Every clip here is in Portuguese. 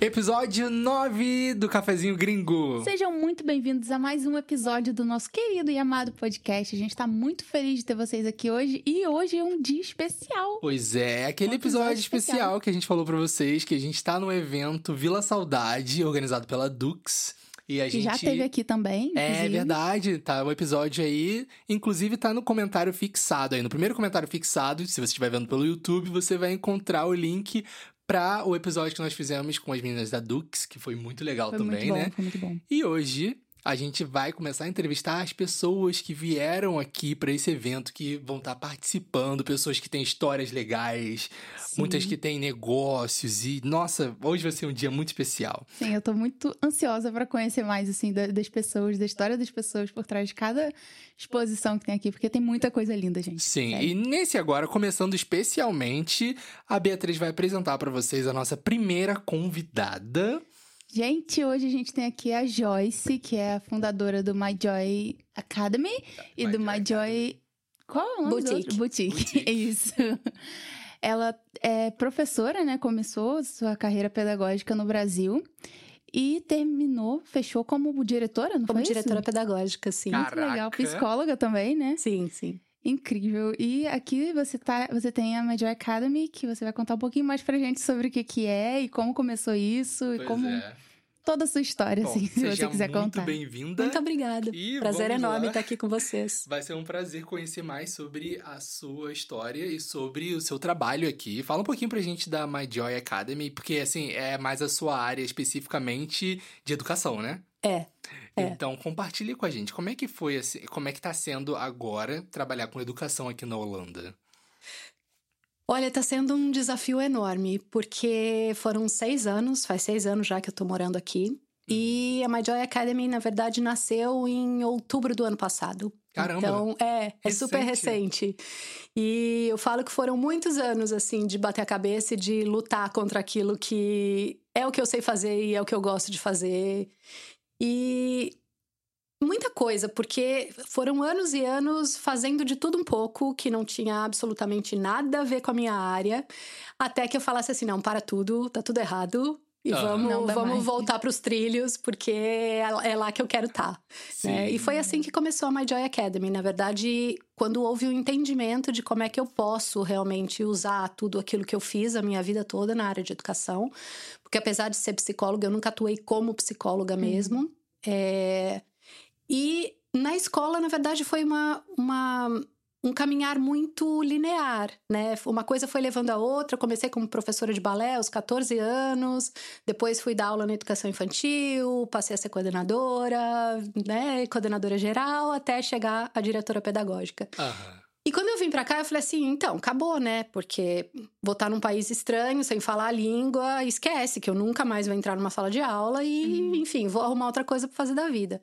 Episódio 9 do Cafezinho Gringo. Sejam muito bem-vindos a mais um episódio do nosso querido e amado podcast. A gente tá muito feliz de ter vocês aqui hoje e hoje é um dia especial. Pois é, aquele Um episódio episódio especial. especial. que a gente falou pra vocês que a gente tá no evento Vila Saudade, organizado pela Dux. E a gente já teve aqui também. É inclusive. verdade, tá o episódio aí, inclusive tá no comentário fixado aí, no primeiro comentário fixado, se você estiver vendo pelo YouTube, você vai encontrar o link pra o episódio que nós fizemos com as meninas da Dux, que foi muito legal Foi também, muito bom, né? foi muito bom. E hoje a gente vai começar a entrevistar as pessoas que vieram aqui pra esse evento, que vão estar participando, pessoas que têm histórias legais, Sim. muitas que têm negócios e nossa, hoje vai ser um dia muito especial. Sim, eu tô muito ansiosa pra conhecer mais, assim, da- das pessoas, da história das pessoas por trás de cada exposição que tem aqui, porque tem muita coisa linda, gente. Sim, Sério. e nesse agora, começando especialmente, a Beatriz vai apresentar pra vocês a nossa primeira convidada. Gente, hoje a gente tem aqui a Joyce, que é a fundadora do My Joy Academy e My do Joy My Joy. Qual é o nome do Boutique. outro? Boutique. Boutique. Isso. Ela é professora, né? Começou sua carreira pedagógica no Brasil e terminou, fechou como diretora, não Como foi diretora isso? pedagógica, sim. Cara. Muito legal. Caraca. Psicóloga também, né? Sim, sim. Incrível. E aqui você tá, você tem a My Joy Academy, que você vai contar um pouquinho mais pra gente sobre o que que é e como começou isso e como é. Toda a sua história, Bom, assim, se você quiser muito contar. bem-vinda. Muito obrigada. E Prazer enorme lá. estar aqui com vocês. Vai ser um prazer conhecer mais sobre a sua história e sobre o seu trabalho aqui. Fala um pouquinho pra gente da My Joy Academy, porque assim, é mais a sua área especificamente de educação, né? É. É. Então, compartilhe com a gente como é que foi, assim, como é que tá sendo agora trabalhar com educação aqui na Holanda. Olha, está sendo um desafio enorme, porque foram seis anos, faz seis anos já que eu tô morando aqui. E a My Joy Academy, na verdade, nasceu em outubro do ano passado. Caramba! Então, é, é super Recente. recente. E eu falo que foram muitos anos, assim, de bater a cabeça e de lutar contra aquilo que é o que eu sei fazer e é o que eu gosto de fazer. E muita coisa, porque foram anos e anos fazendo de tudo um pouco que não tinha absolutamente nada a ver com a minha área, até que eu falasse assim: não, para tudo, tá tudo errado. E Ah. Vamos, vamos mais. voltar para os trilhos, porque é é lá que eu quero estar. né? E foi assim que começou a My Joy Academy. Na verdade, quando houve o entendimento de como é que eu posso realmente usar tudo aquilo que eu fiz a minha vida toda na área de educação, porque apesar de ser psicóloga, eu nunca atuei como psicóloga mesmo. É, E na escola, na verdade, foi uma, uma, um caminhar muito linear, né? Uma coisa foi levando a outra. Eu comecei como professora de balé aos 14 anos, depois fui dar aula na educação infantil, passei a ser coordenadora, né? Coordenadora geral, até chegar à diretora pedagógica. Aham. E quando eu vim pra cá, eu falei assim: então, acabou, né? Porque vou estar num país estranho, sem falar a língua, esquece que eu nunca mais vou entrar numa sala de aula e, enfim, vou arrumar outra coisa pra fazer da vida.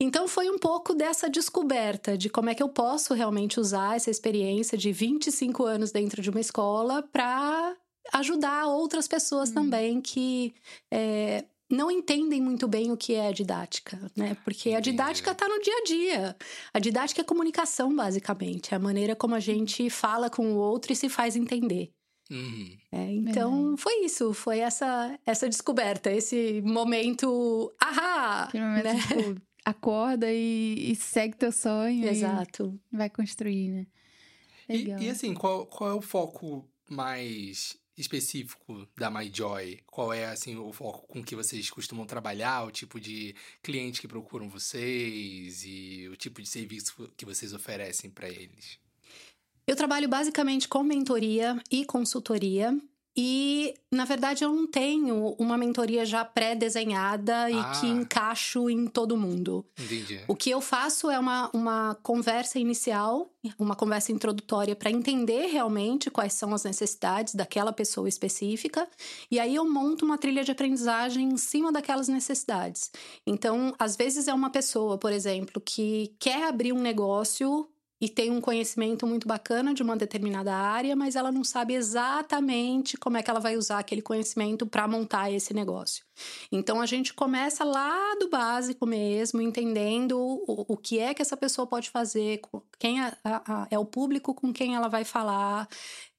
Então foi um pouco dessa descoberta de como é que eu posso realmente usar essa experiência de 25 anos dentro de uma escola para ajudar outras pessoas também que é, não entendem muito bem o que é a didática, né? Porque a didática está no dia a dia. A didática é comunicação, basicamente. É a maneira como a gente fala com o outro e se faz entender. Uhum. É, então, foi isso. Foi essa, essa descoberta, esse momento... Ahá! Aquele momento, né? Acorda e, e segue teu sonho Exato. e vai construir, né? E, Legal. e assim, qual, qual é o foco mais específico da My Joy? Qual é assim o foco com que vocês costumam trabalhar, o tipo de cliente que procuram vocês e o tipo de serviço que vocês oferecem para eles? Eu trabalho basicamente com mentoria e consultoria. E, na verdade, eu não tenho uma mentoria já pré-desenhada Ah. e que encaixo em todo mundo. Entendi. O que eu faço é uma, uma conversa inicial, uma conversa introdutória para entender realmente quais são as necessidades daquela pessoa específica, e aí eu monto uma trilha de aprendizagem em cima daquelas necessidades. Então, às vezes é uma pessoa, por exemplo, que quer abrir um negócio e tem um conhecimento muito bacana de uma determinada área, mas ela não sabe exatamente como é que ela vai usar aquele conhecimento para montar esse negócio. Então a gente começa lá do básico mesmo, entendendo o, o que é que essa pessoa pode fazer, quem é, a- a- é o público com quem ela vai falar.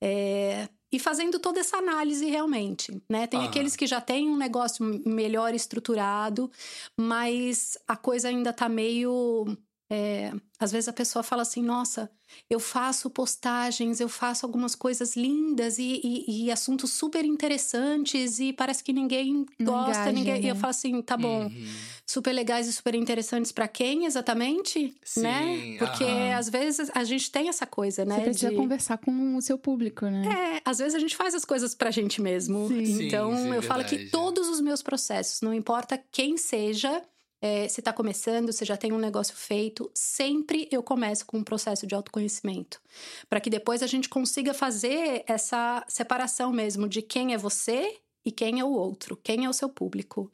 É, e fazendo toda essa análise realmente, né? Tem aqueles que já têm um negócio melhor estruturado, mas a coisa ainda tá meio é, às vezes a pessoa fala assim: nossa, eu faço postagens, eu faço algumas coisas lindas e, e, e assuntos super interessantes e parece que ninguém Não gosta, engaja, ninguém. Né? E eu né? falo assim: tá bom, uhum. super legais e super interessantes para quem exatamente? Sim, né? Porque às vezes a gente tem essa coisa, né? Você precisa de... conversar com o seu público, né? É, às vezes a gente faz as coisas pra gente mesmo. Sim. Então sim, sim, eu verdade. falo que todos os meus processos, não importa quem seja, é, se está começando, se já tem um negócio feito, sempre eu começo com um processo de autoconhecimento. Para que depois a gente consiga fazer essa separação mesmo de quem é você e quem é o outro, quem é o seu público.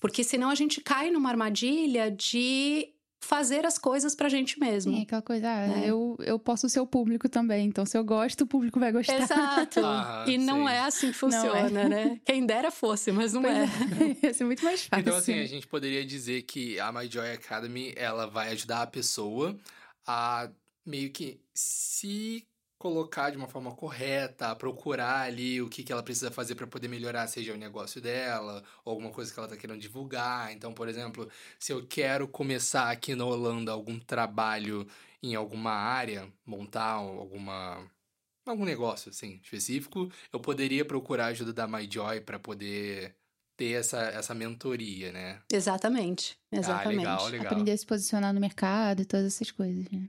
Porque senão a gente cai numa armadilha de fazer as coisas pra gente mesmo. Sim, aquela coisa, ah, né? eu, eu posso ser o público também, então se eu gosto, o público vai gostar. Exato. Ah, e sim. não é assim que funciona, é. né? Quem dera fosse, mas não pois é. é. Ia ser muito mais fácil. Então, assim, a gente poderia dizer que a My Joy Academy, ela vai ajudar a pessoa a meio que se colocar de uma forma correta, procurar ali o que, que ela precisa fazer para poder melhorar, seja o negócio dela, ou alguma coisa que ela está querendo divulgar. Então, por exemplo, se eu quero começar aqui na Holanda algum trabalho em alguma área, montar alguma algum negócio assim específico, eu poderia procurar a ajuda da MyJoy para poder ter essa, essa mentoria, né? Exatamente, exatamente. Ah, legal, legal. Aprender a se posicionar no mercado e todas essas coisas, né?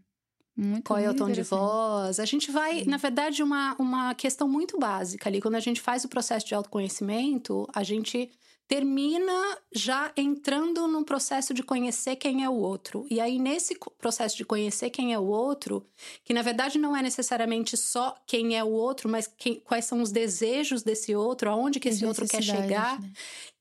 Muito Qual é o tom de voz? A gente vai, na verdade, uma, uma questão muito básica ali. Quando a gente faz o processo de autoconhecimento, a gente termina já entrando no processo de conhecer quem é o outro. E aí, nesse processo de conhecer quem é o outro, que na verdade não é necessariamente só quem é o outro, mas quem, quais são os desejos desse outro, aonde que esse outro quer chegar. Né?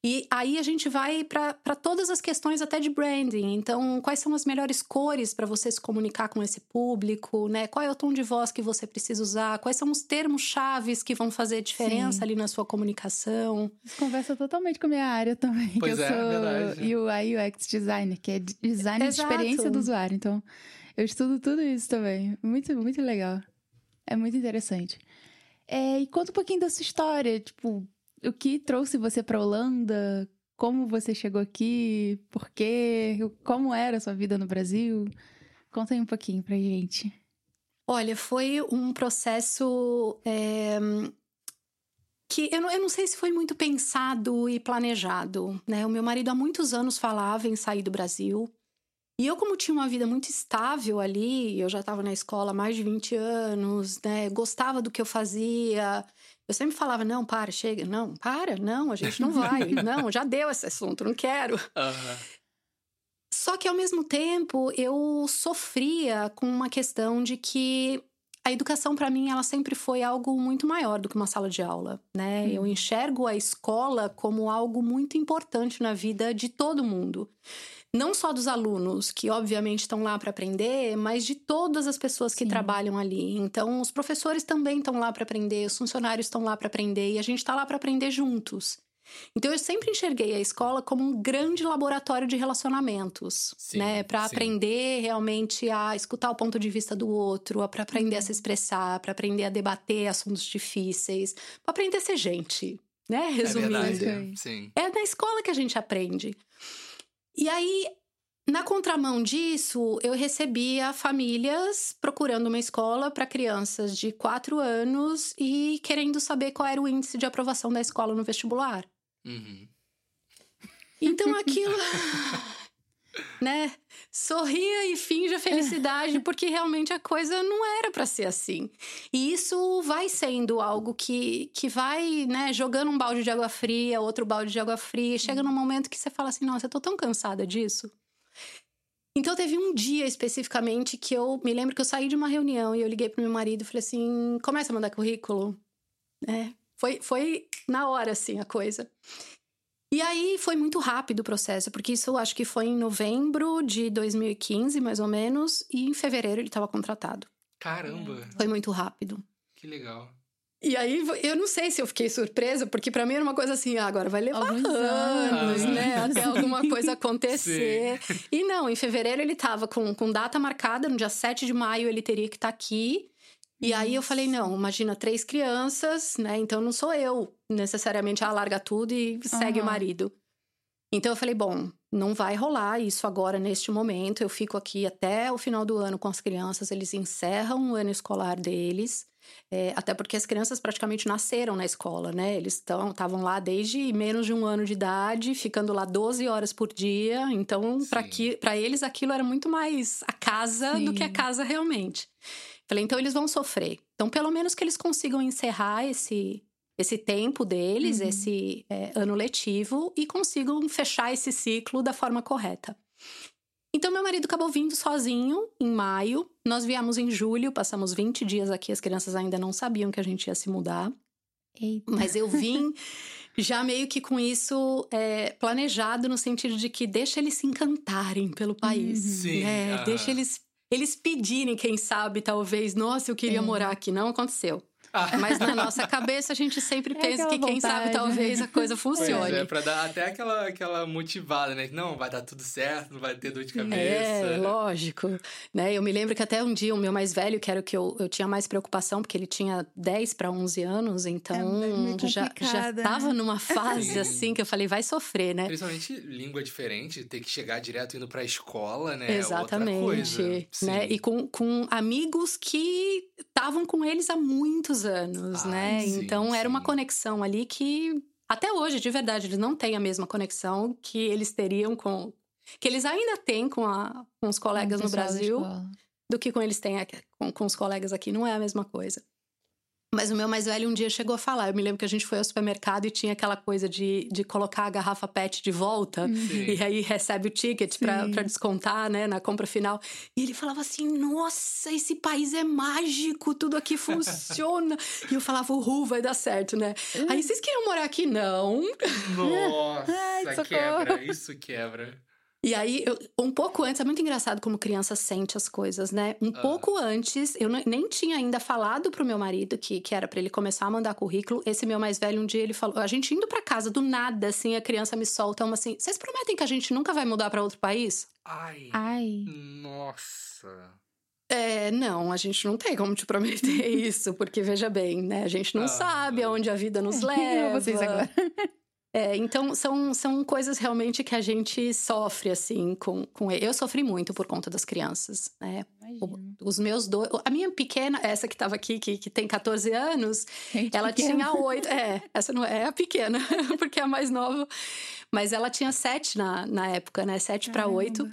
E aí a gente vai para todas as questões até de branding. Então, quais são as melhores cores para você se comunicar com esse público, né? Qual é o tom de voz que você precisa usar? Quais são os termos chaves que vão fazer diferença Sim. ali na sua comunicação? Isso conversa totalmente com a minha área também. Pois eu é, sou verdade. UI UX designer, que é design Exato. de experiência do usuário. Então, eu estudo tudo isso também. Muito, muito legal. É muito interessante. É, e conta um pouquinho da sua história, tipo, o que trouxe você para Holanda? Como você chegou aqui? Por quê? Como era a sua vida no Brasil? Conta aí um pouquinho pra gente. Olha, foi um processo é, que eu não, eu não, sei se foi muito pensado e planejado. Né? O meu marido há muitos anos falava em sair do Brasil. E eu, como tinha uma vida muito estável ali, eu já estava na escola há mais de 20 anos, né? Gostava do que eu fazia, eu sempre falava, não, para, chega, não, para, não, a gente não vai, não, já deu esse assunto, não quero. Uhum. Só que ao mesmo tempo eu sofria com uma questão de que a educação para mim ela sempre foi algo muito maior do que uma sala de aula, né? Uhum. Eu enxergo a escola como algo muito importante na vida de todo mundo não só dos alunos, que obviamente estão lá para aprender, mas de todas as pessoas que Sim. trabalham ali. Então, os professores também estão lá para aprender, os funcionários estão lá para aprender e a gente está lá para aprender juntos. Então eu sempre enxerguei a escola como um grande laboratório de relacionamentos, sim, né, para aprender realmente a escutar o ponto de vista do outro, para aprender a se uhum. expressar, para aprender a debater assuntos difíceis, para aprender a ser gente, né, é resumindo. É, verdade, é na escola que a gente aprende. E aí, na contramão disso, eu recebia famílias procurando uma escola para crianças de 4 anos e querendo saber qual era o índice de aprovação da escola no vestibular. Uhum. Então aquilo. né? Sorria e finja felicidade, porque realmente a coisa não era para ser assim. E isso vai sendo algo que, que vai, né, jogando um balde de água fria, outro balde de água fria, chega num momento que você fala assim: nossa, eu tô tão cansada disso. Então teve um dia especificamente que eu me lembro que eu saí de uma reunião e eu liguei pro meu marido e falei assim: começa a mandar currículo. É, foi, foi na hora, assim, a coisa. E aí foi muito rápido o processo, porque isso eu acho que foi em novembro de 2015, mais ou menos, e em fevereiro ele estava contratado. Caramba! Foi muito rápido. Que legal. E aí, eu não sei se eu fiquei surpresa, porque para mim era uma coisa assim, ah, agora vai levar Alguns anos, anos, né? Até alguma coisa acontecer. Sim. E não, em fevereiro ele tava com, com data marcada, no dia 7 de maio ele teria que estar tá aqui. E aí eu falei, não, imagina três crianças, né? Então não sou eu necessariamente, ah, larga tudo e segue uhum. o marido. Então eu falei, bom, não vai rolar isso agora neste momento. Eu fico aqui até o final do ano com as crianças, eles encerram o ano escolar deles. É, até porque as crianças praticamente nasceram na escola, né? Eles estavam lá desde menos de um ano de idade, ficando lá 12 horas por dia. Então, para eles, aquilo era muito mais a casa Sim. do que a casa realmente. Falei, então eles vão sofrer. Então, pelo menos que eles consigam encerrar esse, esse tempo deles, uhum. esse é, ano letivo, e consigam fechar esse ciclo da forma correta. Então, meu marido acabou vindo sozinho em maio. Nós viemos em julho, passamos 20 dias aqui. As crianças ainda não sabiam que a gente ia se mudar. Eita. Mas eu vim já meio que com isso é, planejado no sentido de que deixa eles se encantarem pelo país. Uhum. Sim. Né? Deixa eles, eles pedirem, quem sabe, talvez, nossa, eu queria é. morar aqui. Não aconteceu. Ah. Mas na nossa cabeça a gente sempre é pensa que quem sabe talvez a coisa funcione. Pois é, pra dar até aquela, aquela motivada, né? Não, vai dar tudo certo, não vai ter dor de cabeça. É, lógico. Né? Eu me lembro que até um dia o meu mais velho, que era o que eu, eu tinha mais preocupação, porque ele tinha 10 para 11 anos, então é já, já tava né? numa fase Sim. assim que eu falei, vai sofrer, né? Principalmente língua diferente, ter que chegar direto indo pra escola, né? É Exatamente. Né? E com, com amigos que estavam com eles há muitos anos, né? Sim, então era sim. uma conexão ali que até hoje, de verdade, eles não têm a mesma conexão que eles teriam com que eles ainda têm com, a, com os colegas no Brasil do que com eles têm aqui, com, com os colegas aqui. Não é a mesma coisa. Mas o meu mais velho um dia chegou a falar. Eu me lembro que a gente foi ao supermercado e tinha aquela coisa de, de colocar a garrafa PET de volta. Uhum. Sim. E aí recebe o ticket para descontar, né, na compra final. E ele falava assim: Nossa, esse país é mágico, tudo aqui funciona. e eu falava: Uhul, vai dar certo, né? Aí vocês queriam morar aqui? Não. Nossa, Ai, quebra, isso quebra. E aí, eu, um pouco antes, é muito engraçado como criança sente as coisas, né? Um ah. pouco antes, eu nem tinha ainda falado pro meu marido que, que era para ele começar a mandar currículo. Esse meu mais velho, um dia, ele falou: a gente indo para casa do nada, assim, a criança me solta uma assim: vocês prometem que a gente nunca vai mudar para outro país? Ai. Ai. Nossa. É, não, a gente não tem como te prometer isso, porque veja bem, né? A gente não ah, sabe aonde a vida nos leva. Vocês agora. É, então, são, são coisas realmente que a gente sofre, assim, com, com. Eu sofri muito por conta das crianças, né? O, os meus dois... A minha pequena, essa que estava aqui, que, que tem 14 anos, gente ela pequena. tinha oito... É, essa não é a pequena, porque é a mais nova. Mas ela tinha sete na, na época, né? Sete para oito.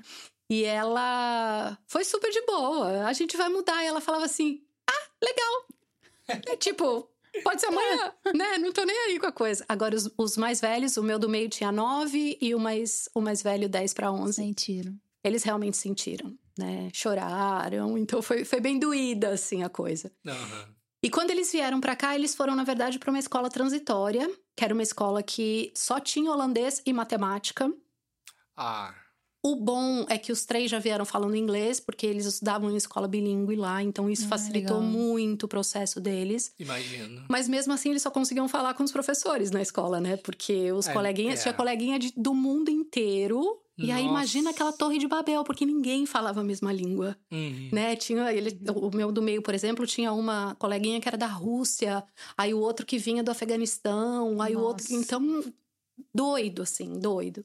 E ela foi super de boa. A gente vai mudar. E ela falava assim, ah, legal. É tipo, Pode ser amanhã, né? Não tô nem aí com a coisa. Agora, os, os, mais velhos, o meu do meio tinha nove e o mais, o mais velho, dez para onze. Sentiram. Eles realmente sentiram, né? Choraram. Então, foi, foi bem doída, assim, a coisa. Uhum. E quando eles vieram para cá, eles foram, na verdade, para uma escola transitória, que era uma escola que só tinha holandês e matemática. Ah. O bom é que os três já vieram falando inglês, porque eles estudavam em escola bilíngue lá, então isso ah, facilitou legal. muito o processo deles. Imagino. Mas mesmo assim, eles só conseguiam falar com os professores na escola, né? Porque os é, coleguinhas, é. tinha coleguinha de, do mundo inteiro. Nossa. E aí imagina aquela torre de Babel, porque ninguém falava a mesma língua, uhum. né? Tinha ele, o meu do meio, por exemplo, tinha uma coleguinha que era da Rússia, aí o outro que vinha do Afeganistão, aí Nossa. o outro, então doido assim, doido.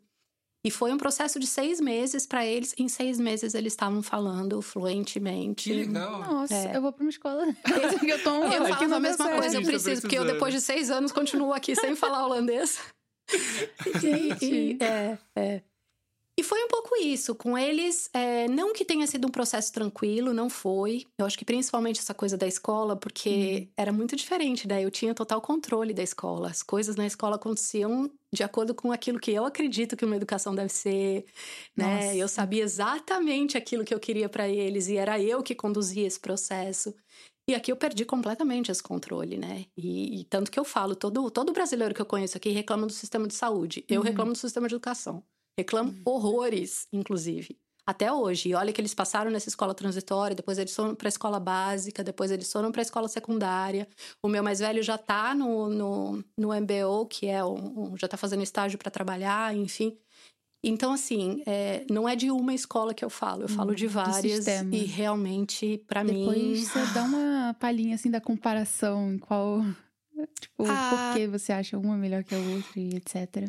E foi um processo de seis meses para eles. Em seis meses eles estavam falando fluentemente. Que legal. Nossa, é. eu vou para uma escola. eu tô eu falo a mesma coisa, eu preciso, porque eu depois de seis anos continuo aqui sem falar holandês. Gente. E, é, é. E foi um pouco isso. Com eles, é, não que tenha sido um processo tranquilo, não foi. Eu acho que principalmente essa coisa da escola, porque hum. era muito diferente, né? Eu tinha total controle da escola. As coisas na escola aconteciam de acordo com aquilo que eu acredito que uma educação deve ser, né? Nossa. Eu sabia exatamente aquilo que eu queria para eles e era eu que conduzia esse processo. E aqui eu perdi completamente esse controle, né? E, e tanto que eu falo, todo, todo brasileiro que eu conheço aqui reclama do sistema de saúde. Eu uhum. reclamo do sistema de educação. Reclamo uhum. horrores, inclusive. Até hoje. E olha que eles passaram nessa escola transitória, depois eles foram para a escola básica, depois eles foram para a escola secundária. O meu mais velho já está no, no, no MBO, que é um, já está fazendo estágio para trabalhar, enfim. Então, assim, é, não é de uma escola que eu falo, eu falo de várias. E realmente, para mim. Depois você dá uma palhinha assim da comparação, em qual. Tipo, ah, por que você acha uma melhor que a outra e etc.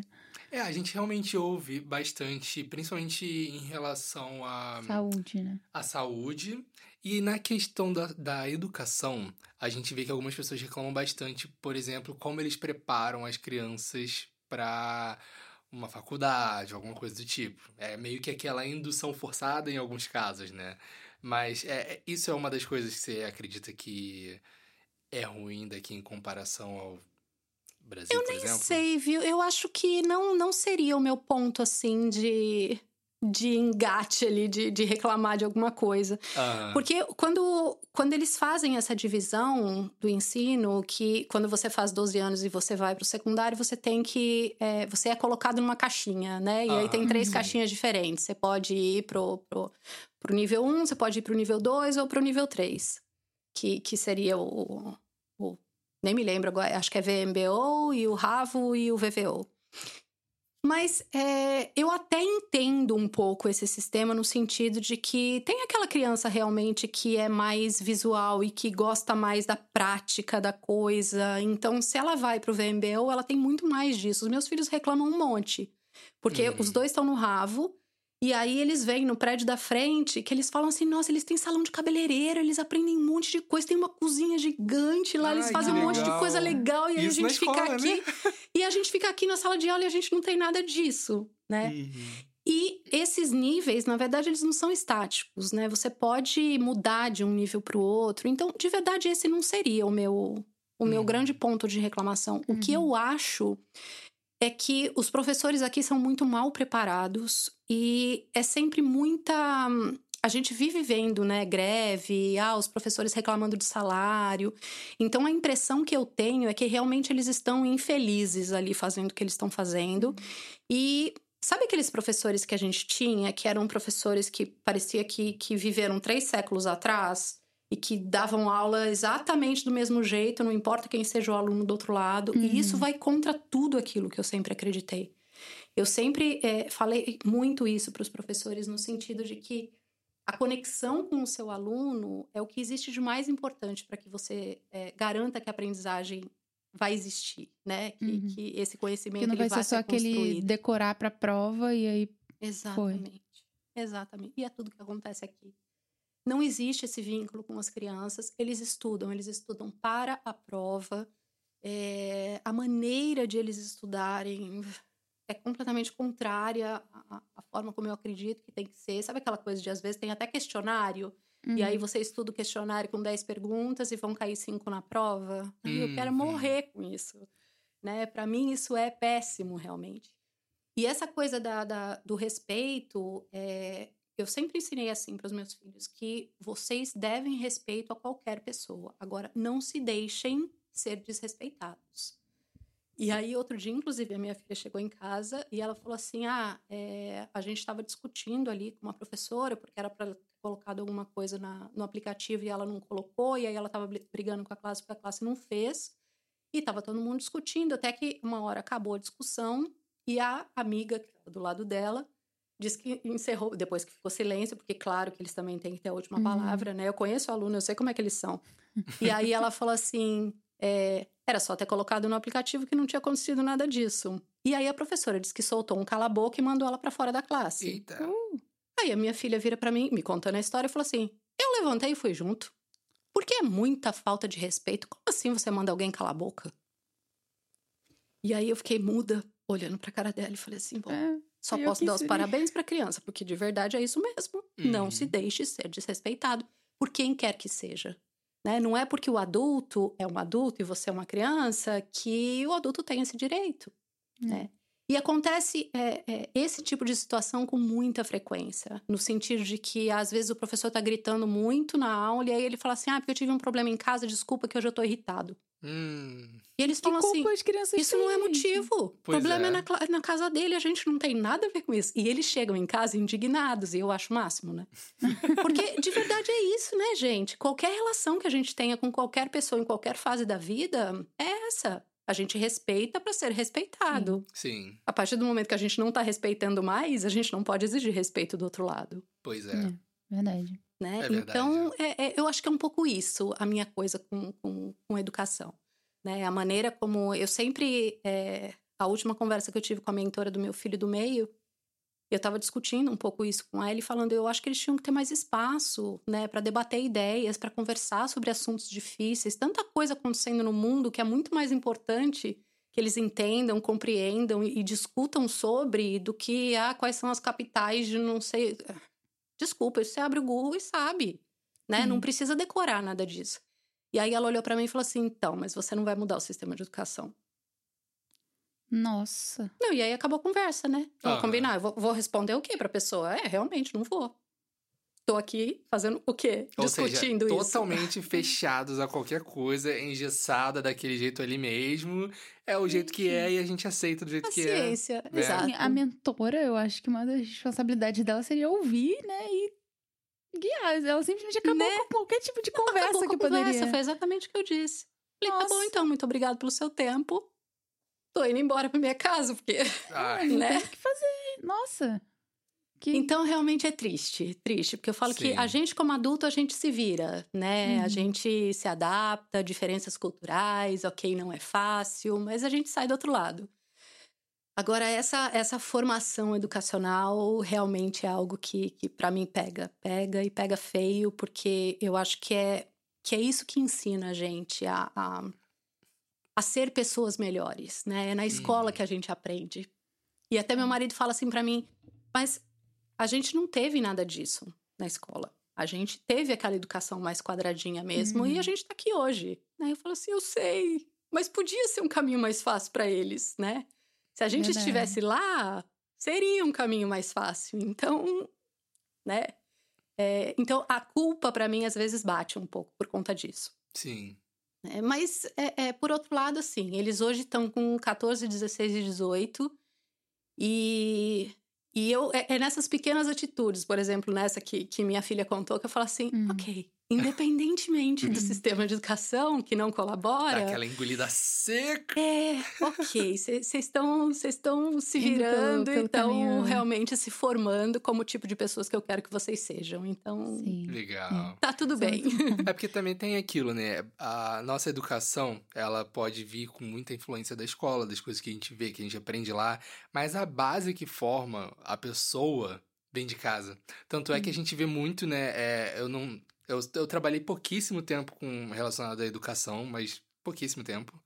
É, a gente realmente ouve bastante, principalmente em relação à saúde, né? A saúde. E na questão da, da educação, a gente vê que algumas pessoas reclamam bastante, por exemplo, como eles preparam as crianças para uma faculdade, alguma coisa do tipo. É meio que aquela indução forçada em alguns casos, né? Mas é, é isso é uma das coisas que você acredita que é ruim daqui em comparação ao Brasil, eu nem sei, viu? Eu acho que não, não seria o meu ponto, assim, de, de engate ali, de, de reclamar de alguma coisa. Uhum. Porque quando, quando eles fazem essa divisão do ensino, que quando você faz 12 anos e você vai para o secundário, você tem que. É, você é colocado numa caixinha, né? E uhum. aí tem três caixinhas diferentes. Você pode ir pro, pro, pro nível 1, você pode ir pro nível 2 ou pro nível 3. Que, que seria o nem me lembro agora, acho que é VMBO e o RAVO e o VVO. Mas é, eu até entendo um pouco esse sistema no sentido de que tem aquela criança realmente que é mais visual e que gosta mais da prática da coisa. Então, se ela vai para o VMBO, ela tem muito mais disso. Os meus filhos reclamam um monte. Porque uhum. os dois estão no ravo e aí eles vêm no prédio da frente que eles falam assim: nossa, eles têm salão de cabeleireiro, eles aprendem um monte de coisa, tem uma cozinha gigante lá, Ai, eles fazem um monte de coisa legal, e aí Isso a gente escola, fica aqui. Né? E a gente fica aqui na sala de aula e a gente não tem nada disso, né? Uhum. E esses níveis, na verdade, eles não são estáticos, né? Você pode mudar de um nível para o outro. Então, de verdade, esse não seria o meu, o uhum. meu grande ponto de reclamação. O que uhum. eu acho é que os professores aqui são muito mal preparados e é sempre muita. A gente vive vendo, né, greve, ah, os professores reclamando de salário. Então a impressão que eu tenho é que realmente eles estão infelizes ali fazendo o que eles estão fazendo. E sabe aqueles professores que a gente tinha, que eram professores que parecia que, que viveram três séculos atrás? E que davam aula exatamente do mesmo jeito, não importa quem seja o aluno do outro lado, uhum. e isso uhum. vai contra tudo aquilo que eu sempre acreditei. Eu sempre é, falei muito isso para os professores, no sentido de que a conexão com o seu aluno é o que existe de mais importante para que você é, garanta que a aprendizagem vai existir, né? Que, uhum. que esse conhecimento que não vai ser só aquele decorar para a prova e aí exatamente, foi. exatamente. E é tudo que acontece aqui. Não existe esse vínculo com as crianças. Eles estudam, eles estudam para a prova. É, a maneira de eles estudarem é completamente contrária à, à, forma como eu acredito que tem que ser. Sabe aquela coisa de às vezes tem até questionário? Uhum. E aí uhum. você estuda o questionário com 10 perguntas e vão cair 5 na prova. Uhum. Eu quero uhum. morrer com isso. Né? Para mim, isso é péssimo, realmente. E essa coisa da, da do respeito, é, eu sempre ensinei assim para os meus filhos que vocês devem respeito a qualquer pessoa. Agora, não se deixem ser desrespeitados. E aí, outro dia, inclusive, a minha filha chegou em casa e ela falou assim: Ah, é, a gente estava discutindo ali com uma professora, porque era para ter colocado alguma coisa na, no aplicativo e ela não colocou, e aí ela estava brigando com a classe porque a classe não fez. E estava todo mundo discutindo, até que uma hora acabou a discussão e a amiga que estava do lado dela Diz que encerrou, depois que ficou silêncio, porque claro que eles também têm que ter a última uhum. palavra, né? Eu conheço o aluno, eu sei como é que eles são. e aí ela falou assim: é, era só ter colocado no aplicativo que não tinha acontecido nada disso. E aí a professora disse que soltou um cala-boca e mandou ela para fora da classe. Eita. Uh. Aí a minha filha vira para mim, me contando a história, e falou assim: eu levantei e fui junto. Porque é muita falta de respeito. Como assim você manda alguém calar a boca? E aí eu fiquei muda, olhando pra cara dela e falei assim: bom. É só posso dar os parabéns para a criança, porque de verdade é isso mesmo. Uhum. Não se uhum. deixe ser desrespeitado por quem quer que seja. Né? Não é porque o adulto é um adulto e você é uma criança que o adulto tem esse direito. Uhum. Né? E acontece é, é, esse tipo de situação com muita frequência, no sentido de que às vezes o professor está gritando muito na aula e aí ele fala assim: ah, porque eu tive um problema em casa, desculpa que hoje eu estou irritado. Hum. E eles falam assim: isso não é motivo. O problema é. é na, na, casa dele, a gente não tem nada a ver com isso. E eles chegam em casa indignados, e eu acho o máximo, né? Porque de verdade é isso, né, gente? Qualquer relação que a gente tenha com qualquer pessoa em qualquer fase da vida é essa. A gente respeita para ser respeitado. Sim. A partir do momento que a gente não tá respeitando mais, a gente não pode exigir respeito do outro lado. Pois é. é verdade. Né? É verdade. Então, é, é, eu acho que é um pouco isso a minha coisa com, com, com educação. Né? A maneira como eu sempre. É, a última conversa que eu tive com a mentora do meu filho do meio, eu estava discutindo um pouco isso com ela e falando, eu acho que eles tinham que ter mais espaço, né, para debater ideias, para conversar sobre assuntos difíceis, tanta coisa acontecendo no mundo que é muito mais importante que eles entendam, compreendam e, e discutam sobre do que ah, quais são as capitais de não sei. Desculpa, você abre o Google e sabe, né? Uhum. Não precisa decorar nada disso. E aí ela olhou para mim e falou assim: "Então, mas você não vai mudar o sistema de educação". Nossa. Não, e aí acabou a conversa, né? Vamos ah. combinar. Eu vou, vou, responder o quê pra pessoa? É, realmente, não vou. Tô aqui fazendo o quê? Ou Discutindo seja, isso. Totalmente fechados a qualquer coisa, engessada daquele jeito ali mesmo. É o jeito que é e a gente aceita do jeito a que ciência, é. Exato. A mentora, eu acho que uma das responsabilidades dela seria ouvir, né? E guiar. Ela simplesmente acabou né? com qualquer tipo de conversa que poderia. Conversa, foi exatamente o que eu disse. Falei, Nossa. tá bom então, muito obrigado pelo seu tempo tô indo embora pra minha casa, porque. Ai. né? Tem que fazer. Nossa. Que... Então, realmente é triste, triste, porque eu falo Sim. que a gente, como adulto, a gente se vira, né? Uhum. A gente se adapta, diferenças culturais, ok, não é fácil, mas a gente sai do outro lado. Agora, essa, essa formação educacional realmente é algo que, que para mim, pega. Pega e pega feio, porque eu acho que é, que é isso que ensina a gente a, a a ser pessoas melhores, né? É na escola que a uhum. gente aprende. E até meu marido fala assim para mim, mas a gente não teve nada disso na escola. A gente teve aquela educação mais quadradinha mesmo uhum. e a uhum. gente tá aqui hoje. Né? Eu falo assim, eu sei, mas podia ser um caminho mais fácil para eles, né? Se a gente Verdade. estivesse lá, seria um caminho mais fácil. Então, né? É, então a culpa para mim às vezes bate um pouco por conta disso. Sim. É, mas, é, é, por outro lado, assim, eles hoje estão com 14, 16 e 18. E, e eu, é, é, nessas pequenas atitudes, por exemplo, nessa que, que minha filha contou, que eu falo assim: hum. ok, Independentemente do uhum. sistema de educação que não colabora. Aquela engolida seca. É, ok. Vocês estão se virando e estão realmente se formando como o tipo de pessoas que eu quero que vocês sejam. Então. Sim. Legal. Tá tudo bem. É porque também tem aquilo, né? A nossa educação, ela pode vir com muita influência da escola, das coisas que a gente vê, que a gente aprende lá. Mas a base que forma a pessoa vem de casa. Tanto é que a gente vê muito, né? É, eu não eu, eu trabalhei pouquíssimo tempo com relacionado à educação, mas pouquíssimo tempo.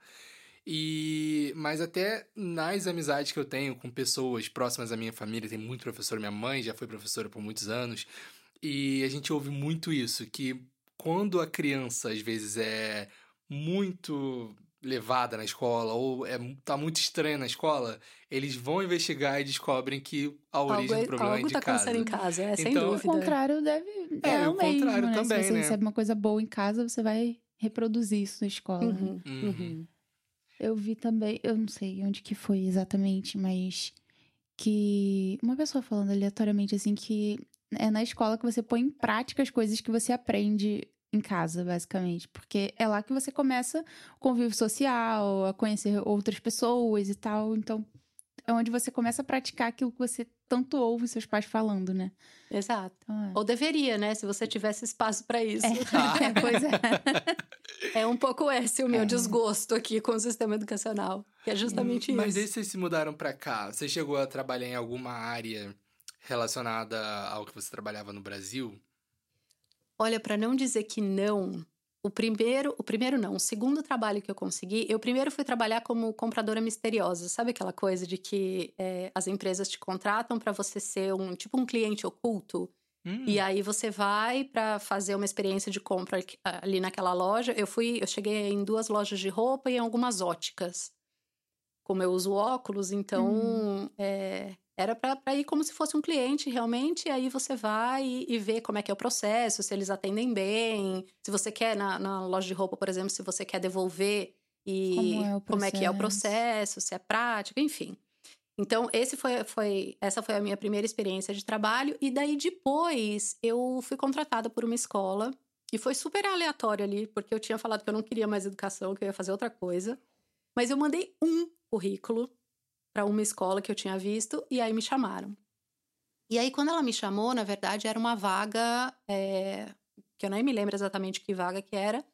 E mas até nas amizades que eu tenho com pessoas próximas à minha família, tem muito professor, minha mãe já foi professora por muitos anos, e a gente ouve muito isso que quando a criança às vezes é muito levada na escola ou é, tá muito estranha na escola, eles vão investigar e descobrem que a origem algo, do problema algo é de tá casa. em casa, é, então, sem dúvida. O contrário deve é, é o, o mesmo, contrário né? também, Se você né? recebe uma coisa boa em casa, você vai reproduzir isso na escola. Uhum, uhum. Uhum. Eu vi também, eu não sei onde que foi exatamente, mas que uma pessoa falando aleatoriamente assim que é na escola que você põe em prática as coisas que você aprende em casa, basicamente. Porque é lá que você começa o convívio social, a conhecer outras pessoas e tal. Então, é onde você começa a praticar aquilo que você tanto ouve seus pais falando, né? Exato. Então, é. Ou deveria, né? Se você tivesse espaço para isso. É. pois é. É um pouco esse o meu é. desgosto aqui com o sistema educacional. Que é justamente isso. Mas que vocês se mudaram para cá, você chegou a trabalhar em alguma área relacionada ao que você trabalhava no Brasil? Olha, para não dizer que não, o primeiro, o primeiro não, o segundo trabalho que eu consegui, eu primeiro fui trabalhar como compradora misteriosa, sabe aquela coisa de que é, as empresas te contratam para você ser um tipo um cliente oculto? Hum. E aí você vai para fazer uma experiência de compra ali naquela loja. Eu fui, eu cheguei em duas lojas de roupa e em algumas óticas. Como eu uso óculos, então hum. é, era para ir como se fosse um cliente realmente, e aí você vai e, e vê como é que é o processo, se eles atendem bem, se você quer, na, na loja de roupa, por exemplo, se você quer devolver e como é, como é que é o processo, se é prático, enfim. Então, esse foi, foi, essa foi a minha primeira experiência de trabalho. E daí, depois, eu fui contratada por uma escola. E foi super aleatório ali, porque eu tinha falado que eu não queria mais educação, que eu ia fazer outra coisa. Mas eu mandei um currículo para uma escola que eu tinha visto e aí me chamaram. E aí, quando ela me chamou, na verdade, era uma vaga é, que eu nem me lembro exatamente que vaga que era,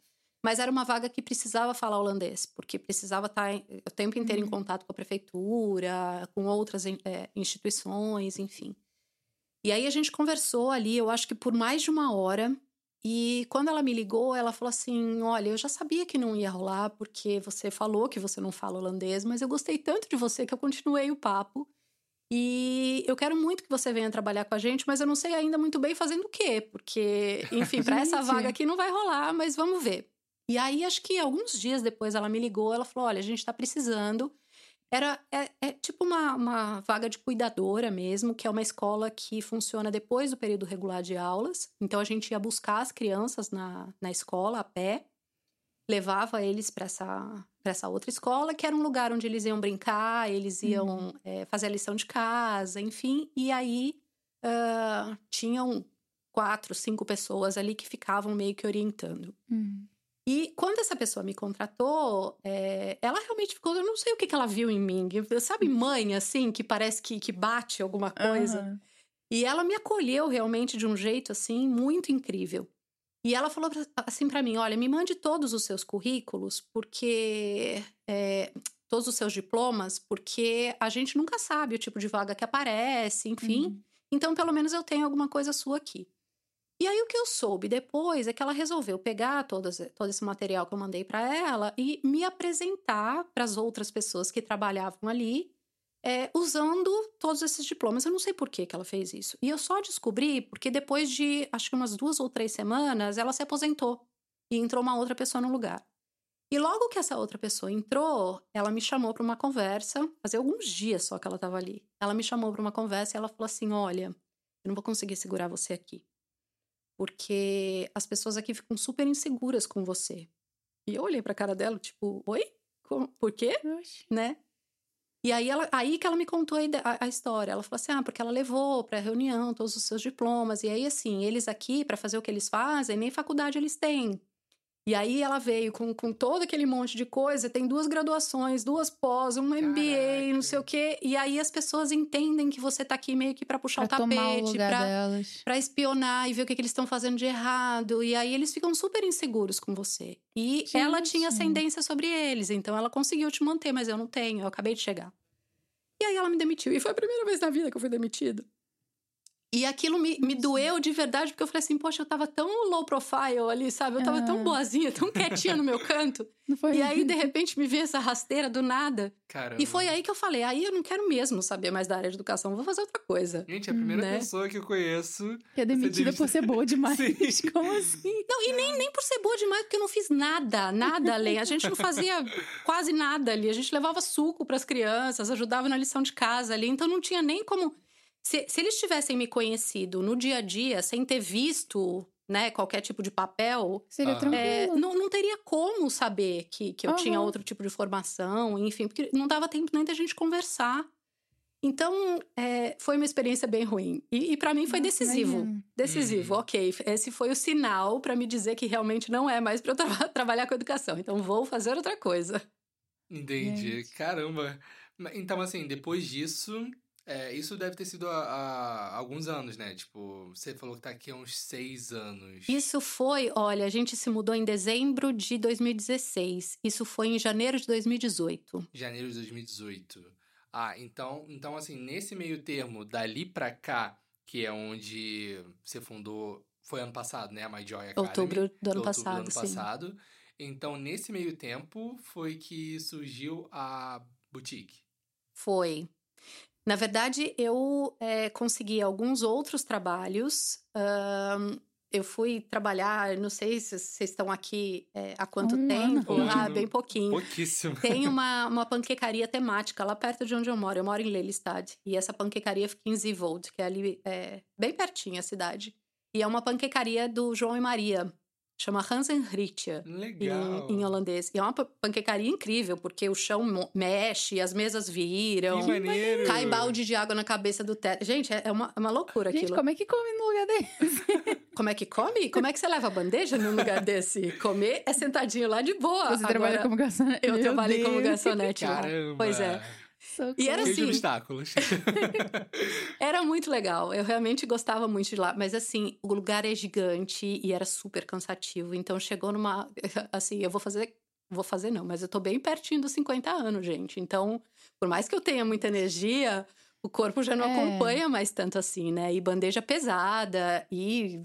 mas era uma vaga que precisava falar holandês, porque precisava estar tá o tempo inteiro uhum. em contato com a prefeitura, com outras é, instituições, enfim. E aí a gente conversou ali, eu acho que por mais de uma hora. E quando ela me ligou, ela falou assim: Olha, eu já sabia que não ia rolar, porque você falou que você não fala holandês, mas eu gostei tanto de você que eu continuei o papo. E eu quero muito que você venha trabalhar com a gente, mas eu não sei ainda muito bem fazendo o quê, porque, enfim, para essa vaga aqui não vai rolar, mas vamos ver. E aí, acho que alguns dias depois ela me ligou, ela falou: olha, a gente está precisando. Era é, é tipo uma, uma vaga de cuidadora mesmo, que é uma escola que funciona depois do período regular de aulas. Então a gente ia buscar as crianças na, na escola a pé, levava eles para essa, essa outra escola, que era um lugar onde eles iam brincar, eles iam uhum. é, fazer a lição de casa, enfim. E aí uh, tinham quatro, cinco pessoas ali que ficavam meio que orientando. Uhum. E quando essa pessoa me contratou, é, ela realmente ficou. Eu não sei o que, que ela viu em mim. Sabe, mãe, assim, que parece que, que bate alguma coisa. Uhum. E ela me acolheu realmente de um jeito, assim, muito incrível. E ela falou assim para mim: olha, me mande todos os seus currículos, porque. É, todos os seus diplomas, porque a gente nunca sabe o tipo de vaga que aparece, enfim. Uhum. Então, pelo menos eu tenho alguma coisa sua aqui. E aí o que eu soube depois é que ela resolveu pegar todo, todo esse material que eu mandei para ela e me apresentar para as outras pessoas que trabalhavam ali, é, usando todos esses diplomas. Eu não sei por que, que ela fez isso. E eu só descobri porque depois de acho que umas duas ou três semanas ela se aposentou e entrou uma outra pessoa no lugar. E logo que essa outra pessoa entrou, ela me chamou para uma conversa. Fazia alguns dias só que ela estava ali. Ela me chamou para uma conversa e ela falou assim: Olha, eu não vou conseguir segurar você aqui porque as pessoas aqui ficam super inseguras com você. E eu olhei pra cara dela, tipo, oi? Como? Por quê? Oxi. Né? E aí, ela, aí que ela me contou a, a, história. Ela falou assim: ah, porque ela levou pra reunião todos os seus diplomas. E aí, assim, eles aqui, para fazer o que eles fazem, nem faculdade eles têm. E aí ela veio com, com todo aquele monte de coisa, tem duas graduações, duas pós, um MBA, não sei o quê. E aí as pessoas entendem que você tá aqui meio que para puxar pra o tapete, para espionar e ver o que, que eles estão fazendo de errado. E aí eles ficam super inseguros com você. E Gente. ela tinha ascendência sobre eles, então ela conseguiu te manter, mas eu não tenho, eu acabei de chegar. E aí ela me demitiu. E foi a primeira vez na vida que eu fui demitida. E aquilo me, me doeu de verdade, porque eu falei assim, poxa, eu tava tão low profile ali, sabe? Eu tava tão ah. boazinha, tão quietinha no meu canto. e aí, de repente, me veio essa rasteira do nada. Caramba. E foi aí que eu falei, aí eu não quero mesmo saber mais da área de educação, vou fazer outra coisa. Gente, é a primeira né? pessoa que eu conheço... Que é demitida por ser boa demais. Como assim? Não, e nem, nem por ser boa demais, porque eu não fiz nada, nada além. A gente não fazia quase nada ali. A gente levava suco para as crianças, ajudava na lição de casa ali, então não tinha nem como se, se eles tivessem me conhecido no dia a dia, sem ter visto né, qualquer tipo de papel, seria ah. tranquilo. É, não, não teria como saber que, que eu uhum. tinha outro tipo de formação, enfim, porque não dava tempo nem da gente conversar. Então, é, foi uma experiência bem ruim. E, e para mim foi decisivo. Decisivo, uhum. ok. Esse foi o sinal para me dizer que realmente não é mais para eu tra trabalhar com educação. Então, vou fazer outra coisa. Entendi. Caramba. Então, assim, depois disso, é, isso deve ter sido há, há, alguns anos, né? Tipo, você falou que tá aqui há uns seis anos. Isso foi, olha, a gente se mudou em dezembro de 2016. Isso foi em janeiro de 2018. Janeiro de 2018. Ah, então, então assim, nesse meio termo, dali pra cá, que é onde você fundou, foi ano passado, né? A My Joy Academy. Outubro do ano passado, do ano sim. passado. Então, nesse meio tempo, foi que surgiu a boutique. Foi. Na verdade, eu é, consegui alguns outros trabalhos. Um, eu fui trabalhar, não sei se vocês estão aqui é, há quanto um tempo. Ano. Ah, bem pouquinho. Pouquíssimo. Tem uma, uma panquecaria temática lá perto de onde eu moro. Eu moro em Lelystad. E essa panquecaria fica em Zivold, que é ali é, bem pertinho a cidade. E é uma panquecaria do João e Maria. Chama Hansenritje Legal. Em, em, holandês. E é uma panquecaria incrível, porque o chão mexe, as mesas viram. Que maneiro. Cai balde de água na cabeça do teto. Gente, é uma, é uma loucura Gente, aquilo. como é que come num lugar desse? como é que come? Como é que você leva a bandeja num lugar desse? Comer é sentadinho lá de boa. Você Agora, trabalha como garçonete? Eu Meu trabalhei Deus. como garçonete lá. Caramba. Pois é. Socorro. E era assim. obstáculos. Era muito legal. Eu realmente gostava muito de lá. Mas assim, o lugar é gigante e era super cansativo. Então chegou numa. Assim, eu vou fazer. Vou fazer não, mas eu tô bem pertinho dos 50 anos, gente. Então, por mais que eu tenha muita energia, o corpo já não É. acompanha mais tanto assim, né? E bandeja pesada, e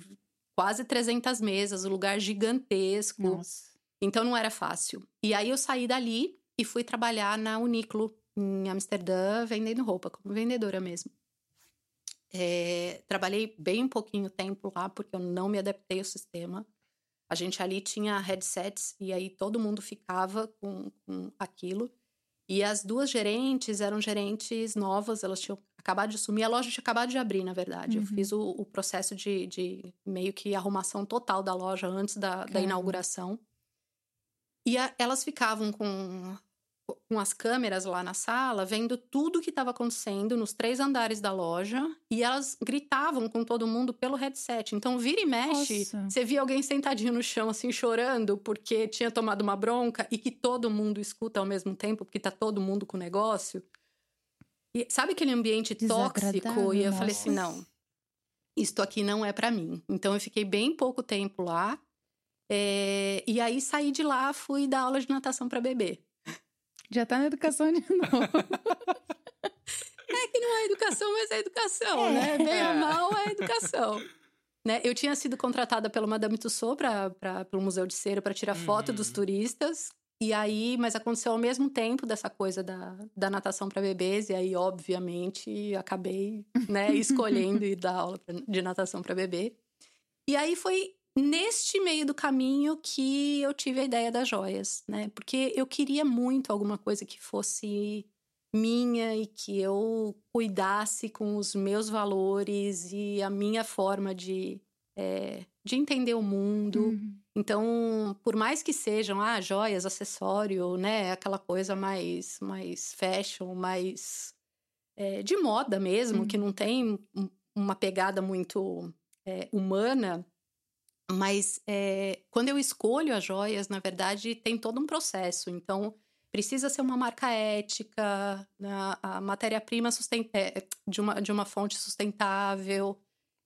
quase 300 mesas, um lugar gigantesco. Nossa. Então não era fácil. E aí eu saí dali e fui trabalhar na Uniqlo, em Amsterdã, vendendo roupa, como vendedora mesmo. É, trabalhei bem pouquinho tempo lá, porque eu não me adaptei ao sistema. A gente ali tinha headsets e aí todo mundo ficava com, com aquilo. E as duas gerentes eram gerentes novas, elas tinham acabado de assumir. A loja tinha acabado de abrir, na verdade. Eu Uhum. fiz o, o processo de, de meio que arrumação total da loja antes da, da inauguração. E a- elas ficavam com, com as câmeras lá na sala, vendo tudo o que estava acontecendo nos três andares da loja. E elas gritavam com todo mundo pelo headset. Então, vira e mexe, Nossa. você via alguém sentadinho no chão, assim, chorando porque tinha tomado uma bronca e que todo mundo escuta ao mesmo tempo, porque tá todo mundo com o negócio. E sabe aquele ambiente tóxico? E eu falei assim: não, isto aqui não é para mim. Então, eu fiquei bem pouco tempo lá. É, e aí saí de lá, fui dar aula de natação para bebê. Já tá na educação de novo. É que não é educação, mas é educação, É. né? Bem É. ou mal é educação. Né? Eu tinha sido contratada pela Madame Tussauds para o Museu de Cera para tirar foto Uhum. dos turistas. E aí, mas aconteceu ao mesmo tempo dessa coisa da, da natação para bebês. E aí, obviamente, acabei né, escolhendo ir dar aula pra- de natação para bebê. E aí foi neste meio do caminho que eu tive a ideia das joias, né? Porque eu queria muito alguma coisa que fosse minha e que eu cuidasse com os meus valores e a minha forma de, é, de entender o mundo. Uhum. Então, por mais que sejam ah, joias, acessório, né? Aquela coisa mais, mais fashion, mais é, de moda mesmo, Uhum. que não tem um- uma pegada muito é, humana. Mas é, quando eu escolho as joias, na verdade, tem todo um processo. Então, precisa ser uma marca ética, né, a matéria-prima é, de, uma, de uma fonte sustentável.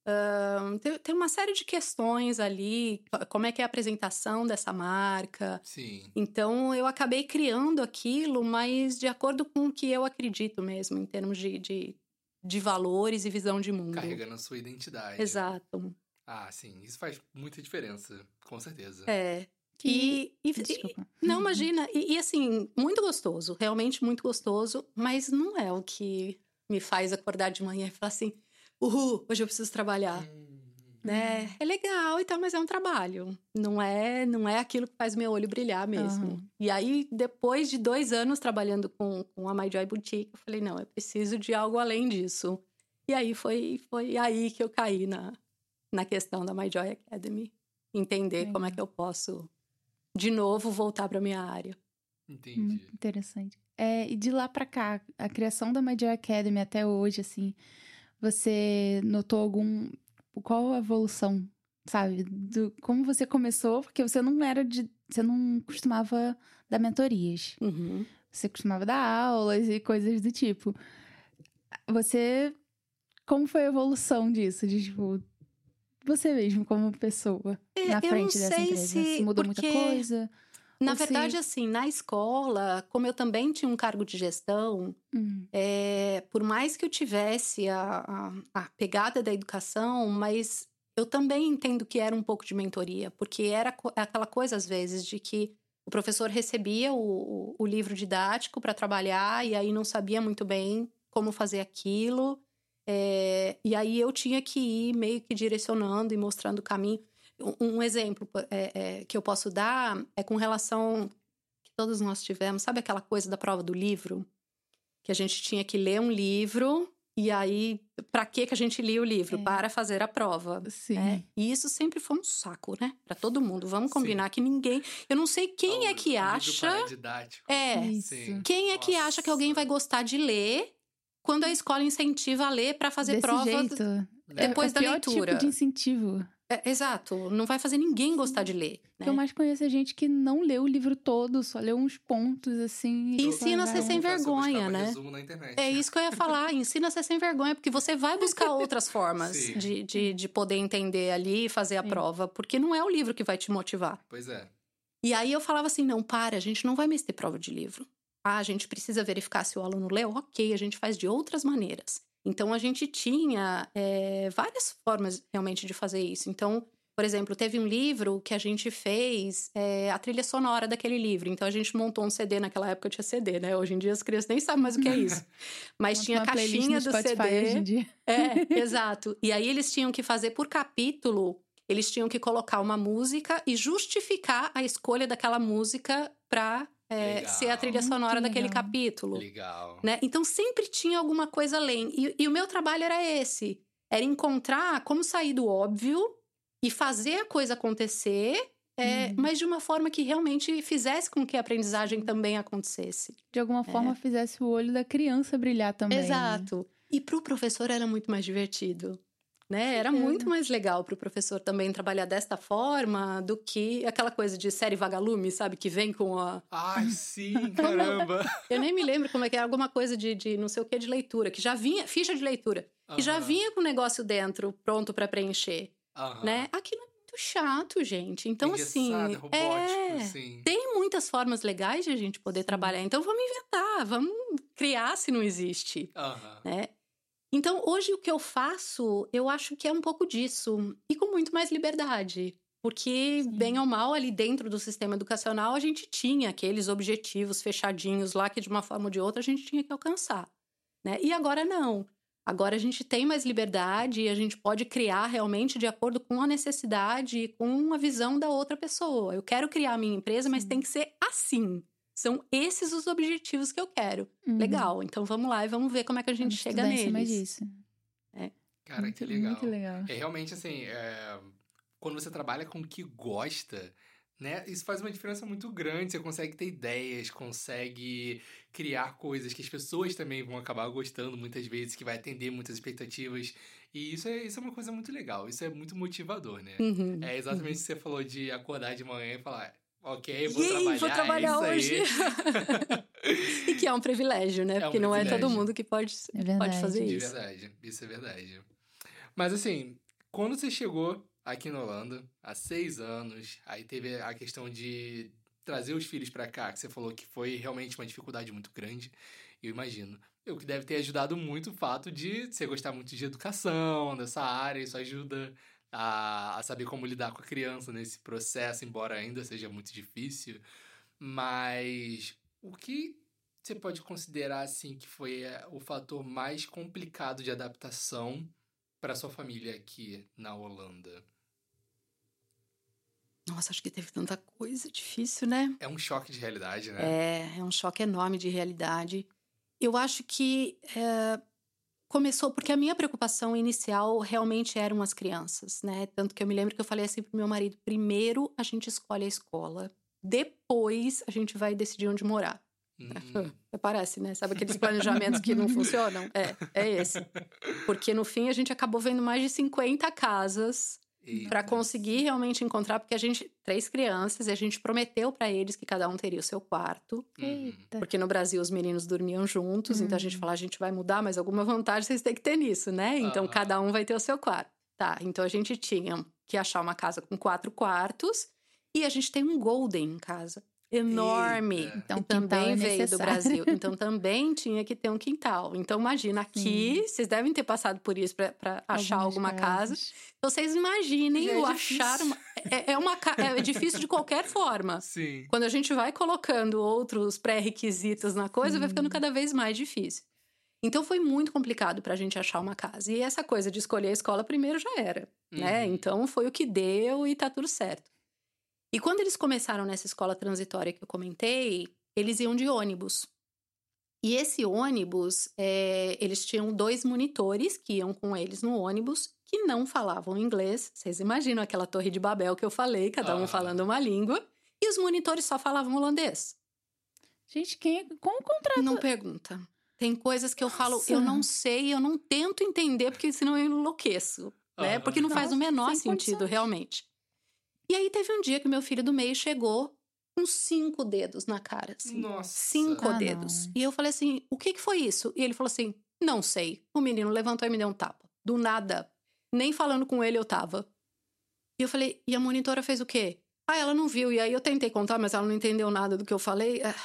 Ahn, tem, tem uma série de questões ali, como é que é a apresentação dessa marca. Sim. Então, eu acabei criando aquilo, mas de acordo com o que eu acredito mesmo, em termos de, de, de valores e visão de mundo. Carregando a sua identidade. Exato. Ah, sim. Isso faz muita diferença, com certeza. É. E, e- Desculpa. Não, imagina. E, e, assim, muito gostoso. Realmente muito gostoso. Mas não é o que me faz acordar de manhã e falar assim... Uhul, hoje eu preciso trabalhar. Hum, Né? É legal e tal, mas é um trabalho. Não é, não é aquilo que faz meu olho brilhar mesmo. Aham. E aí, depois de dois anos trabalhando com, com a My Joy Boutique, eu falei, não, eu preciso de algo além disso. E aí foi, foi aí que eu caí na, na questão da My Joy Academy. Entender como é que eu posso, de novo, voltar para minha área. Entendi. Muito interessante. É, e de lá pra cá, a criação da My Joy Academy até hoje, assim, você notou algum. Qual a evolução, sabe? Do, como você começou? Porque você não era de. Você não costumava dar mentorias. Uhum. Você costumava dar aulas e coisas do tipo. Você. Como foi a evolução disso? De, tipo, você mesmo como pessoa É, na eu frente dessa empresa? se- mudou muita porque- coisa? Na Ou se- verdade, assim, na escola, como eu também tinha um cargo de gestão, Hum, É, por mais que eu tivesse a, a, a pegada da educação, mas eu também entendo que era um pouco de mentoria, porque era co- aquela coisa, às vezes, de que o professor recebia o- o livro didático para trabalhar e aí não sabia muito bem como fazer aquilo. É, e aí eu tinha que ir meio que direcionando e mostrando o caminho. Um, um exemplo é, é, que eu posso dar é com relação que todos nós tivemos, sabe aquela coisa da prova do livro? que a gente tinha que ler um livro E aí, para que que a gente lia o livro? É. Para fazer a prova. Sim. Né? E isso sempre foi um saco, né? Para todo mundo. Vamos combinar Sim. que ninguém. Eu não sei quem é que acha. É. Isso. Quem é que acha que alguém vai gostar de ler quando a escola incentiva a ler para fazer Desse prova jeito. depois é, é da leitura. Tipo de incentivo. É, exato, não vai fazer ninguém gostar de ler. Né? Eu mais conheço a gente que não leu o livro todo, só leu uns pontos assim. E ensina a ser sem vergonha, né? É isso que eu ia falar, ensina a ser sem vergonha, porque você vai buscar outras formas de, de, de, poder entender ali e fazer a Sim. prova, porque não é o livro que vai te motivar. Pois é. E aí eu falava assim: não, para, a gente não vai mais ter prova de livro. Ah, a gente precisa verificar se o aluno leu? Ok, a gente faz de outras maneiras. Então a gente tinha é, várias formas realmente de fazer isso. Então, por exemplo, teve um livro que a gente fez é, a trilha sonora daquele livro. Então a gente montou um CD, naquela época tinha CD, né? Hoje em dia as crianças nem sabem mais o que é isso. Mas tinha a caixinha do Spotify CD. Hoje em dia. É, exato. E aí eles tinham que fazer por capítulo, eles tinham que colocar uma música e justificar a escolha daquela música para é, ser a trilha sonora daquele capítulo. Legal. Né? Então sempre tinha alguma coisa além. E, e, o meu trabalho era esse: era encontrar como sair do óbvio e fazer a coisa acontecer. É, hum. Mas de uma forma que realmente fizesse com que a aprendizagem também acontecesse. De alguma forma é. fizesse o olho da criança brilhar também. Exato. E para o professor era muito mais divertido né? Era muito mais legal para o professor também trabalhar desta forma do que aquela coisa de série vagalume, sabe? Que vem com a. Ai, sim, caramba! Eu nem me lembro como é que é, alguma coisa de, de não sei o que de leitura, que já vinha, ficha de leitura, que já vinha com o negócio dentro, pronto para preencher. Né? Aquilo é muito chato, gente. Então, assim. Robótico, é, sim. Tem muitas formas legais de a gente poder trabalhar. Então, vamos inventar, vamos criar se não existe. Né? Então, hoje o que eu faço, eu acho que é um pouco disso. E com muito mais liberdade. Porque, Sim. bem ou mal, ali dentro do sistema educacional, a gente tinha aqueles objetivos fechadinhos lá que, de uma forma ou de outra, a gente tinha que alcançar. Né? E agora não. Agora a gente tem mais liberdade e a gente pode criar realmente de acordo com a necessidade e com a visão da outra pessoa. Eu quero criar a minha empresa, mas tem que ser assim. São esses os objetivos que eu quero. Uhum. Legal, então vamos lá e vamos ver como é que a gente vamos chega neles. Mais disso. É. Cara, muito, que legal. Muito legal. É realmente assim, é... quando você trabalha com o que gosta, né? Isso faz uma diferença muito grande. Você consegue ter ideias, consegue criar coisas que as pessoas também vão acabar gostando muitas vezes, que vai atender muitas expectativas. E isso é, isso é uma coisa muito legal. Isso é muito motivador, né? Uhum. É exatamente o uhum. que você falou de acordar de manhã e falar Ok, vou Yay, trabalhar. Vou trabalhar é hoje. e que é um privilégio, né? É Porque um não privilégio. é todo mundo que pode, é pode fazer isso. É verdade, isso é verdade. Mas assim, quando você chegou aqui na Holanda, há seis anos, aí teve a questão de trazer os filhos para cá, que você falou que foi realmente uma dificuldade muito grande, eu imagino. O que deve ter ajudado muito o fato de você gostar muito de educação, dessa área, isso ajuda a, a saber como lidar com a criança nesse processo, embora ainda seja muito difícil. Mas o que você pode considerar assim que foi eh, o fator mais complicado de adaptação para sua família aqui na Holanda? Nossa, acho que teve tanta coisa difícil, né? É um choque de realidade, né? É, é um choque enorme de realidade. Eu acho que é, começou porque a minha preocupação inicial realmente eram as crianças, né? Tanto que eu me lembro que eu falei assim pro meu marido: primeiro a gente escolhe a escola, depois a gente vai decidir onde morar. Hum. Parece, né? Sabe aqueles planejamentos que não funcionam? É, é esse. Porque no fim a gente acabou vendo mais de 50 casas para conseguir realmente encontrar, porque a gente, três crianças, e a gente prometeu para eles que cada um teria o seu quarto. Eita. Porque no Brasil os meninos dormiam juntos, então a gente uhum. falou, a gente vai mudar, mas alguma vantagem vocês têm que ter nisso, né? Então cada um vai ter o seu quarto. Tá, então a gente tinha que achar uma casa com quatro quartos e a gente tem um golden em casa enorme. Eita. Então, também é veio do Brasil. Então, também tinha que ter um quintal. Então, imagina, aqui, Sim. vocês devem ter passado por isso para achar alguma casas. casa. Então, vocês imaginem é o achar. Uma, é, é, uma, é difícil de qualquer forma. Sim. Quando a gente vai colocando outros pré-requisitos na coisa, Sim. vai ficando cada vez mais difícil. Então foi muito complicado para a gente achar uma casa. E essa coisa de escolher a escola primeiro já era, né? uhum. né? Então foi o que deu e tá tudo certo. E quando eles começaram nessa escola transitória que eu comentei, eles iam de ônibus. E esse ônibus, é, eles tinham dois monitores que iam com eles no ônibus que não falavam inglês. Vocês imaginam aquela torre de Babel que eu falei, cada um falando uma língua. E os monitores só falavam holandês. Gente, quem é, como contrata? Não pergunta. Tem coisas que eu Nossa. falo, eu não sei, eu não tento entender, porque senão eu enlouqueço. Né? Porque não faz o menor sentido, condições. realmente. E aí teve um dia que meu filho do meio chegou com cinco dedos na cara. Assim. Nossa. Cinco ah, dedos. Não. E eu falei assim: o que, que foi isso? E ele falou assim: não sei. O menino levantou e me deu um tapa. Do nada. Nem falando com ele eu tava. E eu falei: e a monitora fez o quê? Ah, ela não viu. E aí eu tentei contar, mas ela não entendeu nada do que eu falei. Ah,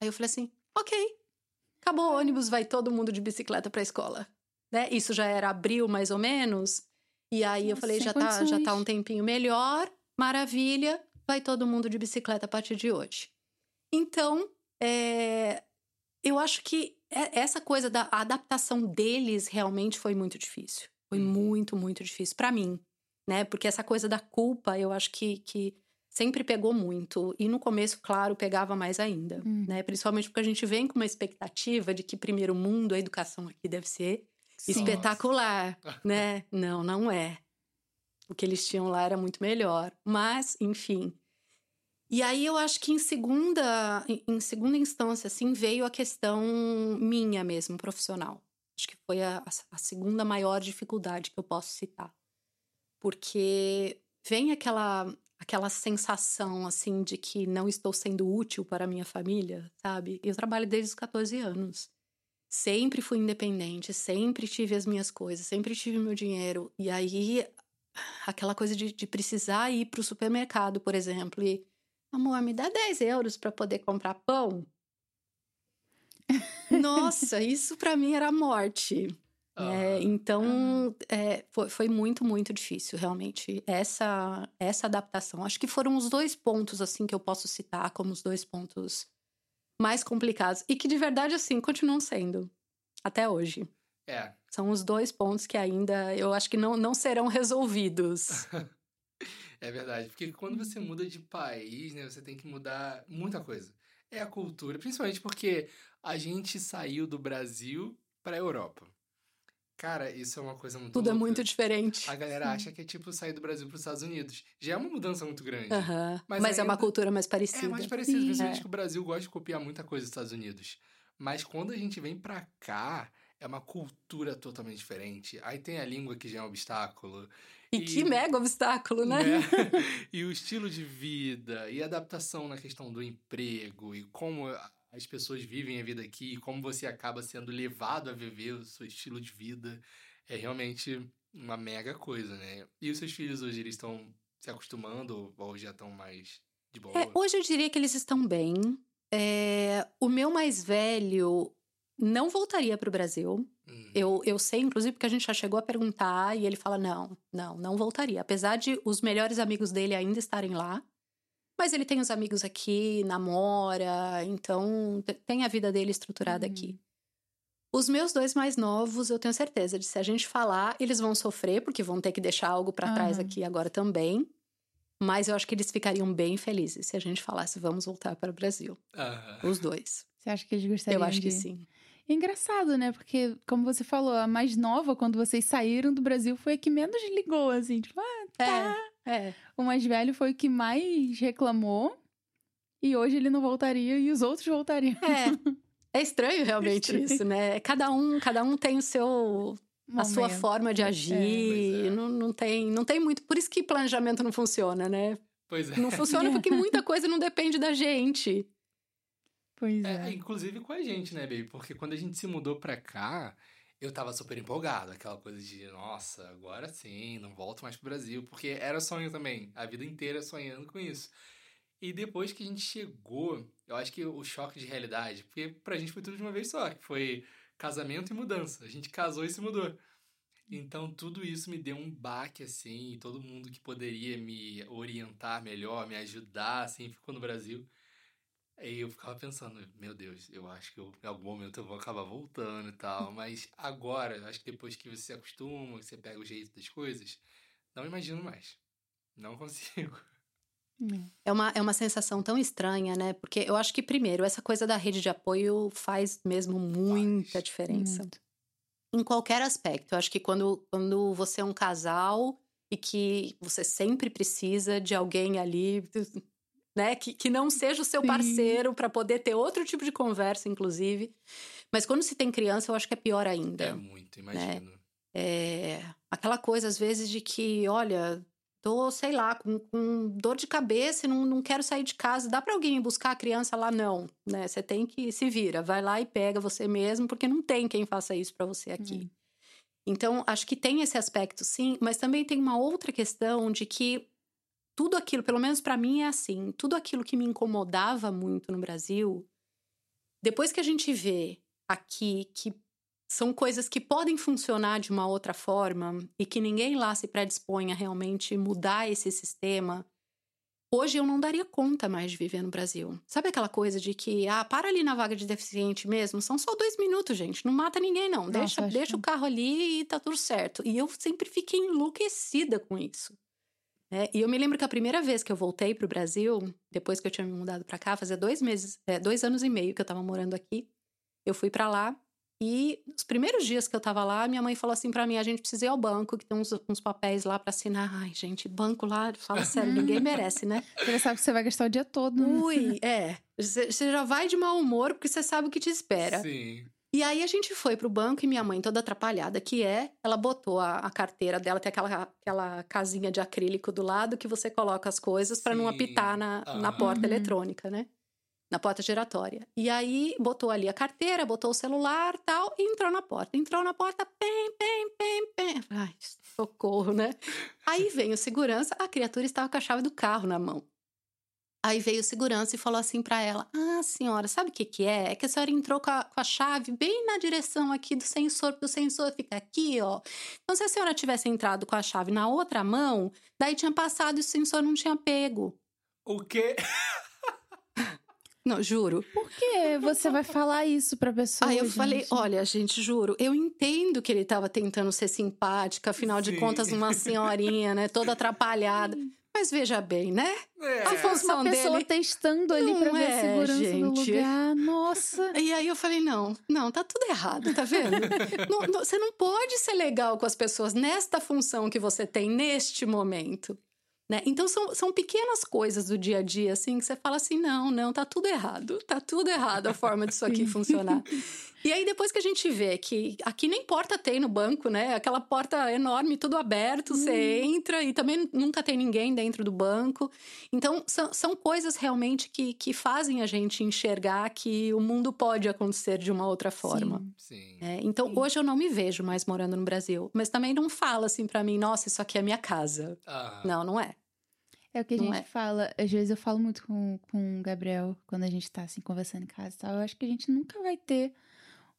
aí eu falei assim: ok. Acabou o ônibus, vai todo mundo de bicicleta pra escola. Né? Isso já era abril, mais ou menos. E aí Nossa, eu falei: já tá, já tá um tempinho melhor. Maravilha, vai todo mundo de bicicleta a partir de hoje. Então, é, eu acho que é, essa coisa da adaptação deles realmente foi muito difícil. Foi uhum. muito, muito difícil para mim, né? Porque essa coisa da culpa, eu acho que, que sempre pegou muito. E no começo, claro, pegava mais ainda, hum. né? Principalmente porque a gente vem com uma expectativa de que primeiro mundo, a educação aqui deve ser Sim. espetacular, né? Não, não é o que eles tinham lá era muito melhor. Mas, enfim. E aí eu acho que em segunda, em segunda instância, assim, veio a questão minha mesmo, profissional. Acho que foi a, a segunda maior dificuldade que eu posso citar. Porque vem aquela aquela sensação assim de que não estou sendo útil para minha família, sabe? Eu trabalho desde os 14 anos. Sempre fui independente, sempre tive as minhas coisas, sempre tive meu dinheiro. E aí aquela coisa de, de precisar ir para o supermercado, por exemplo, e amor, me dá 10 euros para poder comprar pão. Nossa, isso para mim era morte. É, então, é, foi, foi, muito, muito difícil, realmente, essa, essa adaptação. Acho que foram os dois pontos, assim, que eu posso citar como os dois pontos mais complicados. E que, de verdade, assim, continuam sendo, até hoje. É. São os dois pontos que ainda eu acho que não, não serão resolvidos. é verdade, porque quando você muda de país, né, você tem que mudar muita coisa. É a cultura, principalmente porque a gente saiu do Brasil para a Europa. Cara, isso é uma coisa muito Tudo é louca. é muito diferente. A galera acha que é tipo sair do Brasil para os Estados Unidos. Já é uma mudança muito grande. Uhum. Mas, mas é uma cultura mais parecida. É mais parecida, principalmente é. que o Brasil gosta de copiar muita coisa dos Estados Unidos. Mas quando a gente vem para cá, é uma cultura totalmente diferente. Aí tem a língua que já é um obstáculo. E, e que mega obstáculo, né? né? e o estilo de vida, e a adaptação na questão do emprego, e como as pessoas vivem a vida aqui, e como você acaba sendo levado a viver o seu estilo de vida. É realmente uma mega coisa, né? E os seus filhos hoje, eles estão se acostumando ou já estão mais de boa? É, hoje eu diria que eles estão bem. É, o meu mais velho, não voltaria para o Brasil. Hum. Eu, eu sei, inclusive, porque a gente já chegou a perguntar e ele fala: não, não, não voltaria. Apesar de os melhores amigos dele ainda estarem lá. Mas ele tem os amigos aqui, namora, então tem a vida dele estruturada hum. aqui. Os meus dois mais novos, eu tenho certeza de se a gente falar, eles vão sofrer, porque vão ter que deixar algo para trás aqui agora também. Mas eu acho que eles ficariam bem felizes se a gente falasse, vamos voltar para o Brasil. Os dois. Você acha que eles gostariam? Eu acho de... que sim. Engraçado, né? Porque, como você falou, a mais nova, quando vocês saíram do Brasil, foi a que menos ligou, assim. Tipo, ah, tá. É, é. O mais velho foi o que mais reclamou. E hoje ele não voltaria e os outros voltariam. É. É estranho realmente é estranho. isso, né? Cada um, cada um tem o seu Momento. a sua forma de agir. É. Não, não, tem, não tem muito. Por isso que planejamento não funciona, né? Pois é. Não funciona porque muita coisa não depende da gente. Pois é. é. Inclusive com a gente, né, baby? Porque quando a gente se mudou pra cá, eu tava super empolgado. Aquela coisa de, nossa, agora sim, não volto mais pro Brasil. Porque era sonho também. A vida inteira sonhando com isso. E depois que a gente chegou, eu acho que o choque de realidade, porque pra gente foi tudo de uma vez só, que foi casamento e mudança. A gente casou e se mudou. Então tudo isso me deu um baque assim, e todo mundo que poderia me orientar melhor, me ajudar, assim, ficou no Brasil. Aí eu ficava pensando, meu Deus, eu acho que eu, em algum momento eu vou acabar voltando e tal. Mas agora, acho que depois que você se acostuma, que você pega o jeito das coisas, não imagino mais. Não consigo. É, uma, é uma sensação tão estranha, né? Porque eu acho que, primeiro, essa coisa da rede de apoio faz mesmo muita faz. diferença. Muito. Em qualquer aspecto. Eu acho que quando, quando você é um casal e que você sempre precisa de alguém ali, né? Que, que não seja o seu parceiro para poder ter outro tipo de conversa, inclusive. Mas quando se tem criança, eu acho que é pior ainda. É muito, né? imagino. Né? É, aquela coisa, às vezes, de que, olha, tô, sei lá, com, com dor de cabeça e não, não quero sair de casa. Dá para alguém buscar a criança lá? Não, né? Você tem que se vira, vai lá e pega você mesmo, porque não tem quem faça isso para você aqui. Hum. Então, acho que tem esse aspecto, sim, mas também tem uma outra questão de que tudo aquilo, pelo menos para mim é assim, tudo aquilo que me incomodava muito no Brasil, depois que a gente vê aqui que são coisas que podem funcionar de uma outra forma e que ninguém lá se predispõe a realmente mudar esse sistema, hoje eu não daria conta mais de viver no Brasil. Sabe aquela coisa de que, ah, para ali na vaga de deficiente mesmo, são só dois minutos, gente, não mata ninguém não, Nossa, deixa, deixa o carro ali e tá tudo certo. E eu sempre fiquei enlouquecida com isso. É, e eu me lembro que a primeira vez que eu voltei para o Brasil, depois que eu tinha me mudado para cá, fazia dois meses, é, dois anos e meio que eu estava morando aqui, eu fui para lá e nos primeiros dias que eu tava lá, minha mãe falou assim para mim: a gente precisa ir ao banco, que tem uns, uns papéis lá para assinar. Ai, gente, banco lá, fala sério, ninguém merece, né? Você sabe que você vai gastar o dia todo. Né? Ui, é. Você já vai de mau humor porque você sabe o que te espera. Sim. E aí a gente foi pro banco e minha mãe, toda atrapalhada que é, ela botou a, a carteira dela, tem aquela, aquela casinha de acrílico do lado que você coloca as coisas para não apitar na, uhum. na porta eletrônica, né? na porta giratória. E aí botou ali a carteira, botou o celular tal, e entrou na porta. Entrou na porta, pem, pem, pem, pem. Ai, socorro, né? Aí vem o segurança, a criatura estava com a chave do carro na mão. Aí veio o segurança e falou assim para ela: Ah, senhora, sabe o que, que é? É que a senhora entrou com a, com a chave bem na direção aqui do sensor, porque o sensor fica aqui, ó. Então, se a senhora tivesse entrado com a chave na outra mão, daí tinha passado e o sensor não tinha pego. O quê? Não, juro. Por que você vai falar isso pra pessoa? Aí eu gente? falei: olha, gente, juro, eu entendo que ele tava tentando ser simpática, afinal Sim. de contas, uma senhorinha, né, toda atrapalhada. Mas veja bem, né? É. A função uma pessoa dele... testando ali não pra ver é, a segurança gente. lugar. Nossa. E aí eu falei: não, não, tá tudo errado, tá vendo? não, não, você não pode ser legal com as pessoas nesta função que você tem neste momento. Né? Então são, são pequenas coisas do dia a dia assim que você fala assim: não, não, tá tudo errado, tá tudo errado a forma disso aqui funcionar. E aí, depois que a gente vê que aqui nem porta tem no banco, né? Aquela porta enorme, tudo aberto, hum. você entra e também nunca tem ninguém dentro do banco. Então, são, são coisas realmente que, que fazem a gente enxergar que o mundo pode acontecer de uma outra forma. Sim. sim. É, então, sim. hoje eu não me vejo mais morando no Brasil. Mas também não fala assim para mim, nossa, isso aqui é minha casa. Ah. Não, não é. É o que a gente é. fala. Às vezes eu falo muito com, com o Gabriel quando a gente tá assim conversando em casa e tal. Eu acho que a gente nunca vai ter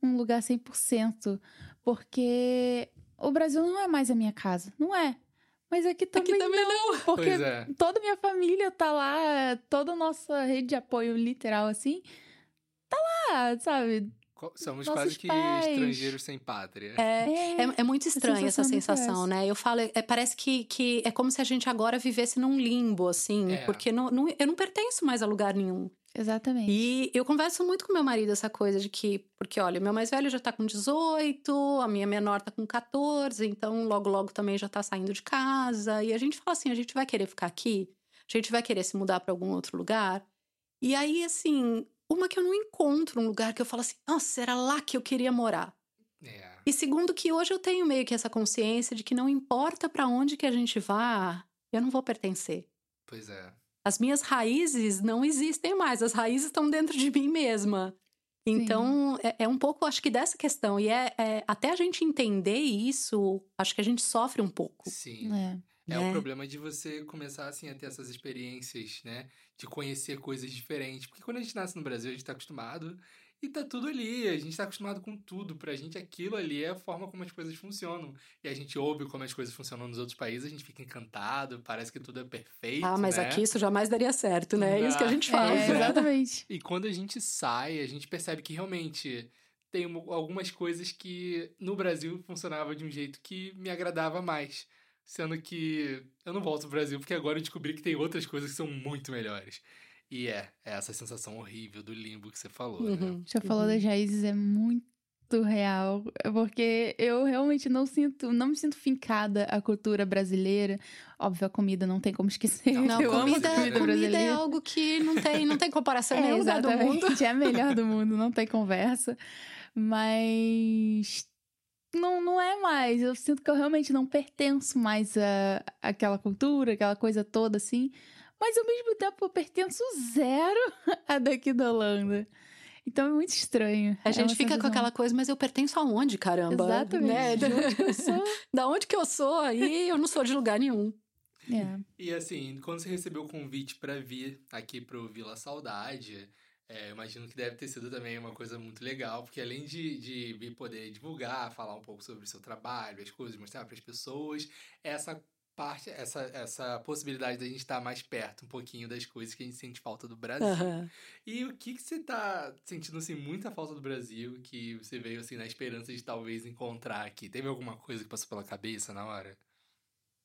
um lugar 100%, porque o Brasil não é mais a minha casa, não é. Mas aqui também, aqui também não, não, porque é. toda minha família tá lá, toda a nossa rede de apoio literal assim, tá lá, sabe? Somos Nossos quase que pais. estrangeiros sem pátria. É, é, é, é muito estranha essa sensação, né? Eu falo, é, parece que, que é como se a gente agora vivesse num limbo, assim, é. porque não, não, eu não pertenço mais a lugar nenhum. Exatamente. E eu converso muito com meu marido essa coisa de que, porque olha, meu mais velho já tá com 18, a minha menor tá com 14, então logo logo também já tá saindo de casa. E a gente fala assim: a gente vai querer ficar aqui? A gente vai querer se mudar para algum outro lugar? E aí, assim, uma que eu não encontro um lugar que eu falo assim: nossa, era lá que eu queria morar. É. E segundo, que hoje eu tenho meio que essa consciência de que não importa para onde que a gente vá, eu não vou pertencer. Pois é as minhas raízes não existem mais, as raízes estão dentro de mim mesma. Então, é, é, um pouco, acho que, dessa questão. E é, é, até a gente entender isso, acho que a gente sofre um pouco. Sim. É. É, o né? problema de você começar assim a ter essas experiências, né? De conhecer coisas diferentes. Porque quando a gente nasce no Brasil, a gente está acostumado e tá tudo ali, a gente tá acostumado com tudo. Pra gente, aquilo ali é a forma como as coisas funcionam. E a gente ouve como as coisas funcionam nos outros países, a gente fica encantado, parece que tudo é perfeito. Ah, mas né? aqui isso jamais daria certo, né? É isso que a gente fala. É, exatamente. e quando a gente sai, a gente percebe que realmente tem algumas coisas que no Brasil funcionava de um jeito que me agradava mais. Sendo que eu não volto pro Brasil porque agora eu descobri que tem outras coisas que são muito melhores. E é, é essa sensação horrível do limbo que você falou, né? uhum. né? Já falou das raízes, é muito real, porque eu realmente não sinto, não me sinto fincada à cultura brasileira. Óbvio, a comida não tem como esquecer. Não, eu comida, comida, comida é algo que não tem, não tem comparação em é, nenhum lugar do mundo. É a melhor do mundo, não tem conversa. Mas não, não é mais. Eu sinto que eu realmente não pertenço mais à, àquela cultura, aquela coisa toda assim. Mas ao mesmo tempo eu pertenço zero a daqui da Holanda. Então é muito estranho. A é gente fica sensação. com aquela coisa, mas eu pertenço aonde, caramba? Exatamente. Né? De onde eu sou? da onde que eu sou? Aí eu não sou de lugar nenhum. É. E assim, quando você recebeu o convite para vir aqui pro Vila Saudade, é, imagino que deve ter sido também uma coisa muito legal, porque além de, de poder divulgar, falar um pouco sobre o seu trabalho, as coisas, mostrar para as pessoas, essa parte, essa, essa possibilidade da gente estar mais perto um pouquinho das coisas que a gente sente falta do Brasil. Uhum. E o que, que você tá sentindo, assim, muita falta do Brasil, que você veio, assim, na esperança de talvez encontrar aqui? Teve alguma coisa que passou pela cabeça na hora?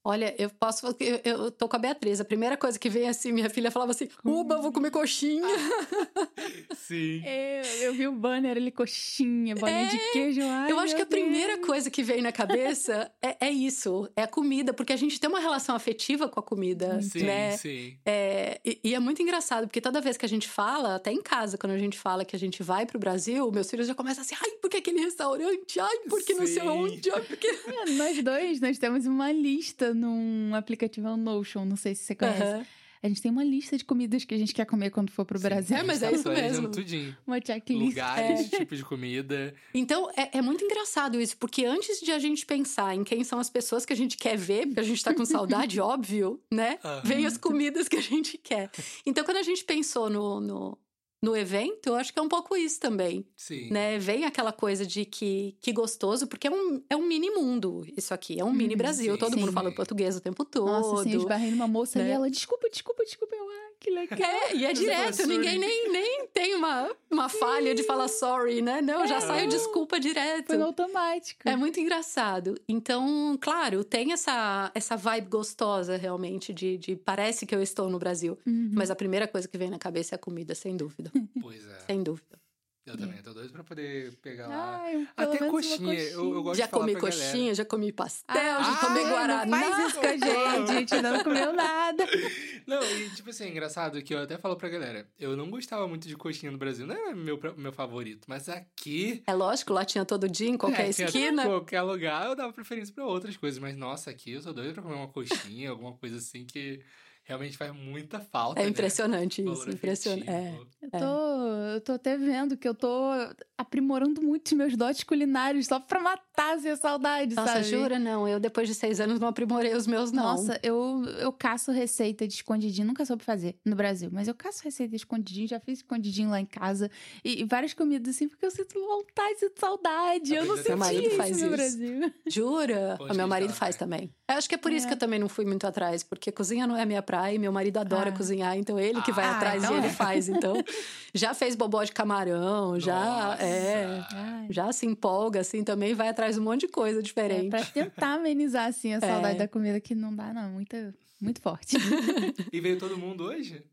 Olha, eu posso. Eu, eu tô com a Beatriz. A primeira coisa que vem assim, minha filha falava assim: Uba, vou comer coxinha. Sim. Eu, eu vi o banner ali, coxinha, bolinha é, de queijo. Ai, eu acho que a Deus. primeira coisa que vem na cabeça é, é, isso: é a comida, porque a gente tem uma relação afetiva com a comida. Sim, né? sim. É, e, e, é muito engraçado, porque toda vez que a gente fala, até em casa, quando a gente fala que a gente vai pro Brasil, meus filhos já começam assim: ai, porque aquele restaurante? Ai, porque não sei onde? Ai, porque. É, nós dois, nós temos uma lista num aplicativo é Notion, não sei se você conhece. Uhum. A gente tem uma lista de comidas que a gente quer comer quando for pro Sim, Brasil. É, mas é isso mesmo. Tudinho. Uma checklist. Lugares, é. tipo de comida. Então, é, é, muito engraçado isso, porque antes de a gente pensar em quem são as pessoas que a gente quer ver, porque a gente tá com saudade, óbvio, né? Uhum. Vem as comidas que a gente quer. Então, quando a gente pensou no, no no evento, eu acho que é um pouco isso também. Sim. Né? Vem aquela coisa de que, que gostoso, porque é um, é um mini mundo isso aqui. É um hum, mini Brasil. Sim, todo sim. mundo fala português o tempo todo. Nossa, assim, eu esbarrei numa moça né? e ela, desculpa, desculpa, desculpa. Eu, ah, que legal. É, e é direto. Ninguém nem, nem tem uma, uma falha de falar sorry, né? Não, é, já saiu desculpa direto. Foi no automático. É muito engraçado. Então, claro, tem essa, essa vibe gostosa, realmente, de, de parece que eu estou no Brasil. Uhum. Mas a primeira coisa que vem na cabeça é a comida, sem dúvida. Pois é. Sem dúvida. Eu também, tô doido pra poder pegar lá. Ai, Até coxinha. coxinha. Eu, eu gosto já de comi coxinha, galera. já comi pastel, ah, já tomei guaraná. Não faz isso com a gente, a gente não comeu nada. Não, e tipo assim, é engraçado que eu até falo pra galera, eu não gostava muito de coxinha no Brasil, não era meu, meu favorito, mas aqui... É lógico, lá tinha todo dia, em qualquer é, esquina. Em qualquer lugar, eu dava preferência pra outras coisas, mas nossa, aqui eu tô doido pra comer uma coxinha, alguma coisa assim que realmente faz muita falta. É né? impressionante né? isso, impressionante. É, eu, tô, eu tô até vendo que eu tô aprimorando muito os meus dotes culinários só pra matar essa saudade, Nossa, sabe? jura? Não, eu depois de seis anos não aprimorei os meus, não. Nossa, eu, eu caço receita de escondidinho, nunca soube fazer no Brasil, mas eu caço receita de escondidinho, já fiz escondidinho lá em casa e, e várias comidas assim, porque eu sinto vontade, sinto saudade. eu não sei meu marido isso faz no isso. Brasil. Jura? Pode o meu marido faz é. também. Eu acho que é por isso É. que eu também não fui muito atrás, porque cozinha não é a minha praia e meu marido adora Ah. cozinhar, então ele que vai Ah, atrás então e ele é. faz. Então, já fez bobó de camarão, já Nossa. é, Ai. já se empolga assim também, vai atrás de um monte de coisa É, diferente. pra tentar amenizar, assim, a saudade É. da comida que não dá, não. Muito, muito forte. E veio todo mundo hoje?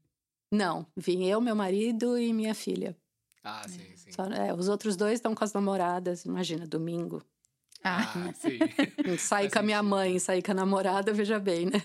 Não, vim eu, meu marido e minha filha. Ah, sim, sim. Só- é, os outros dois estão com as namoradas, imagina, domingo. Ah, Ah, sim. Sair com a minha mãe, sair com a namorada, veja bem, né?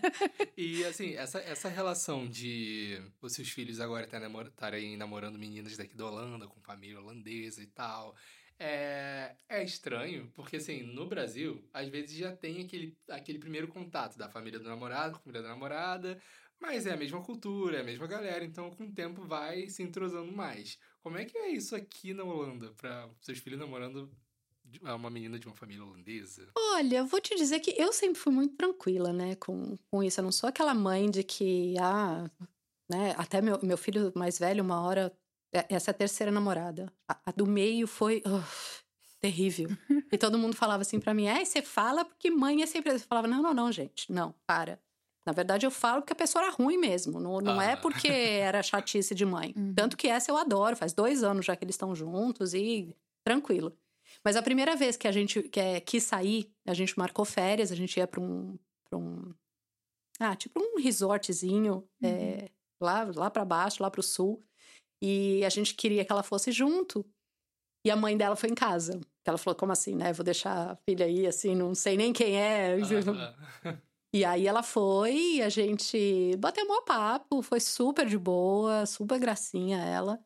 E assim, essa, essa relação de os seus filhos agora estarem namorando meninas daqui da Holanda, com família holandesa e tal, é, é estranho, porque assim, no Brasil, às vezes já tem aquele, aquele primeiro contato da família do namorado com a família da namorada, mas é a mesma cultura, é a mesma galera, então com o tempo vai se entrosando mais. Como é que é isso aqui na Holanda, para seus filhos namorando uma menina de uma família holandesa? Olha, vou te dizer que eu sempre fui muito tranquila, né, com, com isso. Eu não sou aquela mãe de que, ah, né, até meu, meu filho mais velho, uma hora, essa é a terceira namorada. A, a do meio foi ugh, terrível. e todo mundo falava assim pra mim, é, você fala porque mãe é sempre... Eu falava, não, não, não, gente, não, para. Na verdade, eu falo porque a pessoa era ruim mesmo. Não, não é Ah. porque era chatice de mãe. Uhum. Tanto que essa eu adoro. Faz dois anos já que eles estão juntos e tranquilo. Mas a primeira vez que a gente que, quis sair, a gente marcou férias, a gente ia para um, pra pra um. Ah, tipo um resortzinho uhum. é, lá, lá para baixo, lá pro sul. E a gente queria que ela fosse junto. E a mãe dela foi em casa. Ela falou: como assim, né? Vou deixar a filha aí, assim, não sei nem quem é. E aí ela foi e a gente bateu um papo, foi super de boa, super gracinha ela.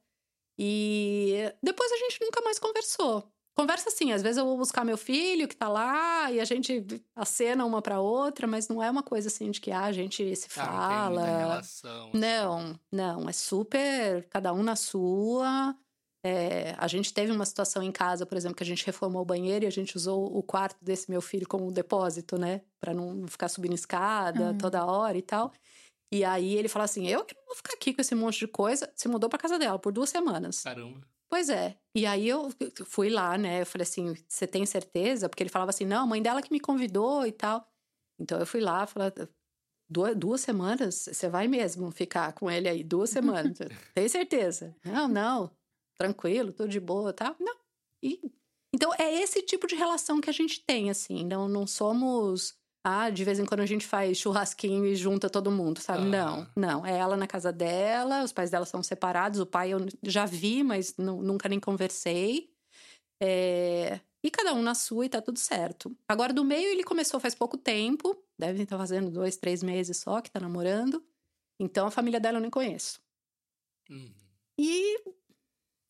E depois a gente nunca mais conversou. Conversa assim, às vezes eu vou buscar meu filho que tá lá e a gente acena uma para outra, mas não é uma coisa assim de que ah, a gente se ah, fala. Não, relação, assim. não, não, é super cada um na sua. É, a gente teve uma situação em casa, por exemplo, que a gente reformou o banheiro e a gente usou o quarto desse meu filho como depósito, né? Pra não ficar subindo escada uhum. toda hora e tal. E aí ele fala assim: eu que não vou ficar aqui com esse monte de coisa. Se mudou pra casa dela por duas semanas. Caramba. Pois é. E aí eu fui lá, né? Eu falei assim: você tem certeza? Porque ele falava assim: não, a mãe dela que me convidou e tal. Então eu fui lá, falei: duas, duas semanas? Você vai mesmo ficar com ele aí duas semanas? tem certeza? Não, não tranquilo, tudo de boa, tá? Não. E, então é esse tipo de relação que a gente tem, assim. Não, não somos. Ah, de vez em quando a gente faz churrasquinho e junta todo mundo, sabe? Não, não. É ela na casa dela, os pais dela são separados, o pai eu já vi, mas nunca nem conversei. É... E cada um na sua e tá tudo certo. Agora, do meio, ele começou faz pouco tempo, deve estar fazendo dois, três meses só que tá namorando. Então a família dela eu nem conheço. Uhum. E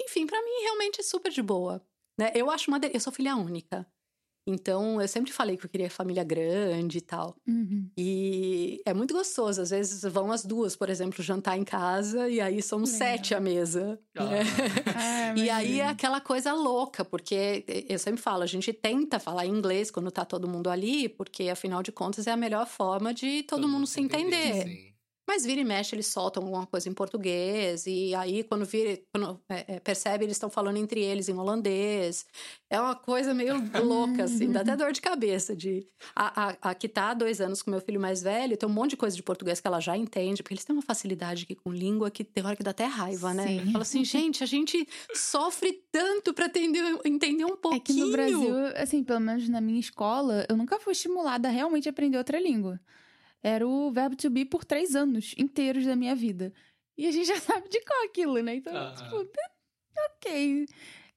enfim, para mim realmente é super de boa. Né? Eu acho uma. De... Eu sou filha única. Então, eu sempre falei que eu queria família grande e tal. Uhum. E é muito gostoso. Às vezes vão as duas, por exemplo, jantar em casa e aí somos Legal. sete à mesa. Ah. Né? Ah, e aí é aquela coisa louca, porque eu sempre falo, a gente tenta falar inglês quando tá todo mundo ali, porque afinal de contas é a melhor forma de todo, todo mundo se entender. entender. Mas vira e mexe, eles soltam alguma coisa em português, e aí, quando, vira, quando é, é, percebe, eles estão falando entre eles em holandês. É uma coisa meio louca, assim, dá até dor de cabeça. De... A, a, a que tá há dois anos com meu filho mais velho, tem um monte de coisa de português que ela já entende, porque eles têm uma facilidade aqui com língua que tem hora que dá até raiva, né? Sim. Fala assim, gente, a gente sofre tanto para entender, entender um pouquinho. É que no Brasil, assim, pelo menos na minha escola, eu nunca fui estimulada a realmente aprender outra língua era o verbo to be por três anos inteiros da minha vida. E a gente já sabe de qual aquilo, né? Então, uh -huh. tipo, ok.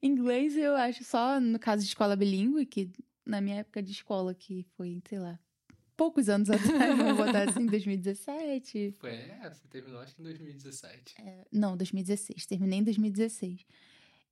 Inglês eu acho só no caso de escola bilíngue, que na minha época de escola, que foi, sei lá, poucos anos atrás, vou botar assim, 2017. Foi, é, você terminou acho que em 2017. É, não, 2016. Terminei em 2016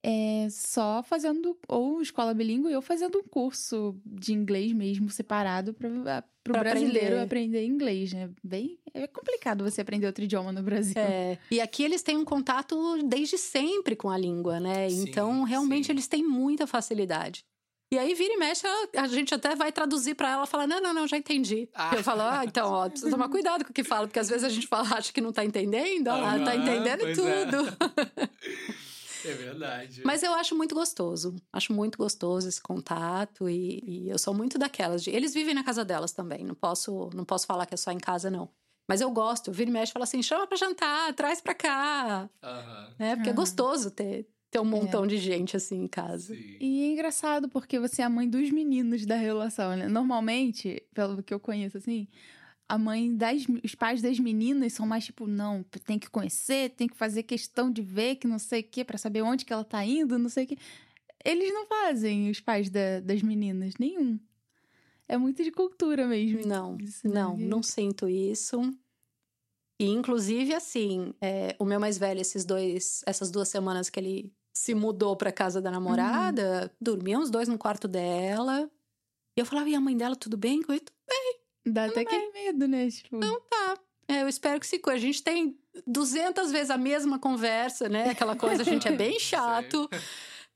é, só fazendo ou escola bilíngue ou fazendo um curso de inglês mesmo separado para o brasileiro aprender. aprender. inglês, né? Bem, é complicado você aprender outro idioma no Brasil. É. E aqui eles têm um contato desde sempre com a língua, né? Sim, então, realmente sim. eles têm muita facilidade. E aí, vira e mexe, a gente até vai traduzir para ela, falar, não, não, não, já entendi. Ah. Eu falo, ah, então, ó, precisa tomar cuidado com o que fala, porque às vezes a gente fala, acha que não tá entendendo, ó, ah, tá entendendo tudo. É. É verdade. Mas eu acho muito gostoso. Acho muito gostoso esse contato e, e, eu sou muito daquelas. De, eles vivem na casa delas também. Não posso, não posso falar que é só em casa, não. Mas eu gosto. Eu viro e mexe e falo assim: chama pra jantar, traz pra cá. Uhum. É, porque uhum. é gostoso ter, ter um montão é. de gente assim em casa. Sim. E é engraçado porque você é a mãe dos meninos da relação, né? Normalmente, pelo que eu conheço, assim, a mãe das. Os pais das meninas são mais tipo, não, tem que conhecer, tem que fazer questão de ver, que não sei o quê, pra saber onde que ela tá indo, não sei o quê. Eles não fazem, os pais da, das meninas, nenhum. É muito de cultura mesmo. Não, isso, né? não, não sinto isso. E, inclusive, assim, é, o meu mais velho, esses dois, essas duas semanas que ele se mudou pra casa da namorada, uhum. dormiam os dois no quarto dela. E eu falava, e a mãe dela, tudo bem? Eu, tudo bem. Dá até aquele medo, né? Tipo... Não tá. É, eu espero que se cuide. A gente tem 200 vezes a mesma conversa, né? Aquela coisa, a gente é bem chato.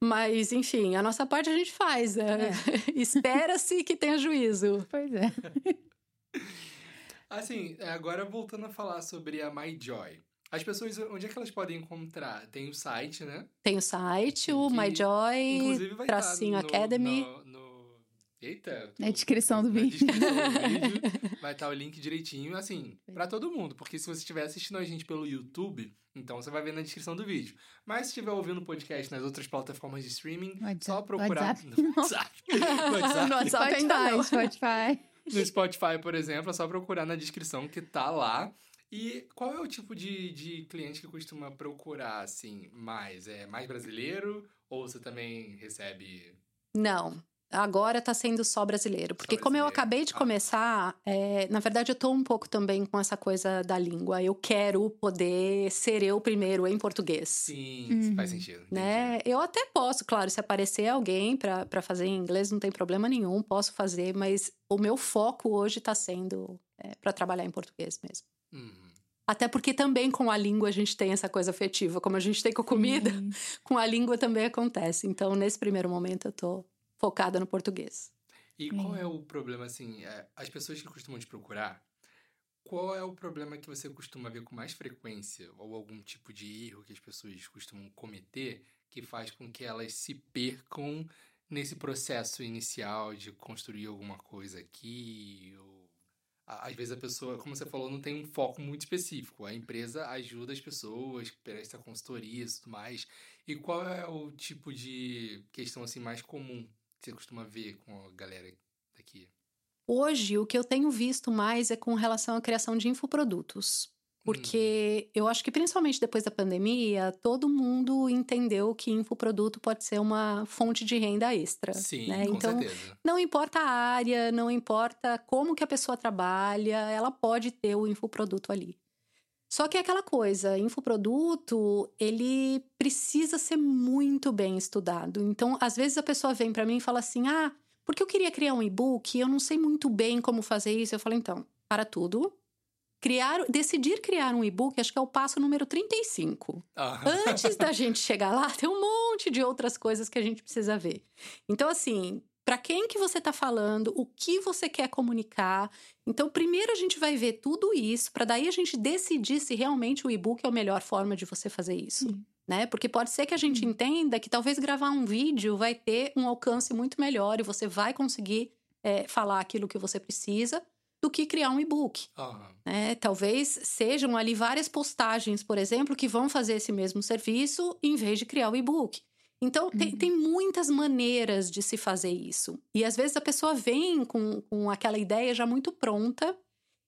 Mas, enfim, a nossa parte a gente faz. Né? É. Espera-se que tenha juízo. Pois é. Assim, agora voltando a falar sobre a MyJoy. As pessoas, onde é que elas podem encontrar? Tem o site, né? Tem o site, o MyJoy, tá tracinho no, Academy. No, no Eita. Na descrição do vídeo. Descrição do vídeo vai estar o link direitinho, assim, para todo mundo. Porque se você estiver assistindo a gente pelo YouTube, então você vai ver na descrição do vídeo. Mas se estiver ouvindo o podcast nas outras plataformas de streaming, WhatsApp, só procurar WhatsApp. no WhatsApp. WhatsApp. no WhatsApp Spotify. Spotify. no Spotify, por exemplo, é só procurar na descrição que tá lá. E qual é o tipo de, de cliente que costuma procurar, assim, mais? É mais brasileiro ou você também recebe... Não, agora está sendo só brasileiro. Porque, só brasileiro. como eu acabei de ah. começar, é, na verdade, eu estou um pouco também com essa coisa da língua. Eu quero poder ser eu primeiro em português. Sim, uhum. faz sentido. Né? Eu até posso, claro, se aparecer alguém para fazer em inglês, não tem problema nenhum, posso fazer, mas o meu foco hoje está sendo é, para trabalhar em português mesmo. Uhum. Até porque também com a língua a gente tem essa coisa afetiva, como a gente tem com a comida, Sim. com a língua também acontece. Então, nesse primeiro momento, eu tô focada no português. E qual é o problema, assim, é, as pessoas que costumam te procurar, qual é o problema que você costuma ver com mais frequência, ou algum tipo de erro que as pessoas costumam cometer, que faz com que elas se percam nesse processo inicial de construir alguma coisa aqui, ou às vezes a pessoa, como você falou, não tem um foco muito específico. A empresa ajuda as pessoas, presta consultoria e tudo mais. E qual é o tipo de questão assim mais comum você costuma ver com a galera daqui? Hoje, o que eu tenho visto mais é com relação à criação de infoprodutos. Porque hum. eu acho que principalmente depois da pandemia, todo mundo entendeu que infoproduto pode ser uma fonte de renda extra. Sim, né? com então, certeza. não importa a área, não importa como que a pessoa trabalha, ela pode ter o infoproduto ali. Só que é aquela coisa, infoproduto, ele precisa ser muito bem estudado. Então, às vezes a pessoa vem para mim e fala assim: "Ah, porque eu queria criar um e-book, eu não sei muito bem como fazer isso". Eu falo: "Então, para tudo. Criar, decidir criar um e-book, acho que é o passo número 35. Ah. Antes da gente chegar lá, tem um monte de outras coisas que a gente precisa ver. Então, assim, para quem que você está falando, o que você quer comunicar. Então, primeiro a gente vai ver tudo isso, para daí a gente decidir se realmente o e-book é a melhor forma de você fazer isso. Sim. Né? Porque pode ser que a gente entenda que talvez gravar um vídeo vai ter um alcance muito melhor e você vai conseguir é, falar aquilo que você precisa do que criar um e-book. Uhum. Né? Talvez sejam ali várias postagens, por exemplo, que vão fazer esse mesmo serviço em vez de criar o e-book. Então, uhum. tem, tem muitas maneiras de se fazer isso. E às vezes a pessoa vem com, com aquela ideia já muito pronta.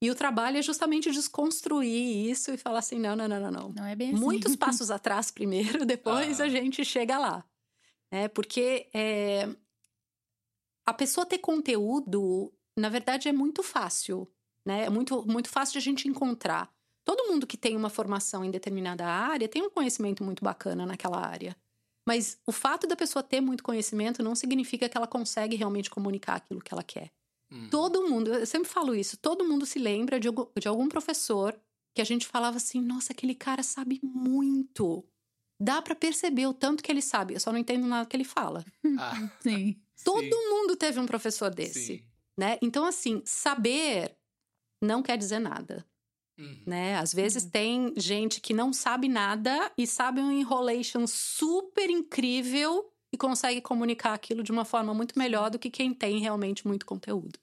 E o trabalho é justamente desconstruir isso e falar assim: não, não, não, não, não. Não é bem assim. Muitos passos atrás primeiro, depois ah. a gente chega lá. É, porque é, a pessoa ter conteúdo, na verdade, é muito fácil. Né? É muito, muito fácil de a gente encontrar. Todo mundo que tem uma formação em determinada área tem um conhecimento muito bacana naquela área. Mas o fato da pessoa ter muito conhecimento não significa que ela consegue realmente comunicar aquilo que ela quer. Hum. Todo mundo, eu sempre falo isso, todo mundo se lembra de, de algum professor que a gente falava assim: nossa, aquele cara sabe muito. Dá para perceber o tanto que ele sabe, eu só não entendo nada que ele fala. Ah. Sim. Todo Sim. mundo teve um professor desse, Sim. né? Então assim, saber não quer dizer nada. Uhum. Né? Às vezes uhum. tem gente que não sabe nada e sabe um enrolation super incrível e consegue comunicar aquilo de uma forma muito melhor do que quem tem realmente muito conteúdo.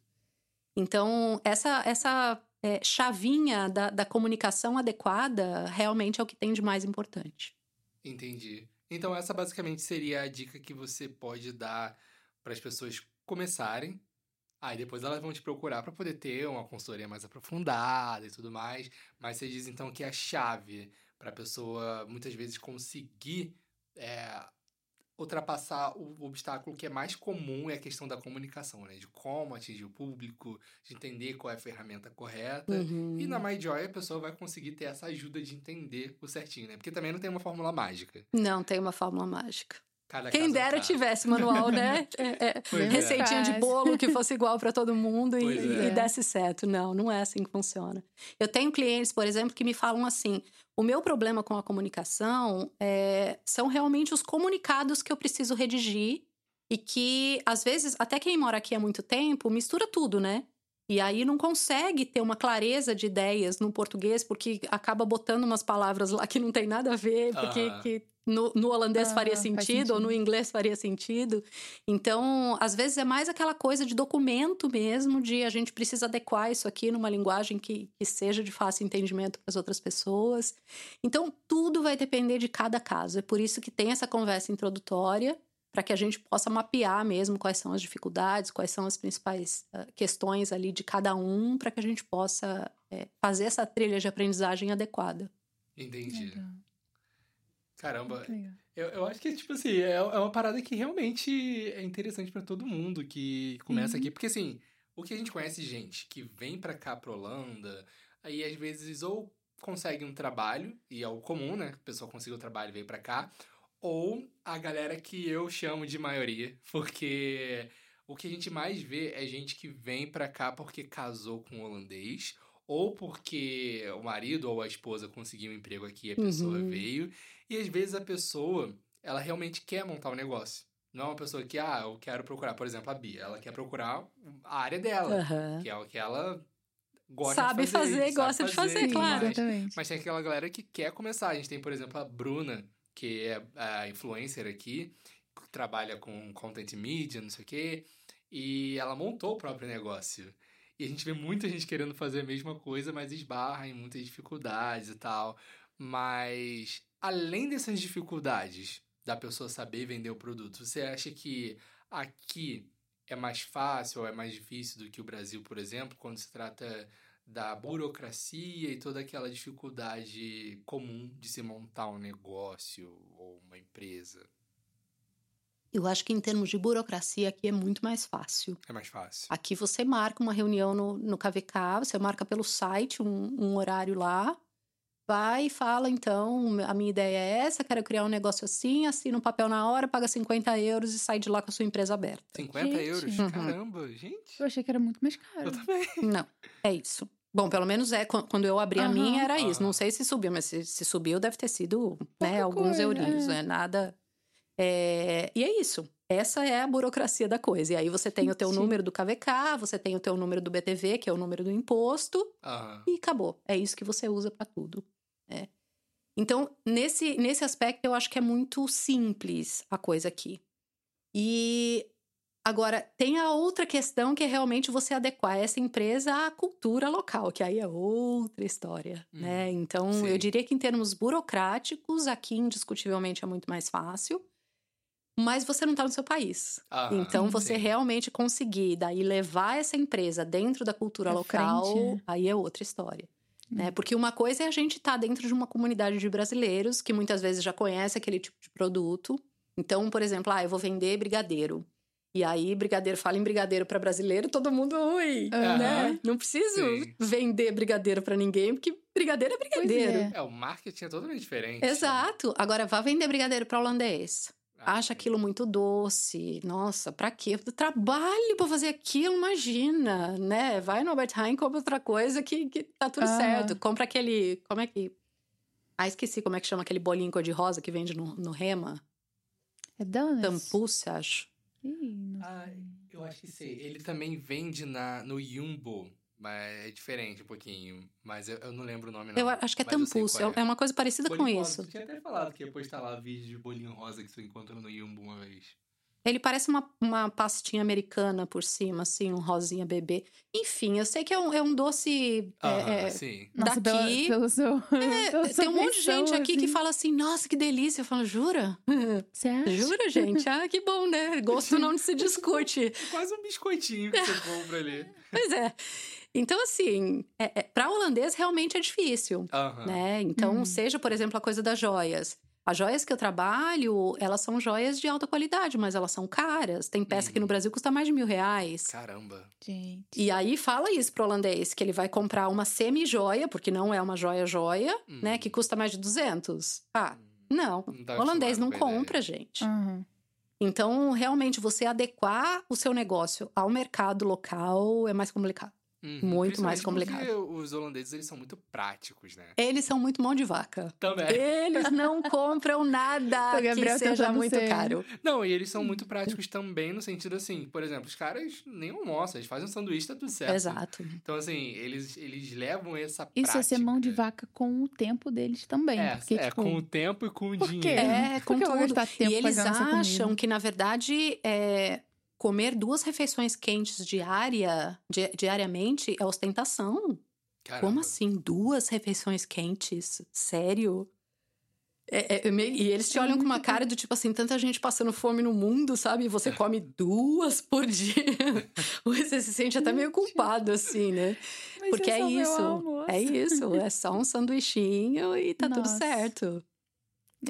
Então, essa, essa é, chavinha da, da comunicação adequada realmente é o que tem de mais importante. Entendi. Então, essa basicamente seria a dica que você pode dar para as pessoas começarem Aí depois elas vão te procurar para poder ter uma consultoria mais aprofundada e tudo mais. Mas você diz então que a chave para a pessoa muitas vezes conseguir é, ultrapassar o obstáculo que é mais comum é a questão da comunicação, né? De como atingir o público, de entender qual é a ferramenta correta. Uhum. E na MyJoy a pessoa vai conseguir ter essa ajuda de entender o certinho, né? Porque também não tem uma fórmula mágica. Não tem uma fórmula mágica. Cada Quem dera tivesse manual, né? É, é, é, receitinha de bolo que fosse igual para todo mundo e, é. e, desse certo. Não, não é assim que funciona. Eu tenho clientes, por exemplo, que me falam assim: o meu problema com a comunicação é, são realmente os comunicados que eu preciso redigir e que, às vezes, até quem mora aqui há muito tempo, mistura tudo, né? E aí não consegue ter uma clareza de ideias no português, porque acaba botando umas palavras lá que não tem nada a ver, porque que no, no holandês ah, faria sentido, sentido, ou no inglês faria sentido. Então, às vezes é mais aquela coisa de documento mesmo, de a gente precisa adequar isso aqui numa linguagem que, que seja de fácil entendimento para as outras pessoas. Então, tudo vai depender de cada caso. É por isso que tem essa conversa introdutória, para que a gente possa mapear mesmo quais são as dificuldades, quais são as principais uh, questões ali de cada um, para que a gente possa é, fazer essa trilha de aprendizagem adequada. Entendi. Legal. Caramba, eu, eu acho que, tipo assim, é, é uma parada que realmente é interessante para todo mundo que começa uhum. aqui. Porque, assim, o que a gente conhece gente que vem para cá, pra Holanda, aí às vezes ou consegue um trabalho, e é o comum, né? A pessoa conseguiu o trabalho e veio para cá, ou a galera que eu chamo de maioria, porque o que a gente mais vê é gente que vem para cá porque casou com um holandês, ou porque o marido ou a esposa conseguiu um emprego aqui e a pessoa uhum. veio. E às vezes a pessoa, ela realmente quer montar um negócio. Não é uma pessoa que, ah, eu quero procurar, por exemplo, a Bia. Ela quer procurar a área dela, uhum. que é o que ela gosta sabe de fazer. fazer gosta de fazer, claro. Exatamente. Mas tem aquela galera que quer começar. A gente tem, por exemplo, a Bruna, que é a influencer aqui, que trabalha com content media, não sei o quê. E ela montou o próprio negócio. A gente vê muita gente querendo fazer a mesma coisa, mas esbarra em muitas dificuldades e tal. Mas, além dessas dificuldades da pessoa saber vender o produto, você acha que aqui é mais fácil ou é mais difícil do que o Brasil, por exemplo, quando se trata da burocracia e toda aquela dificuldade comum de se montar um negócio ou uma empresa? Eu acho que em termos de burocracia aqui é muito mais fácil. É mais fácil. Aqui você marca uma reunião no, no KVK, você marca pelo site um, um horário lá, vai e fala, então, a minha ideia é essa, quero criar um negócio assim, assina um papel na hora, paga 50 euros e sai de lá com a sua empresa aberta. 50 gente. euros? Uhum. Caramba, gente. Eu achei que era muito mais caro. Eu também. Não, é isso. Bom, pelo menos é quando eu abri uhum. a minha era isso. Não sei se subiu, mas se, se subiu deve ter sido né, alguns eurinhos, é. não é nada é, e é isso. Essa é a burocracia da coisa. E aí você tem o teu Sim. número do KVK, você tem o teu número do BTV, que é o número do imposto, uhum. e acabou. É isso que você usa para tudo. É. Então, nesse, nesse aspecto, eu acho que é muito simples a coisa aqui. E agora, tem a outra questão que é realmente você adequar essa empresa à cultura local, que aí é outra história, hum, né? Então, sim. eu diria que em termos burocráticos, aqui indiscutivelmente é muito mais fácil mas você não está no seu país. Ah, então, você sim. realmente conseguir daí levar essa empresa dentro da cultura local, frente. aí é outra história. Hum. Né? Porque uma coisa é a gente estar tá dentro de uma comunidade de brasileiros que muitas vezes já conhece aquele tipo de produto. Então, por exemplo, ah, eu vou vender brigadeiro. E aí, brigadeiro fala em brigadeiro para brasileiro, todo mundo, ui, uhum. né? Não preciso Sim. vender brigadeiro para ninguém, porque brigadeiro é brigadeiro. É. é. o marketing é totalmente diferente. Exato. Agora, vá vender brigadeiro para holandês acha aquilo muito doce. Nossa, pra quê? Trabalho pra fazer aquilo, imagina, né? Vai no Albert Heijn, compra outra coisa que, que tá tudo ah. certo. Compra aquele. Como é que. Ah, esqueci como é que chama aquele bolinho cor-de-rosa que vende no, no Rema. É Donuts? Tampus, acho. Ih, ah, eu acho que sei. Ele também vende na, no Yumbo. Mas é diferente um pouquinho. Mas eu, eu não lembro o nome, não. Eu acho que é tampus. É. é. uma coisa parecida bolinho com rosa. isso. Você tinha até falado que ia postar lá vídeo de bolinho rosa que você encontrou no Yumbo uma vez. Ele parece uma, uma pastinha americana por cima, assim, um rosinha bebê. Enfim, eu sei que é um, é um doce ah, é, sim. daqui. Nossa, pelo, pelo seu, é, pelo tem um monte de gente aqui assim. que fala assim, nossa, que delícia. Eu falo, jura? Você acha? Jura, gente? Ah, que bom, né? Gosto não se discute. Quase um biscoitinho que você compra ali. Pois é. Então, assim, é, é, para holandês realmente é difícil, uhum. né? Então, uhum. seja, por exemplo, a coisa das joias. As joias que eu trabalho, elas são joias de alta qualidade, mas elas são caras. Tem peça uhum. que no uhum. Brasil custa mais de mil reais. Caramba. Gente. E aí fala isso pro holandês, que ele vai comprar uma semi-joia, porque não é uma joia-joia, né? Que uhum. custa mais de 200. Ah, hum. não. não tá holandês não compra, ideia. gente. Uhum. Então, realmente, você adequar o seu negócio ao mercado local é mais complicado. Uhum. Muito mais complicado. os holandeses, eles são muito práticos, né? Eles são muito mão de vaca. Também. Eles não compram nada que tá seja muito caro. Não, e eles são muito práticos também no sentido assim, por exemplo, os caras nem almoçam, eles fazem um sanduíche, tá tudo certo. Exato. Então, assim, eles, eles levam essa Isso prática. Isso é ser mão de vaca com o tempo deles também. É, porque, é tipo, com o tempo e com o dinheiro. É, com Por que eu vou gastar tempo E eles acham que, na verdade, é, comer duas refeições quentes diária, di diariamente é ostentação. Caramba. Como assim? Duas refeições quentes? Sério? É, é, e eles te olham com uma cara do tipo assim, tanta gente passando fome no mundo, sabe? E você come duas por dia. você se sente até meio culpado, assim, né? Mas Porque é, é isso. É isso. É só um sanduichinho e tá Nossa. tudo certo.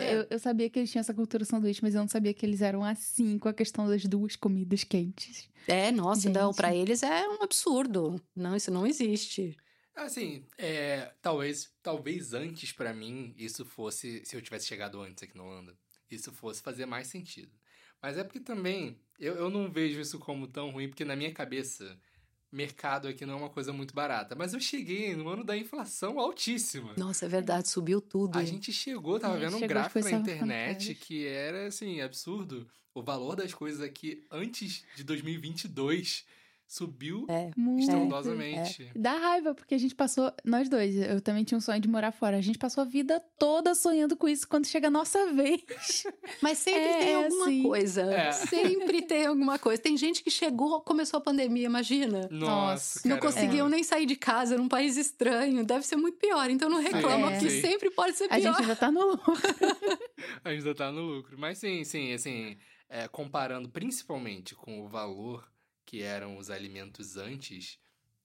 É. Eu, eu, sabia que eles tinham essa cultura sanduíche, mas eu não sabia que eles eram assim com a questão das duas comidas quentes. É, nossa, Gente. não, pra eles é um absurdo. Não, isso não existe. Assim, é, talvez, talvez antes para mim isso fosse, se eu tivesse chegado antes aqui na Holanda, isso fosse fazer mais sentido. Mas é porque também eu, eu não vejo isso como tão ruim, porque na minha cabeça mercado aqui não é uma coisa muito barata. Mas eu cheguei no ano da inflação altíssima. Nossa, é verdade, subiu tudo. A gente chegou, tava é, vendo um gráfico na internet que era, assim, absurdo. O valor das coisas aqui antes de 2022 subiu é, estrondosamente. É. Dá raiva, porque a gente passou, nós dois, eu também tinha um sonho de morar fora. A gente passou a vida toda sonhando com isso quando chega a nossa vez. Mas sempre é, tem alguma assim. coisa. É. Sempre tem alguma coisa. Tem gente que chegou, começou a pandemia, imagina. Nossa. Não conseguiam nem sair de casa num país estranho. Deve ser muito pior. Então não reclama, porque sempre pode ser pior. A gente ainda tá no lucro. a gente ainda tá no lucro. Mas sim, sim, assim, comparando principalmente com o valor que eram os alimentos antes,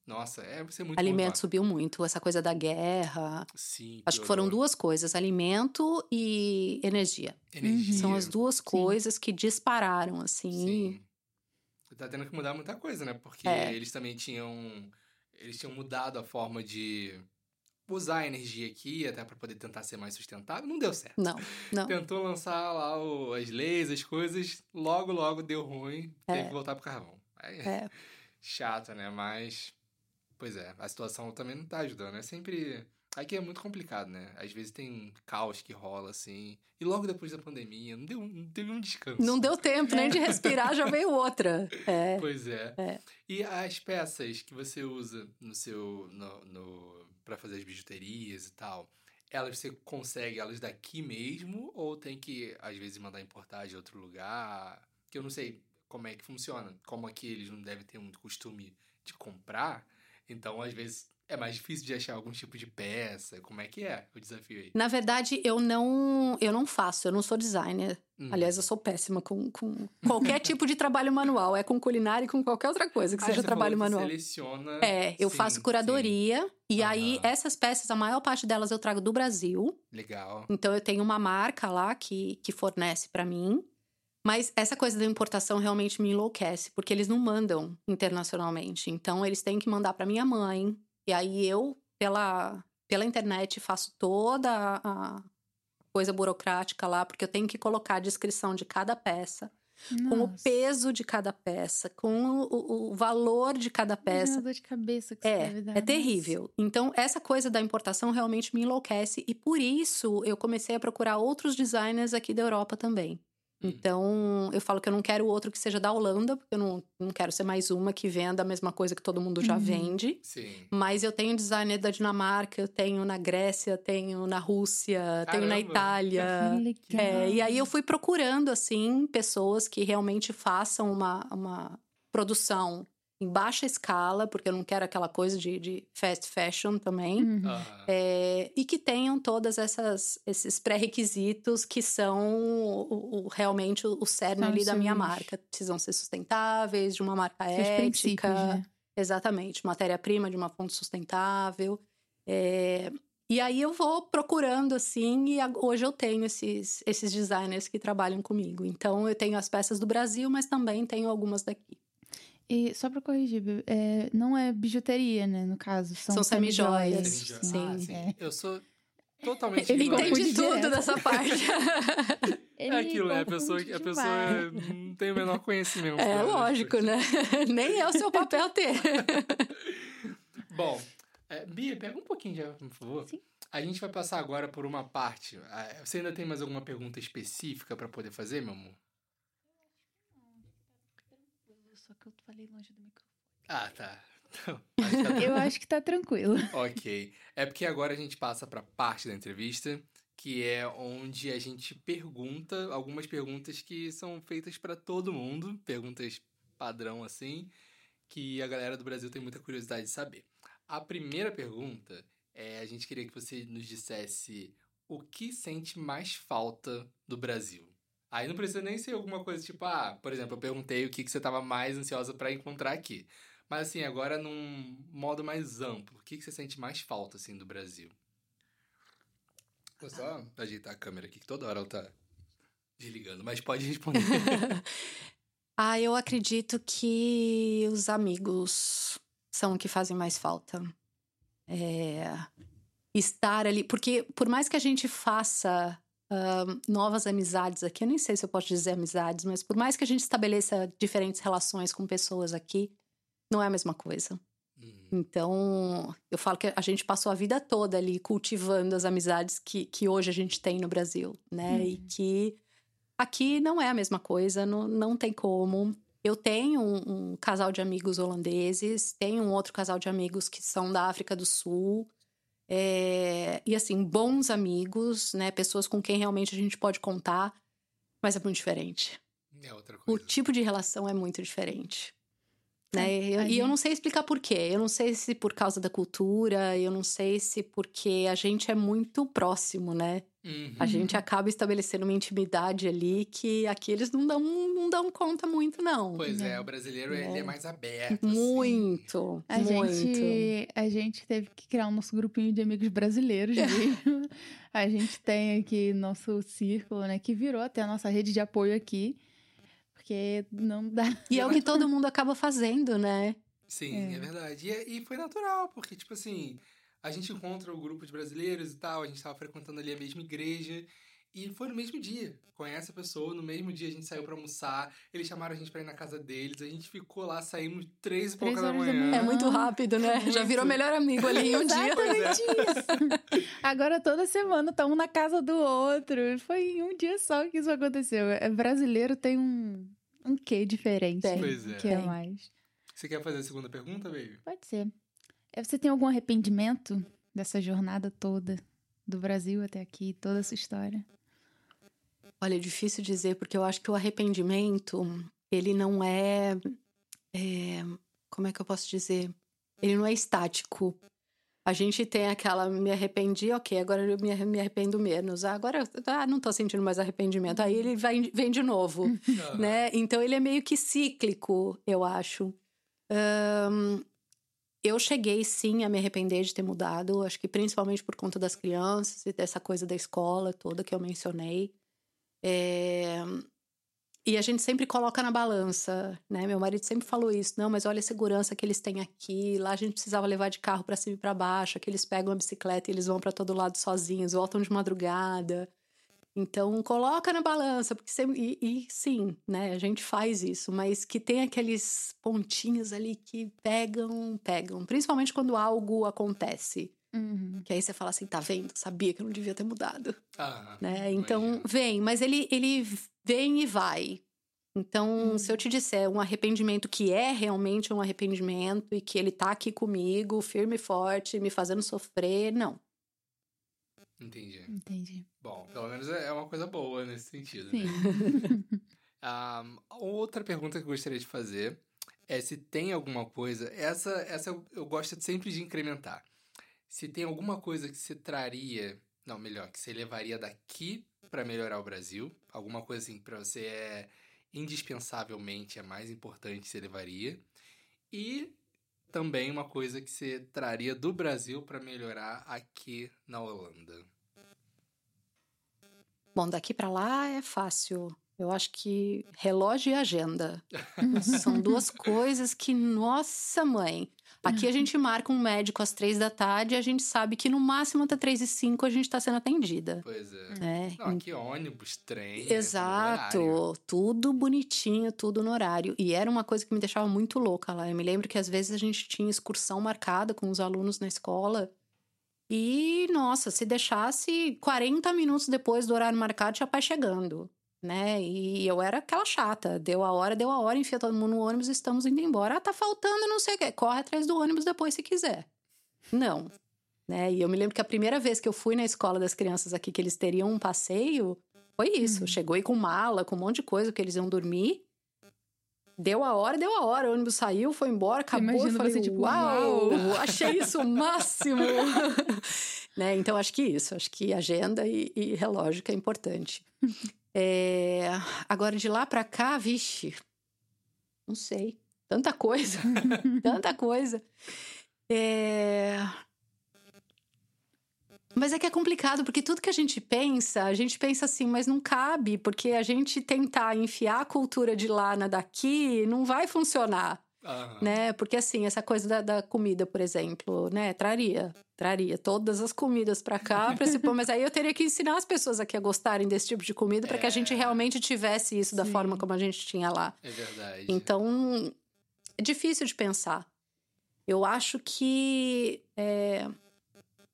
nossa, é ser muito Alimento subiu muito, essa coisa da guerra. Sim. Acho que foram duas coisas, alimento e energia. Energia. São as duas Sim. coisas que dispararam, assim. Sim. Tá tendo que mudar muita coisa, né? Porque é. eles também tinham. Eles tinham mudado a forma de usar a energia aqui, até para poder tentar ser mais sustentável. Não deu certo. Não, não. Tentou lançar lá o, as leis, as coisas, logo, logo deu ruim, é. teve que voltar pro carvão. É, é. chato, né? Mas, pois é, a situação também não tá ajudando. É sempre. Aqui é muito complicado, né? Às vezes tem caos que rola, assim. E logo depois da pandemia, não, deu, não teve um descanso. Não deu tempo nem de respirar, já veio outra. É. Pois é. é. E as peças que você usa no seu. No, no, para fazer as bijuterias e tal, elas você consegue elas daqui mesmo? Ou tem que, às vezes, mandar importar de outro lugar? Que eu não sei como é que funciona. Como aqui eles não devem ter muito costume de comprar, então às vezes é mais difícil de achar algum tipo de peça. Como é que é o desafio aí? Na verdade, eu não, eu não faço, eu não sou designer. Hum. Aliás, eu sou péssima com, com qualquer tipo de trabalho manual. É com culinária e com qualquer outra coisa que ah, seja trabalho manual. seleciona. É, eu sim, faço curadoria. Sim. E aí, essas peças, a maior parte delas eu trago do Brasil. Legal. Então, eu tenho uma marca lá que, que fornece para mim. Mas essa coisa da importação realmente me enlouquece, porque eles não mandam internacionalmente. Então, eles têm que mandar para minha mãe. E aí eu, pela, pela internet, faço toda a coisa burocrática lá, porque eu tenho que colocar a descrição de cada peça. Nossa. Com o peso de cada peça, com o, o valor de cada peça. É dor de cabeça que é, deve dar. É terrível. Então, essa coisa da importação realmente me enlouquece. E por isso, eu comecei a procurar outros designers aqui da Europa também. Hum. Então, eu falo que eu não quero outro que seja da Holanda, porque eu não, não quero ser mais uma que venda a mesma coisa que todo mundo já uhum. vende. Sim. Mas eu tenho designer da Dinamarca, eu tenho na Grécia, tenho na Rússia, Caramba. tenho na Itália. É, e aí eu fui procurando, assim, pessoas que realmente façam uma, uma produção em baixa escala, porque eu não quero aquela coisa de, de fast fashion também, uhum. é, e que tenham todas essas esses pré-requisitos que são o, o, realmente o, cerne ali da minha marca. Precisam ser sustentáveis, de uma marca ética. Né? Exatamente, matéria-prima de uma fonte sustentável. É, e aí eu vou procurando assim, e hoje eu tenho esses, esses designers que trabalham comigo. Então eu tenho as peças do Brasil, mas também tenho algumas daqui. E só pra corrigir, é, não é bijuteria, né? No caso, são, são semijoias. Semi sim, ah, sim. É. Eu sou totalmente Ele entende tudo dessa parte. é aquilo, né? A pessoa, a pessoa não tem o menor conhecimento. É lógico, né? Nem é o seu papel ter. Bom, é, Bia, pega um pouquinho de água, por favor. Sim. A gente vai passar agora por uma parte. Ah, você ainda tem mais alguma pergunta específica para poder fazer, meu amor? só que eu falei longe do microfone. Ah, tá. eu acho que tá tranquilo. ok. É porque agora a gente passa pra parte da entrevista, que é onde a gente pergunta algumas perguntas que são feitas para todo mundo, perguntas padrão assim, que a galera do Brasil tem muita curiosidade de saber. A primeira pergunta é: a gente queria que você nos dissesse o que sente mais falta do Brasil? Aí não precisa nem ser alguma coisa tipo, ah, por exemplo, eu perguntei o que, que você estava mais ansiosa para encontrar aqui. Mas assim, agora num modo mais amplo, o que, que você sente mais falta, assim, do Brasil? Vou só ajeitar a câmera aqui, que toda hora ela tá desligando, mas pode responder. ah, eu acredito que os amigos são o que fazem mais falta. É... Estar ali, porque por mais que a gente faça uh, novas amizades aqui. Eu nem sei se eu posso dizer amizades, mas por mais que a gente estabeleça diferentes relações com pessoas aqui, não é a mesma coisa. Uhum. Então, eu falo que a gente passou a vida toda ali cultivando as amizades que, que hoje a gente tem no Brasil, né? Uhum. E que aqui não é a mesma coisa, não, não tem como. Eu tenho um, um, casal de amigos holandeses, tenho um outro casal de amigos que são da África do Sul. É, e assim, bons amigos, né? Pessoas com quem realmente a gente pode contar, mas é muito diferente. É outra coisa. O tipo de relação é muito diferente. Né? É, e gente... eu não sei explicar por quê. Eu não sei se por causa da cultura, eu não sei se porque a gente é muito próximo, né? Uhum. A gente acaba estabelecendo uma intimidade ali que aqui eles não dão, não dão conta muito, não. Pois é, é o brasileiro é. ele é mais aberto. Muito, assim. a muito. Gente, a gente teve que criar um nosso grupinho de amigos brasileiros mesmo. a gente tem aqui nosso círculo, né, que virou até a nossa rede de apoio aqui. Porque não dá. E é o que todo mundo acaba fazendo, né? Sim, é, é verdade. E, é, e foi natural, porque, tipo assim a gente encontra o grupo de brasileiros e tal, a gente estava frequentando ali a mesma igreja. E foi no mesmo dia. Conhece a pessoa, no mesmo dia a gente saiu para almoçar. Eles chamaram a gente para ir na casa deles. A gente ficou lá, saímos três e pouca da manhã. É muito rápido, né? Muito. Já virou melhor amigo ali em um dia. É. Agora toda semana estamos na casa do outro. Foi em um dia só que isso aconteceu. É, brasileiro tem um, um quê diferente. Tem. Pois é. Que é mais. Você quer fazer a segunda pergunta, baby? Pode ser. É, você tem algum arrependimento dessa jornada toda, do Brasil até aqui, toda essa história? Olha, é difícil dizer, porque eu acho que o arrependimento, ele não é, é. Como é que eu posso dizer? Ele não é estático. A gente tem aquela, me arrependi, ok, agora eu me, me arrependo menos. Ah, agora ah, não tô sentindo mais arrependimento. Aí ele vai, vem de novo, né? Então ele é meio que cíclico, eu acho. Um, eu cheguei sim a me arrepender de ter mudado, acho que principalmente por conta das crianças e dessa coisa da escola toda que eu mencionei. É... E a gente sempre coloca na balança, né? Meu marido sempre falou isso. Não, mas olha a segurança que eles têm aqui. Lá a gente precisava levar de carro para cima e para baixo. Aqui eles pegam a bicicleta e eles vão para todo lado sozinhos, voltam de madrugada. Então, coloca na balança, porque você, e, e, sim, né, a gente faz isso, mas que tem aqueles pontinhos ali que pegam, pegam, principalmente quando algo acontece. Uhum. Que aí você fala assim, tá vendo? Sabia que eu não devia ter mudado. Ah, né? Então, imagina. vem, mas ele, ele vem e vai. Então, uhum. se eu te disser um arrependimento que é realmente um arrependimento e que ele tá aqui comigo, firme e forte, me fazendo sofrer, não. Entendi. Entendi. Bom, pelo menos é, é uma coisa boa nesse sentido, Sim. né? um, outra pergunta que eu gostaria de fazer é se tem alguma coisa. Essa, essa eu, eu gosto sempre de incrementar. Se tem alguma coisa que você traria. Não, melhor, que você levaria daqui para melhorar o Brasil. Alguma coisa assim para você é indispensavelmente a mais importante que você levaria. E também uma coisa que você traria do Brasil para melhorar aqui na Holanda? Bom, daqui para lá é fácil. Eu acho que relógio e agenda são duas coisas que, nossa mãe, Aqui a gente marca um médico às três da tarde e a gente sabe que no máximo até três e cinco a gente está sendo atendida. Pois é. é. Não, aqui ônibus, trem. Exato. tudo bonitinho, tudo no horário. E era uma coisa que me deixava muito louca lá. Eu me lembro que às vezes a gente tinha excursão marcada com os alunos na escola. E, nossa, se deixasse 40 minutos depois do horário marcado, tinha pai chegando né? E eu era aquela chata. Deu a hora, deu a hora, enfia todo mundo no ônibus, estamos indo embora. Ah, tá faltando não sei o quê. Corre atrás do ônibus depois se quiser. Não. Né? E eu me lembro que a primeira vez que eu fui na escola das crianças aqui, que eles teriam um passeio, foi isso. Uhum. Chegou aí com mala, com um monte de coisa, que eles iam dormir. Deu a hora, deu a hora. O ônibus saiu, foi embora, acabou. Eu falei, você, tipo, uau, achei isso o máximo. né? Então, acho que isso. Acho que agenda e, e relógio que é importante. é, agora, de lá para cá, vixe, não sei. Tanta coisa. tanta coisa. É... Mas é que é complicado, porque tudo que a gente pensa, a gente pensa assim, mas não cabe, porque a gente tentar enfiar a cultura de lá na daqui não vai funcionar. Uhum. Né? Porque assim, essa coisa da, da, comida, por exemplo, né? Traria, traria todas as comidas para cá, pra se pôr, mas aí eu teria que ensinar as pessoas aqui a gostarem desse tipo de comida para é... que a gente é. realmente tivesse isso Sim. da forma como a gente tinha lá. É verdade. Então, é difícil de pensar. Eu acho que é,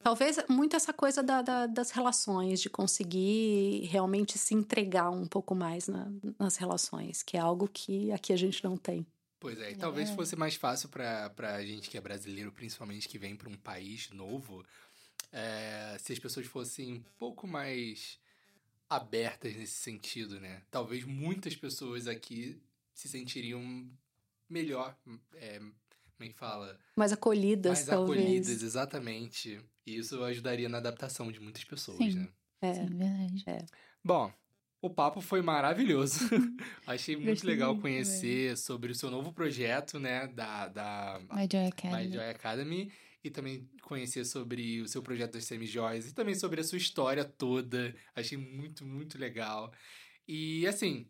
talvez muito essa coisa da, da, das relações, de conseguir realmente se entregar um pouco mais na, nas relações, que é algo que aqui a gente não tem. Pois é, e talvez é. fosse mais fácil para a gente que é brasileiro, principalmente que vem para um país novo, é, se as pessoas fossem um pouco mais abertas nesse sentido, né? Talvez muitas pessoas aqui se sentiriam melhor, é, como é que fala? Mais acolhidas, mais talvez. Mais acolhidas, exatamente. E isso ajudaria na adaptação de muitas pessoas, Sim. né? É, Sim, verdade. É. Bom, o papo foi maravilhoso. Achei muito Gostei legal conhecer também. sobre o seu novo projeto, né, da, da My Joy Academy. My Joy Academy. E também conhecer sobre o seu projeto das semi-joias e também sobre a sua história toda. Achei muito, muito legal. E assim,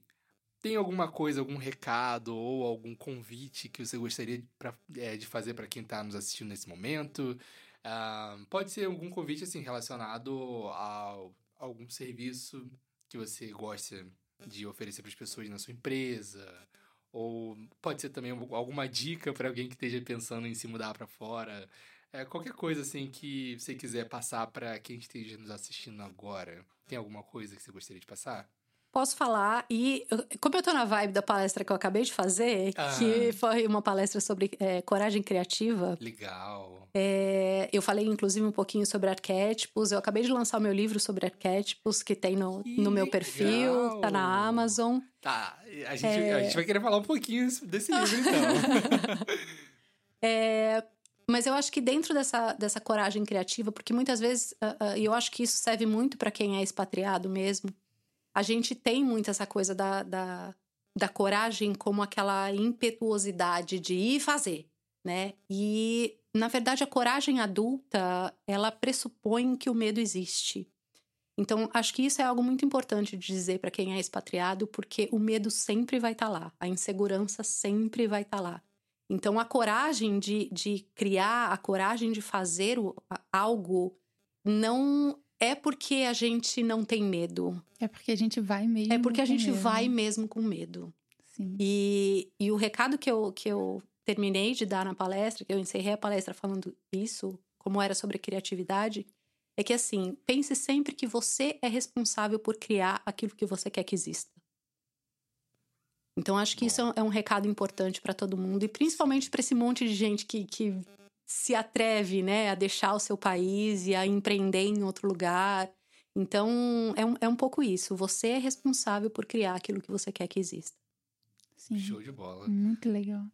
tem alguma coisa, algum recado ou algum convite que você gostaria pra, é, de fazer para quem está nos assistindo nesse momento? Uh, pode ser algum convite assim relacionado a algum serviço que você gosta de oferecer para as pessoas na sua empresa, ou pode ser também alguma dica para alguém que esteja pensando em se mudar para fora. É, qualquer coisa assim que você quiser passar para quem esteja nos assistindo agora. Tem alguma coisa que você gostaria de passar? Posso falar. E como eu tô na vibe da palestra que eu acabei de fazer, ah. que foi uma palestra sobre é, coragem criativa. Legal. É, eu falei, inclusive, um pouquinho sobre arquétipos. Eu acabei de lançar o meu livro sobre arquétipos, que tem no, no meu perfil, tá na Amazon. Tá, a gente, é... a gente vai querer falar um pouquinho desse livro, então. é, mas eu acho que dentro dessa, dessa coragem criativa, porque muitas vezes, uh, uh, eu acho que isso serve muito para quem é expatriado mesmo, a gente tem muito essa coisa da, da, da coragem como aquela impetuosidade de ir fazer, né? E, na verdade, a coragem adulta, ela pressupõe que o medo existe. Então, acho que isso é algo muito importante de dizer para quem é expatriado, porque o medo sempre vai estar tá lá, a insegurança sempre vai estar tá lá. Então, a coragem de, de criar, a coragem de fazer algo, não é porque a gente não tem medo. É porque a gente vai mesmo. É porque a gente medo. vai mesmo com medo. Sim. E, e o recado que eu, que eu terminei de dar na palestra, que eu encerrei a palestra falando isso, como era sobre criatividade, é que assim, pense sempre que você é responsável por criar aquilo que você quer que exista. Então, acho que isso é um recado importante para todo mundo, e principalmente para esse monte de gente que, que se atreve, né, a deixar o seu país e a empreender em outro lugar. Então, é um, é um pouco isso. Você é responsável por criar aquilo que você quer que exista. Sim. Show de bola. Muito legal.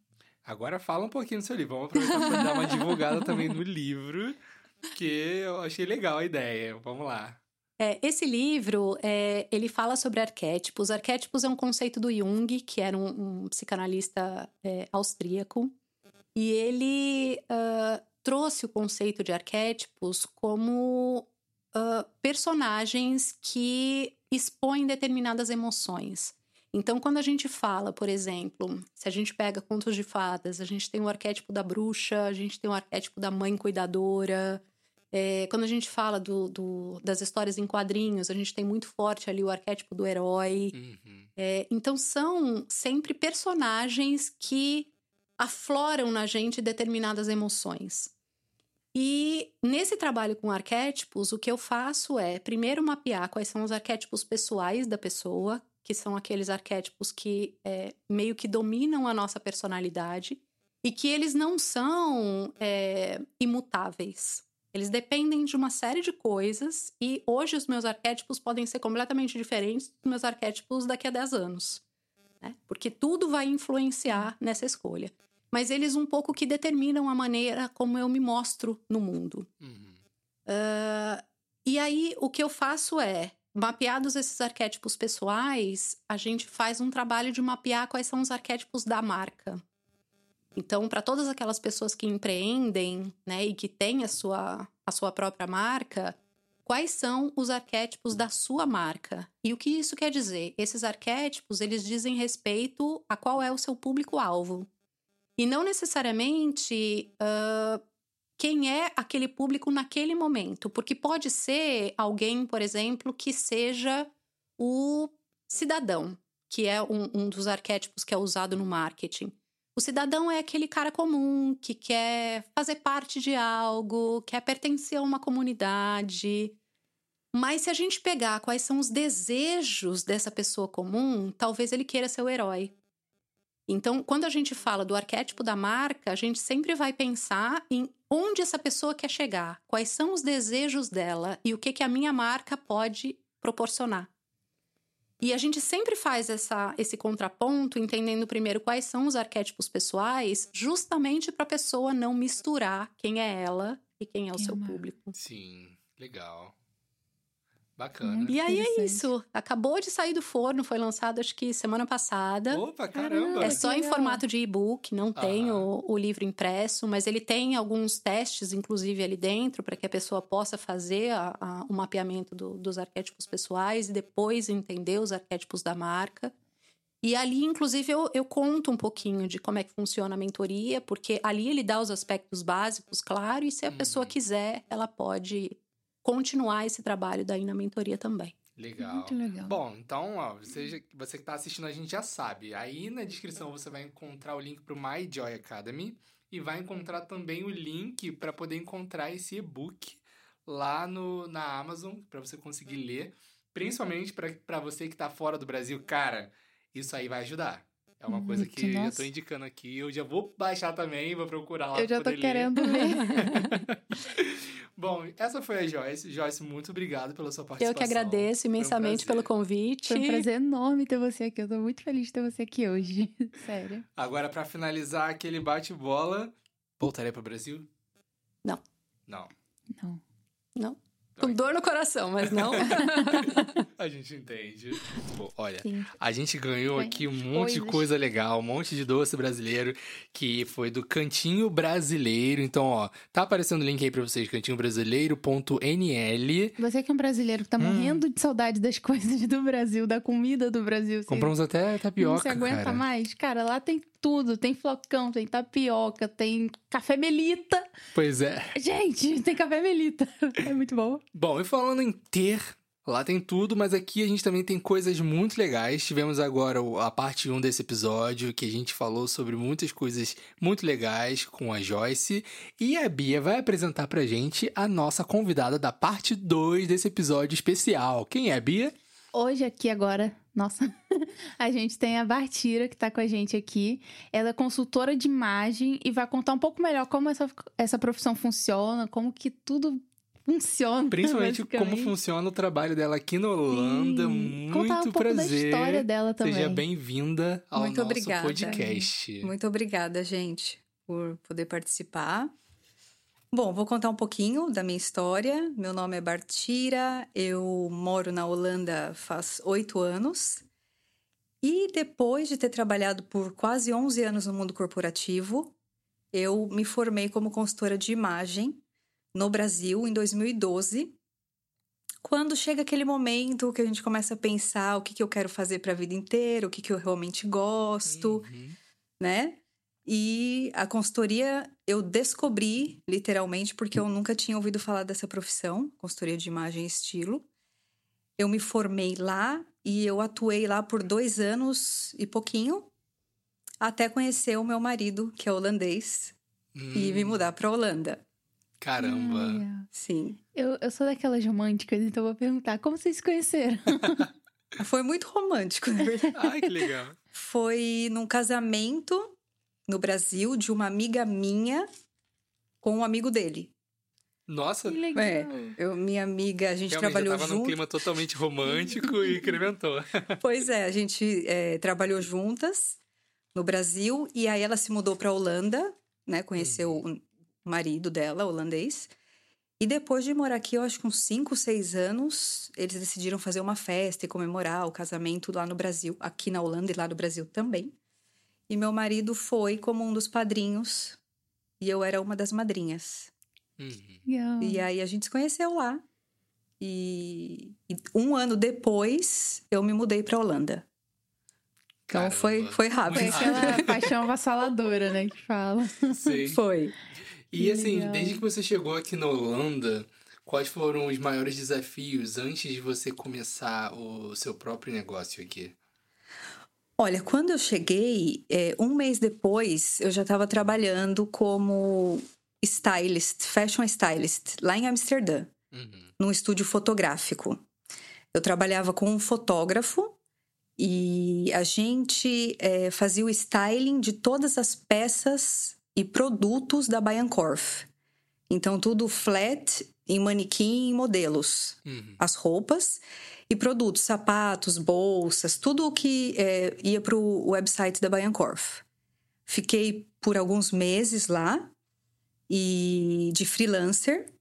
Agora fala um pouquinho do seu livro. Vamos aproveitar para dar uma divulgada também no livro, que eu achei legal a ideia. Vamos lá. É, esse livro, é, ele fala sobre arquétipos. Arquétipos é um conceito do Jung, que era um, um psicanalista é, austríaco. E ele uh, trouxe o conceito de arquétipos como uh, personagens que expõem determinadas emoções. Então, quando a gente fala, por exemplo, se a gente pega contos de fadas, a gente tem o arquétipo da bruxa, a gente tem o arquétipo da mãe cuidadora. É, quando a gente fala do, do, das histórias em quadrinhos, a gente tem muito forte ali o arquétipo do herói. Uhum. É, então, são sempre personagens que afloram na gente determinadas emoções. E nesse trabalho com arquétipos, o que eu faço é, primeiro, mapear quais são os arquétipos pessoais da pessoa, que são aqueles arquétipos que é, meio que dominam a nossa personalidade e que eles não são é, imutáveis. Eles dependem de uma série de coisas e hoje os meus arquétipos podem ser completamente diferentes dos meus arquétipos daqui a 10 anos. Né? Porque tudo vai influenciar nessa escolha mas eles um pouco que determinam a maneira como eu me mostro no mundo. Uhum. Uh, e aí, o que eu faço é, mapeados esses arquétipos pessoais, a gente faz um trabalho de mapear quais são os arquétipos da marca. Então, para todas aquelas pessoas que empreendem, né, e que têm a sua, a sua própria marca, quais são os arquétipos da sua marca? E o que isso quer dizer? Esses arquétipos, eles dizem respeito a qual é o seu público-alvo. E não necessariamente uh, quem é aquele público naquele momento, porque pode ser alguém, por exemplo, que seja o cidadão, que é um, um dos arquétipos que é usado no marketing. O cidadão é aquele cara comum que quer fazer parte de algo, quer pertencer a uma comunidade. Mas se a gente pegar quais são os desejos dessa pessoa comum, talvez ele queira ser o herói. Então, quando a gente fala do arquétipo da marca, a gente sempre vai pensar em onde essa pessoa quer chegar, quais são os desejos dela e o que, que a minha marca pode proporcionar. E a gente sempre faz essa, esse contraponto, entendendo primeiro quais são os arquétipos pessoais, justamente para a pessoa não misturar quem é ela e quem é o seu público. Sim, legal. Bacana. E aí é isso. Acabou de sair do forno, foi lançado acho que semana passada. Opa, caramba! É só em formato de e-book, não tem o, o, livro impresso, mas ele tem alguns testes, inclusive, ali dentro, para que a pessoa possa fazer a, a, o mapeamento do, dos arquétipos pessoais e depois entender os arquétipos da marca. E ali, inclusive, eu, eu conto um pouquinho de como é que funciona a mentoria, porque ali ele dá os aspectos básicos, claro, e se a uhum. pessoa quiser, ela pode continuar esse trabalho daí na mentoria também. Legal. Muito legal. Bom, então, ó, você, você que está assistindo a gente já sabe. Aí na descrição você vai encontrar o link para o My Joy Academy e vai encontrar também o link para poder encontrar esse e-book lá no, na Amazon para você conseguir ler. Principalmente para você que está fora do Brasil. Cara, isso aí vai ajudar. É uma coisa que Nossa. eu estou indicando aqui. Eu já vou baixar também, vou procurar lá. Eu já estou querendo ler. Bom, essa foi a Joyce. Joyce, muito obrigado pela sua participação. Eu que agradeço imensamente um pelo convite. Foi um prazer enorme ter você aqui. Eu tô muito feliz de ter você aqui hoje. Sério. Agora, para finalizar aquele bate-bola, voltaria para o Brasil? Não. Não. Não. Não. Com dor no coração, mas não. a gente entende. Bom, olha, Sim. a gente ganhou aqui um monte de coisa legal, um monte de doce brasileiro, que foi do Cantinho Brasileiro. Então, ó, tá aparecendo o link aí pra vocês, cantinhobrasileiro.nl. Você que é um brasileiro que tá hum. morrendo de saudade das coisas do Brasil, da comida do Brasil. Compramos até tapioca, Não se aguenta cara. mais? Cara, lá tem tudo. Tem flocão, tem tapioca, tem café melita. Pois é. Gente, tem café melita. É muito bom. Bom, e falando em ter Lá tem tudo, mas aqui a gente também tem coisas muito legais. Tivemos agora a parte 1 desse episódio, que a gente falou sobre muitas coisas muito legais com a Joyce. E a Bia vai apresentar pra gente a nossa convidada da parte 2 desse episódio especial. Quem é a Bia? Hoje, aqui agora, nossa, a gente tem a Bartira que está com a gente aqui. Ela é consultora de imagem e vai contar um pouco melhor como essa, essa profissão funciona, como que tudo funciona. Principalmente como funciona o trabalho dela aqui na Holanda. Sim. Muito Contar um prazer. Da história dela também. Seja bem-vinda ao Muito nosso obrigada. podcast. Muito obrigada, gente, por poder participar. Bom, vou contar um pouquinho da minha história. Meu nome é Bartira, eu moro na Holanda faz oito anos. E depois de ter trabalhado por quase 11 anos no mundo corporativo, eu me formei como consultora de imagem no Brasil em 2012. Quando chega aquele momento que a gente começa a pensar o que, que eu quero fazer para a vida inteira, o que, que eu realmente gosto, uhum. né? E a consultoria eu descobri, literalmente, porque eu nunca tinha ouvido falar dessa profissão, consultoria de imagem e estilo. Eu me formei lá e eu atuei lá por dois anos e pouquinho, até conhecer o meu marido, que é holandês, hum. e me hum. mudar para Holanda. Caramba! Sim. Eu, eu sou daquelas românticas, então vou perguntar: como vocês se conheceram? Foi muito romântico, na verdade. Ai, que legal. Foi num casamento no Brasil de uma amiga minha com um amigo dele. Nossa, que legal. É, eu, minha amiga, a gente Realmente, trabalhou tava junto. num clima totalmente romântico e incrementou. Pois é, a gente é, trabalhou juntas no Brasil e aí ela se mudou para Holanda, né? Conheceu uhum. o marido dela, holandês. E depois de morar aqui, eu acho que uns 5, 6 anos, eles decidiram fazer uma festa e comemorar o casamento lá no Brasil, aqui na Holanda e lá no Brasil também. E meu marido foi como um dos padrinhos e eu era uma das madrinhas. Uhum. E aí a gente se conheceu lá. E, e um ano depois eu me mudei para Holanda. Então foi, foi rápido. Foi aquela paixão avassaladora, né, que fala. Sim. Foi. E assim, Legal. desde que você chegou aqui na Holanda, quais foram os maiores desafios antes de você começar o seu próprio negócio aqui? Olha, quando eu cheguei, é, um mês depois, eu já estava trabalhando como stylist, fashion stylist, lá em Amsterdã, uhum. num estúdio fotográfico. Eu trabalhava com um fotógrafo e a gente é, fazia o styling de todas as peças e produtos da Bayancorf. Então, tudo flat, em manequim e modelos. Uhum. As roupas e produtos, sapatos, bolsas, tudo o que é, ia para o website da Bayancorf. Fiquei por alguns meses lá e de freelancer.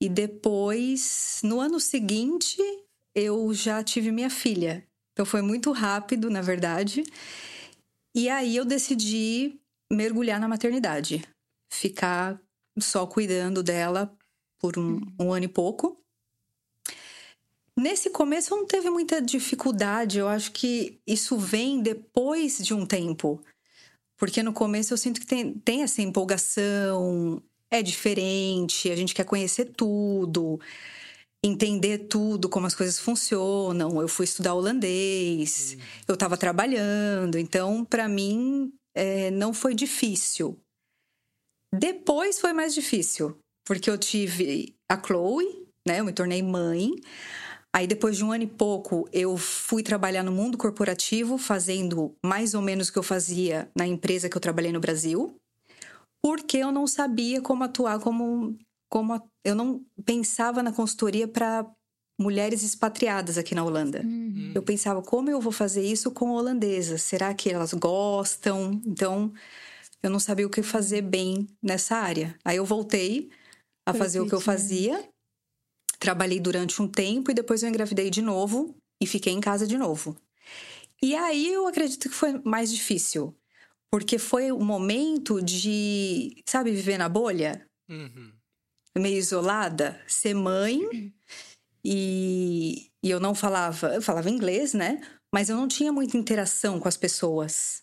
E depois, no ano seguinte, eu já tive minha filha. Então foi muito rápido, na verdade. E aí eu decidi mergulhar na maternidade, ficar só cuidando dela por um, um ano e pouco. Nesse começo não teve muita dificuldade, eu acho que isso vem depois de um tempo. Porque no começo eu sinto que tem, tem essa empolgação, é diferente, a gente quer conhecer tudo, entender tudo, como as coisas funcionam. Eu fui estudar holandês, uhum. eu estava trabalhando, então para mim é, não foi difícil. Depois foi mais difícil, porque eu tive a Chloe, né? Eu me tornei mãe. Aí, depois de um ano e pouco, eu fui trabalhar no mundo corporativo, fazendo mais ou menos o que eu fazia na empresa que eu trabalhei no Brasil, porque eu não sabia como atuar como. como eu não pensava na consultoria para mulheres expatriadas aqui na Holanda. Uhum. Eu pensava, como eu vou fazer isso com holandesas? Será que elas gostam? Então, eu não sabia o que fazer bem nessa área. Aí eu voltei a fazer o que eu fazia Trabalhei durante um tempo e depois eu engravidei de novo e fiquei em casa de novo. E aí eu acredito que foi mais difícil, porque foi o um momento de, sabe, viver na bolha? Uhum. Meio isolada, ser mãe. E, e eu não falava, eu falava inglês, né? Mas eu não tinha muita interação com as pessoas.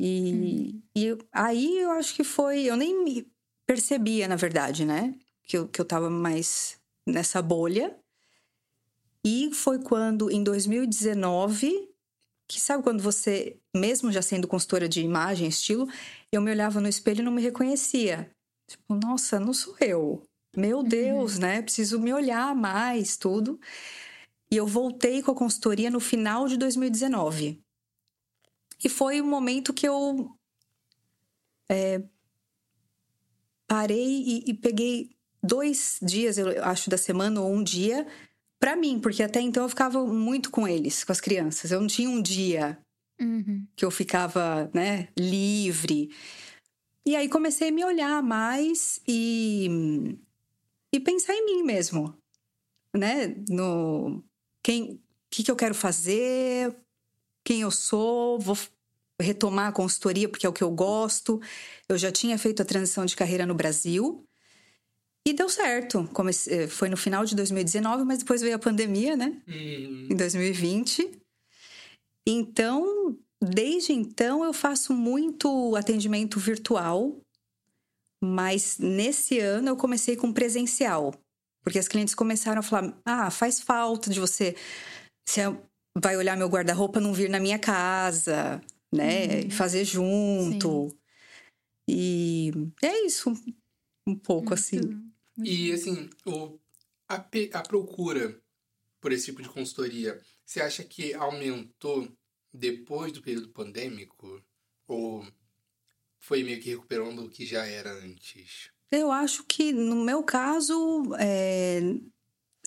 E, uhum. e aí eu acho que foi. Eu nem me percebia, na verdade, né? Que eu, que eu tava mais nessa bolha. E foi quando, em 2019, que sabe quando você, mesmo já sendo consultora de imagem, estilo, eu me olhava no espelho e não me reconhecia. Tipo, nossa, não sou eu. Meu uhum. Deus, uhum. né? Preciso me olhar mais, tudo. E eu voltei com a consultoria no final de 2019. E foi o um momento que eu é, parei e, e peguei dois dias, eu acho, da semana ou um dia para mim, porque até então eu ficava muito com eles, com as crianças. Eu não tinha um dia uhum. que eu ficava, né, livre. E aí comecei a me olhar mais e, e pensar em mim mesmo, né? No quem, o que, que eu quero fazer, quem eu sou, vou retomar a consultoria porque é o que eu gosto. Eu já tinha feito a transição de carreira no Brasil, e deu certo. Comecei, eh, foi no final de 2019, mas depois veio a pandemia, né? Uhum. Em 2020. Então, desde então, eu faço muito atendimento virtual. Mas nesse ano eu comecei com presencial. Porque as clientes começaram a falar: ah, faz falta de você. Você vai olhar meu guarda-roupa não vir na minha casa, né? Uhum. Fazer junto. Sim. E é isso, um pouco Muito. assim. E assim, o, a, a procura por esse tipo de consultoria, você acha que aumentou depois do período pandêmico? Ou foi meio que recuperando o que já era antes? Eu acho que, no meu caso, é,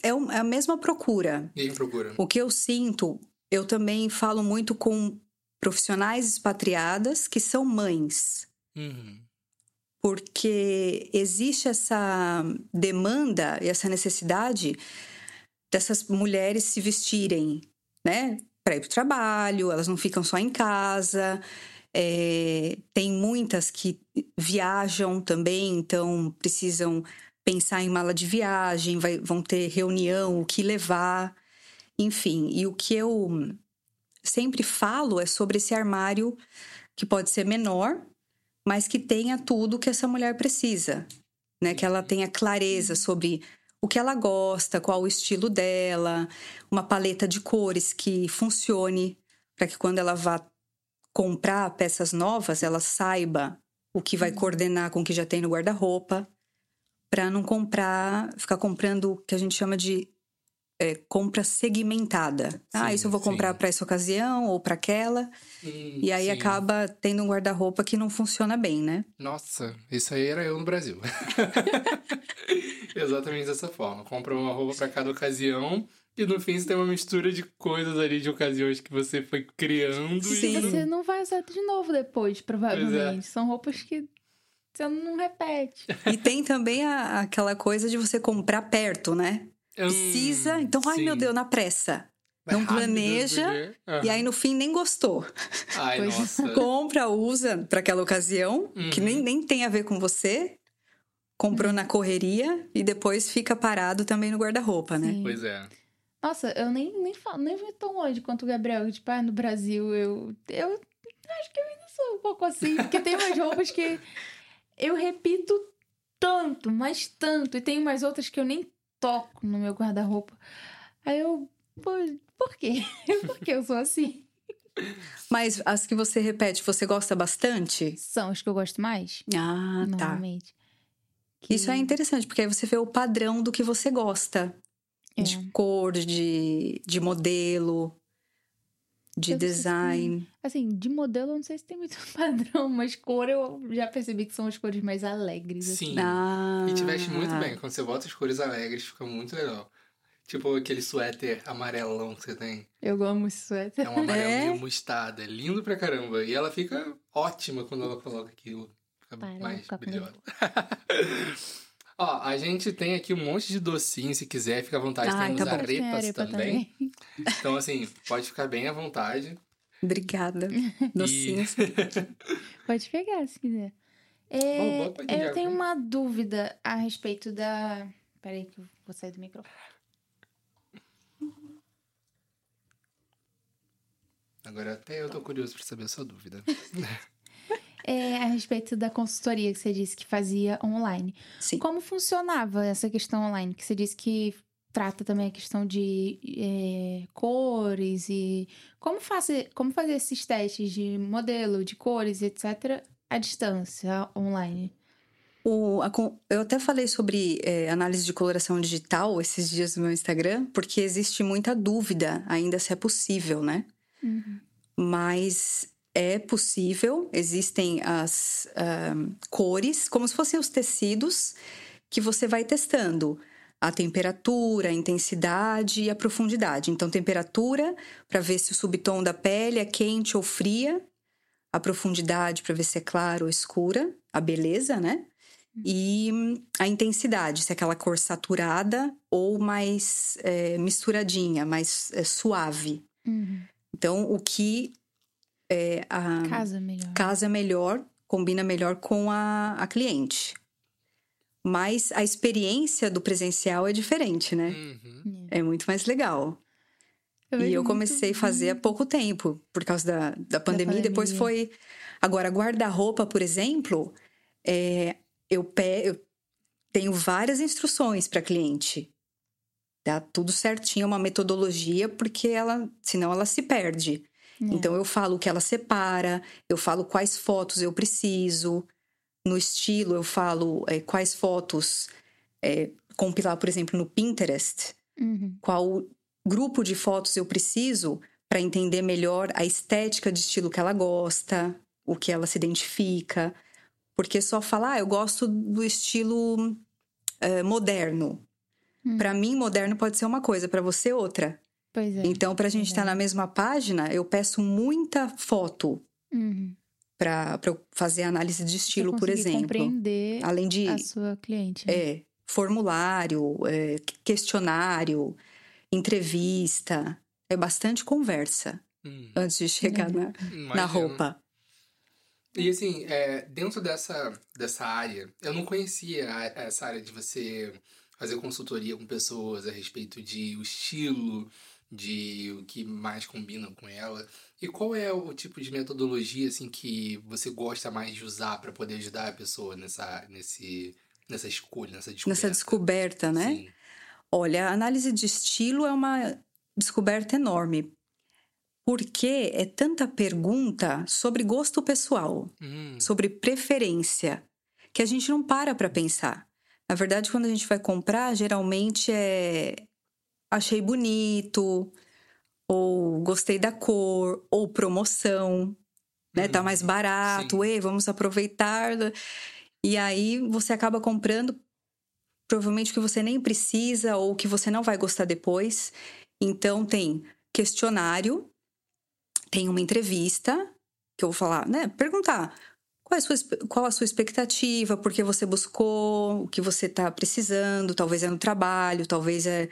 é, é a mesma procura. Mesma procura. O que eu sinto, eu também falo muito com profissionais expatriadas que são mães. Uhum. Porque existe essa demanda e essa necessidade dessas mulheres se vestirem, né? Para ir para o trabalho, elas não ficam só em casa. É, tem muitas que viajam também, então precisam pensar em mala de viagem, vai, vão ter reunião, o que levar, enfim. E o que eu sempre falo é sobre esse armário que pode ser menor, mas que tenha tudo que essa mulher precisa, né? Que ela tenha clareza sobre o que ela gosta, qual o estilo dela, uma paleta de cores que funcione para que quando ela vá comprar peças novas, ela saiba o que vai uhum. coordenar com o que já tem no guarda-roupa, para não comprar, ficar comprando o que a gente chama de é, compra segmentada. Sim, ah, isso eu vou comprar para essa ocasião ou para aquela. Sim, e aí sim. acaba tendo um guarda-roupa que não funciona bem, né? Nossa, isso aí era eu no Brasil. Exatamente dessa forma. Compra uma roupa para cada ocasião e no fim você tem uma mistura de coisas ali, de ocasiões que você foi criando. Sim. E você não vai usar de novo depois, provavelmente. É. São roupas que você não repete. E tem também a, aquela coisa de você comprar perto, né? Precisa, hum, então, ai sim. meu Deus, na pressa. Não planeja uhum. e aí no fim nem gostou. Ai, pois nossa. Compra, usa para aquela ocasião, uhum. que nem, uhum. nem tem a ver com você. Comprou uhum. na correria e depois fica parado também no guarda-roupa, né? Pois é. Nossa, eu nem, nem, falo, nem vou tão longe quanto o Gabriel. Tipo, ah, no Brasil eu, eu acho que eu ainda sou um pouco assim. Porque tem umas roupas que eu repito tanto, mas tanto. E tem umas outras que eu nem toco no meu guarda-roupa. Aí eu, por, quê? por que eu sou assim? Mas as que você repete, você gosta bastante? São as que eu gosto mais. Ah, tá. Que... Isso é interessante, porque aí você vê o padrão do que você gosta. É. De cor, de, de modelo, de eu design. assim, de modelo eu não sei se tem muito padrão, mas cor eu já percebi que são as cores mais alegres. Assim. Sim. Assim. Ah. E te veste muito bem. Quando você bota as cores alegres, fica muito legal. Tipo aquele suéter amarelão que você tem. Eu amo esse suéter. É um amarelo é? meio mostarda. É lindo pra caramba. E ela fica ótima quando ela coloca aquilo. Fica Para, mais brilhosa. Ó, a gente tem aqui um monte de docinho, se quiser, fica à vontade. Ai, Temos tá arepas arepa também. também. Então, assim, pode ficar bem à vontade. Obrigada. Docinhos. E... pode pegar, se quiser. É, Bom, eu tenho uma dúvida a respeito da. Peraí, que eu vou sair do microfone. Agora até eu tô curioso para saber a sua dúvida. é, a respeito da consultoria que você disse que fazia online. Sim. Como funcionava essa questão online? Que você disse que trata também a questão de é, cores e como fazer, como fazer esses testes de modelo, de cores, etc., à distância, online. O, a, eu até falei sobre é, análise de coloração digital esses dias no meu Instagram, porque existe muita dúvida ainda se é possível, né? Uhum. Mas é possível, existem as uh, cores, como se fossem os tecidos que você vai testando. A temperatura, a intensidade e a profundidade. Então, temperatura para ver se o subtom da pele é quente ou fria, a profundidade para ver se é clara ou escura, a beleza, né? E a intensidade, se é aquela cor saturada ou mais é, misturadinha, mais é, suave. Uhum. Então, o que é, a, casa melhor. casa melhor, combina melhor com a, a cliente. Mas a experiência do presencial é diferente, né? Uhum. É muito mais legal. Eu e eu comecei a fazer há pouco tempo, por causa da, da, pandemia, da pandemia. Depois foi. Agora, guarda-roupa, por exemplo, é, eu, pe... eu tenho várias instruções para cliente. Dá tudo certinho, uma metodologia, porque ela, senão ela se perde. É. Então eu falo o que ela separa, eu falo quais fotos eu preciso. No estilo, eu falo é, quais fotos é, compilar, por exemplo, no Pinterest. Uhum. Qual grupo de fotos eu preciso para entender melhor a estética de estilo que ela gosta, o que ela se identifica. Porque só falar, ah, eu gosto do estilo uh, moderno. Hum. Para mim, moderno pode ser uma coisa, para você, outra. Pois é. Então, para a gente estar tá na mesma página, eu peço muita foto. Uhum. para fazer análise de estilo, por exemplo. compreender Além de a sua cliente. Né? É, formulário, é, questionário, entrevista, é bastante conversa hum. antes de chegar na, na roupa. E assim, é, dentro dessa, dessa área, eu não conhecia essa área de você fazer consultoria com pessoas a respeito de o estilo, de o que mais combina com ela. E qual é o tipo de metodologia assim que você gosta mais de usar para poder ajudar a pessoa nessa, nesse, nessa escolha, nessa descoberta? Nessa descoberta, né? Sim. Olha, a análise de estilo é uma descoberta enorme, porque é tanta pergunta sobre gosto pessoal, hum. sobre preferência, que a gente não para para pensar. Na verdade, quando a gente vai comprar, geralmente é achei bonito, ou gostei da cor, ou promoção, né? Hum. Tá mais barato, e vamos aproveitar. E aí você acaba comprando provavelmente o que você nem precisa ou que você não vai gostar depois. Então tem questionário tem uma entrevista que eu vou falar, né? Perguntar qual, é a sua, qual a sua expectativa, por que você buscou, o que você está precisando, talvez é no trabalho, talvez é.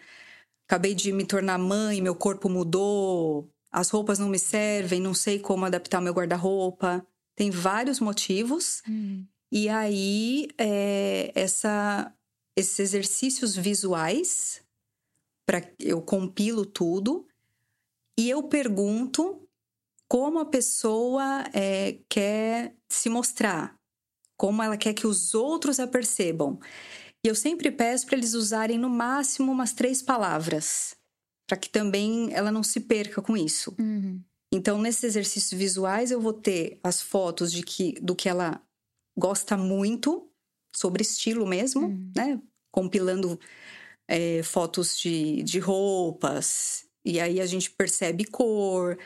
Acabei de me tornar mãe, meu corpo mudou, as roupas não me servem, não sei como adaptar meu guarda-roupa. Tem vários motivos. Hum. E aí, é, essa, esses exercícios visuais, para eu compilo tudo, e eu pergunto como a pessoa é, quer se mostrar, como ela quer que os outros a percebam. E eu sempre peço para eles usarem no máximo umas três palavras, para que também ela não se perca com isso. Uhum. Então, nesses exercícios visuais, eu vou ter as fotos de que, do que ela gosta muito, sobre estilo mesmo, uhum. né? Compilando é, fotos de, de roupas, e aí a gente percebe cor,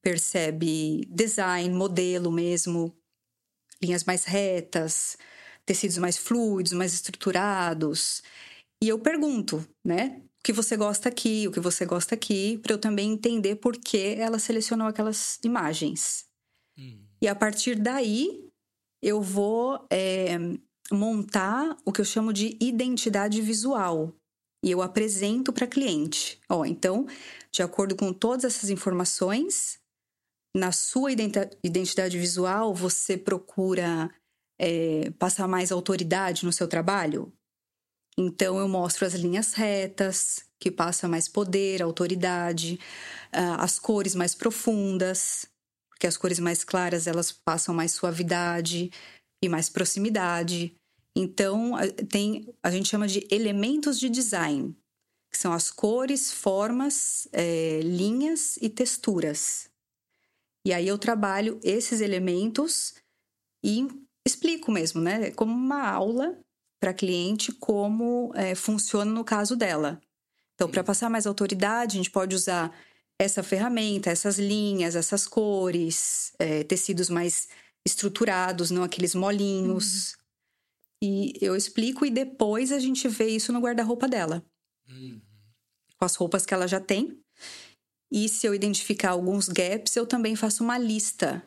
percebe design, modelo mesmo, linhas mais retas, tecidos mais fluidos, mais estruturados. E eu pergunto, né? O que você gosta aqui, o que você gosta aqui, para eu também entender por que ela selecionou aquelas imagens. Hum. E a partir daí, eu vou é, montar o que eu chamo de identidade visual. E eu apresento para cliente. Ó, então, de acordo com todas essas informações, na sua identidade visual você procura é, passar mais autoridade no seu trabalho? Então eu mostro as linhas retas, que passa mais poder, autoridade, as cores mais profundas, porque as cores mais claras elas passam mais suavidade e mais proximidade. Então tem a gente chama de elementos de design, que são as cores, formas, é, linhas e texturas. E aí eu trabalho esses elementos e explico mesmo, né? Como uma aula para cliente como é, funciona no caso dela. Então, para passar mais autoridade, a gente pode usar essa ferramenta, essas linhas, essas cores, é, tecidos mais estruturados, não aqueles molinhos. Uhum. E eu explico e depois a gente vê isso no guarda-roupa dela. Uhum. Com as roupas que ela já tem. E se eu identificar alguns gaps, eu também faço uma lista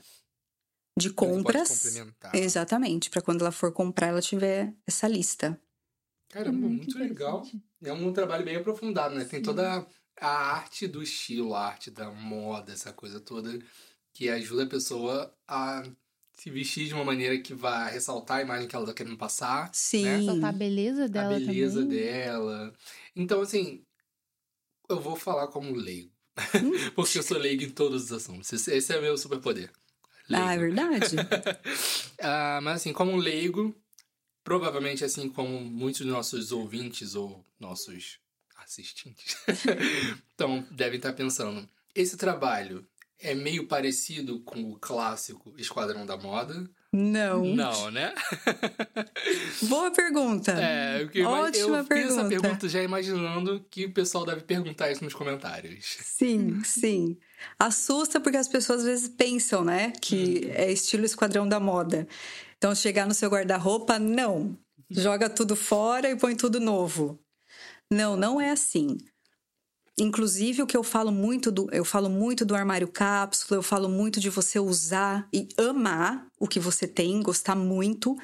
de compras. Exatamente, para quando ela for comprar, ela tiver essa lista. Caramba, muito, muito legal. É um trabalho bem aprofundado, né? Sim. Tem toda a arte do estilo, a arte da moda, essa coisa toda que ajuda a pessoa a se vestir de uma maneira que vai ressaltar a imagem que ela tá querendo passar. Né? Sim. Né? Ressaltar a beleza dela. A beleza também. dela. Então, assim, eu vou falar como leigo. Porque eu sou leigo em todos os assuntos. Esse é meu superpoder. Ah, é verdade? ah, mas assim, como leigo, provavelmente assim como muitos dos nossos ouvintes ou nossos assistentes, então devem estar pensando, esse trabalho é meio parecido com o clássico Esquadrão da Moda? Não. Não, né? Boa pergunta. É, eu, Ótima eu pergunta. fiz essa pergunta já imaginando que o pessoal deve perguntar isso nos comentários. Sim, sim. Assusta porque as pessoas às vezes pensam, né, que hum. é estilo esquadrão da moda. Então, chegar no seu guarda-roupa, não. Joga tudo fora e põe tudo novo. Não, não é assim. Inclusive, o que eu falo muito do, eu falo muito do armário cápsula, eu falo muito de você usar e amar o que você tem, gostar muito,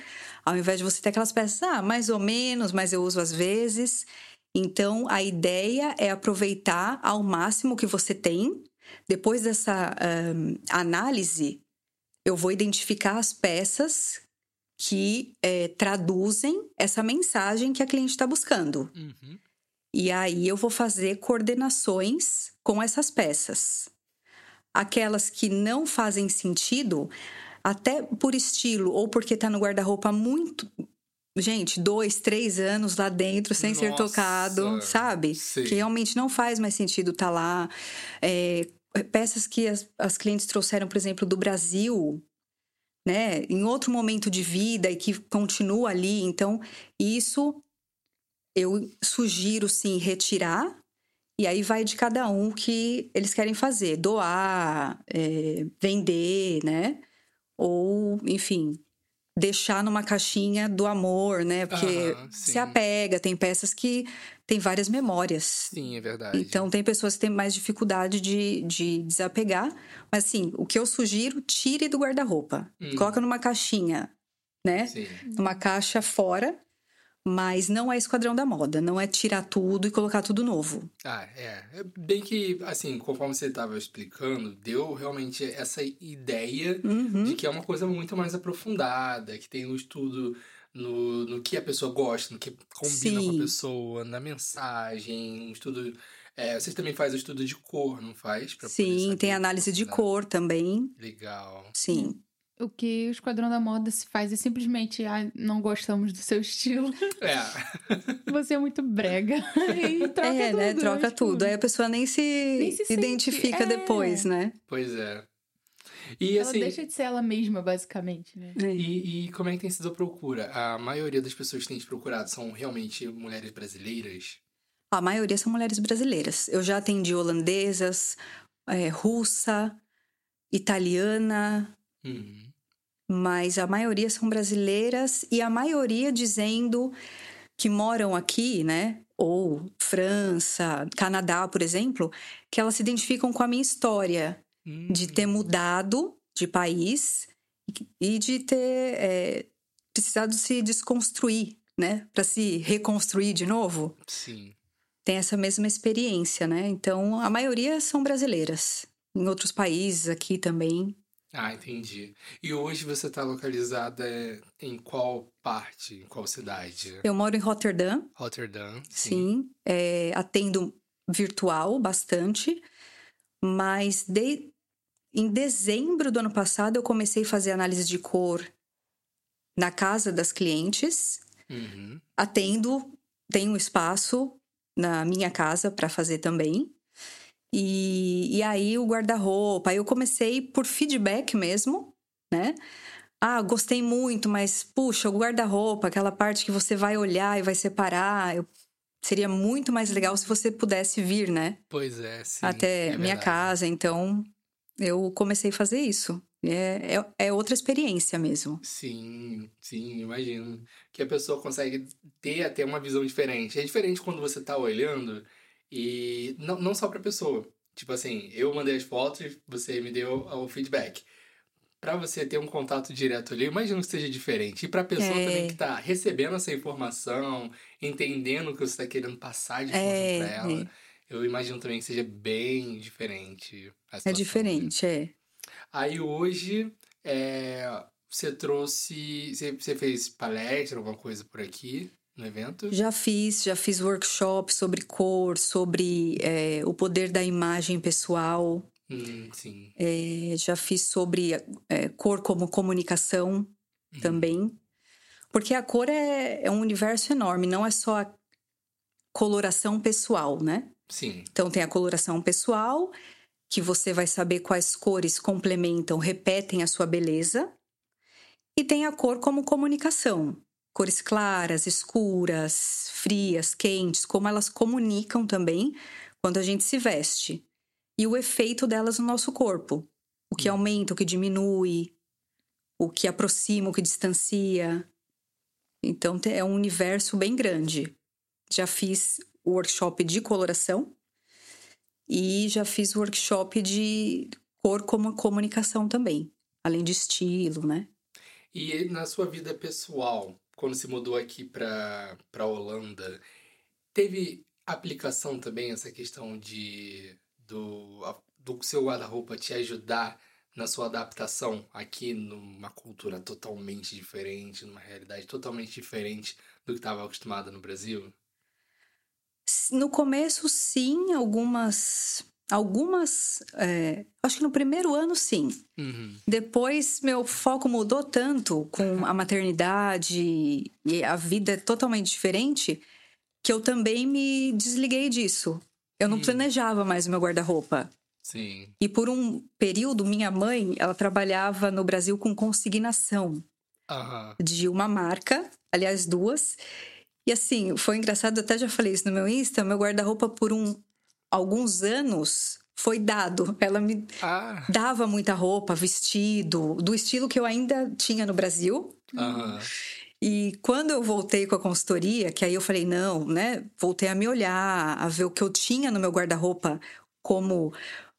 ao invés de você ter aquelas peças, ah, mais ou menos, mas eu uso às vezes. Então, a ideia é aproveitar ao máximo o que você tem. Depois dessa um, análise, eu vou identificar as peças que é, traduzem essa mensagem que a cliente está buscando. Uhum. E aí eu vou fazer coordenações com essas peças. Aquelas que não fazem sentido, até por estilo ou porque tá no guarda-roupa muito. Gente, dois, três anos lá dentro sem Nossa, ser tocado, sabe? Sim. Que realmente não faz mais sentido tá lá. É, peças que as, as clientes trouxeram, por exemplo, do Brasil, né? Em outro momento de vida e que continua ali. Então, isso eu sugiro sim retirar. E aí vai de cada um o que eles querem fazer, doar, é, vender, né? Ou, enfim, deixar numa caixinha do amor, né? Porque se apega, tem peças que tem várias memórias. Sim, é verdade. Então tem pessoas que têm mais dificuldade de, de desapegar. Mas assim, o que eu sugiro, tire do guarda-roupa. Hum. Coloca numa caixinha, né? Sim. Numa caixa fora mas não é esquadrão da moda, não é tirar tudo e colocar tudo novo. Ah, é. é bem que, assim, conforme você estava explicando, deu realmente essa ideia uhum. de que é uma coisa muito mais aprofundada, que tem um estudo no, no que a pessoa gosta, no que combina Sim. com a pessoa, na mensagem, um estudo. É, vocês também fazem o estudo de cor, não faz? Sim, tem análise de cor também. Legal. Sim o que o Esquadrão da Moda se faz é simplesmente, ah, não gostamos do seu estilo. É. Você é muito brega. e troca é, né, tudo. né? Troca tipo, tudo. Aí a pessoa nem se, nem se identifica é. depois, né? Pois é. E, ela assim, deixa de ser ela mesma, basicamente, né? É. E, e como é que tem sido a procura? A maioria das pessoas que tem te procurado são realmente mulheres brasileiras? A maioria são mulheres brasileiras. Eu já atendi holandesas, é, russa, italiana, uhum mas a maioria são brasileiras e a maioria dizendo que moram aqui, né? Ou França, Canadá, por exemplo, que elas se identificam com a minha história hum. de ter hum. mudado de país e de ter é, precisado se desconstruir, né? Para se reconstruir de novo. Sim. Tem essa mesma experiência, né? Então, a maioria são brasileiras. Em outros países aqui também ah, entendi. E hoje você está localizada em qual parte, em qual cidade? Eu moro em Rotterdam. Rotterdam, sim. Sim, é, atendo virtual bastante, mas de, em dezembro do ano passado eu comecei a fazer análise de cor na casa das clientes. Uhum. Atendo, tenho espaço na minha casa para fazer também. E, e aí o guarda-roupa. Eu comecei por feedback mesmo, né? Ah, gostei muito, mas puxa, o guarda-roupa, aquela parte que você vai olhar e vai separar, eu... seria muito mais legal se você pudesse vir, né? Pois é, sim. Até é minha casa. Então eu comecei a fazer isso. É, é, é, outra experiência mesmo. Sim, sim, imagino. Que a pessoa consegue ter até uma visão diferente. É diferente quando você tá olhando e não, não só pra pessoa. Tipo assim, eu mandei as fotos, você me deu o feedback. Para você ter um contato direto ali, imagino que seja diferente. E pra pessoa é. também que tá recebendo essa informação, entendendo o que você tá querendo passar de é. pra ela, é. eu imagino também que seja bem diferente. é diferente, é. Aí hoje, é, você trouxe. Você, você fez palestra, alguma coisa por aqui? No evento? Já fiz, já fiz workshop sobre cor, sobre é, o poder da imagem pessoal. Hum, sim. É, já fiz sobre é, cor como comunicação uhum. também. Porque a cor é, é um universo enorme, não é só a coloração pessoal, né? Sim. Então tem a coloração pessoal, que você vai saber quais cores complementam, repetem a sua beleza. E tem a cor como comunicação, cores claras, escuras, frias, quentes, como elas comunicam também quando a gente se veste. E o efeito delas no nosso corpo. O que hum. aumenta, o que diminui, o que aproxima, o que distancia. Então é um universo bem grande. Já fiz o workshop de coloração E já fiz workshop de cor como comunicação também, além de estilo, né? E na sua vida pessoal, quando se mudou aqui para para Holanda, teve aplicação também essa questão de do, do seu guarda-roupa te ajudar na sua adaptação aqui numa cultura totalmente diferente, numa realidade totalmente diferente do que estava acostumada no Brasil? No começo, sim, algumas. Algumas. É, acho que no primeiro ano, sim. Uhum. Depois, meu foco mudou tanto com a maternidade e a vida é totalmente diferente que eu também me desliguei disso. Eu não hum. planejava mais o meu guarda-roupa. Sim. E por um período, minha mãe, ela trabalhava no Brasil com consignação uhum. de uma marca, aliás, duas. E assim, foi engraçado, até já falei isso no meu Insta, meu guarda-roupa por um, alguns anos foi dado. Ela me ah. dava muita roupa, vestido, do estilo que eu ainda tinha no Brasil. Uhum. E quando eu voltei com a consultoria, que aí eu falei, não, né? Voltei a me olhar, a ver o que eu tinha no meu guarda-roupa como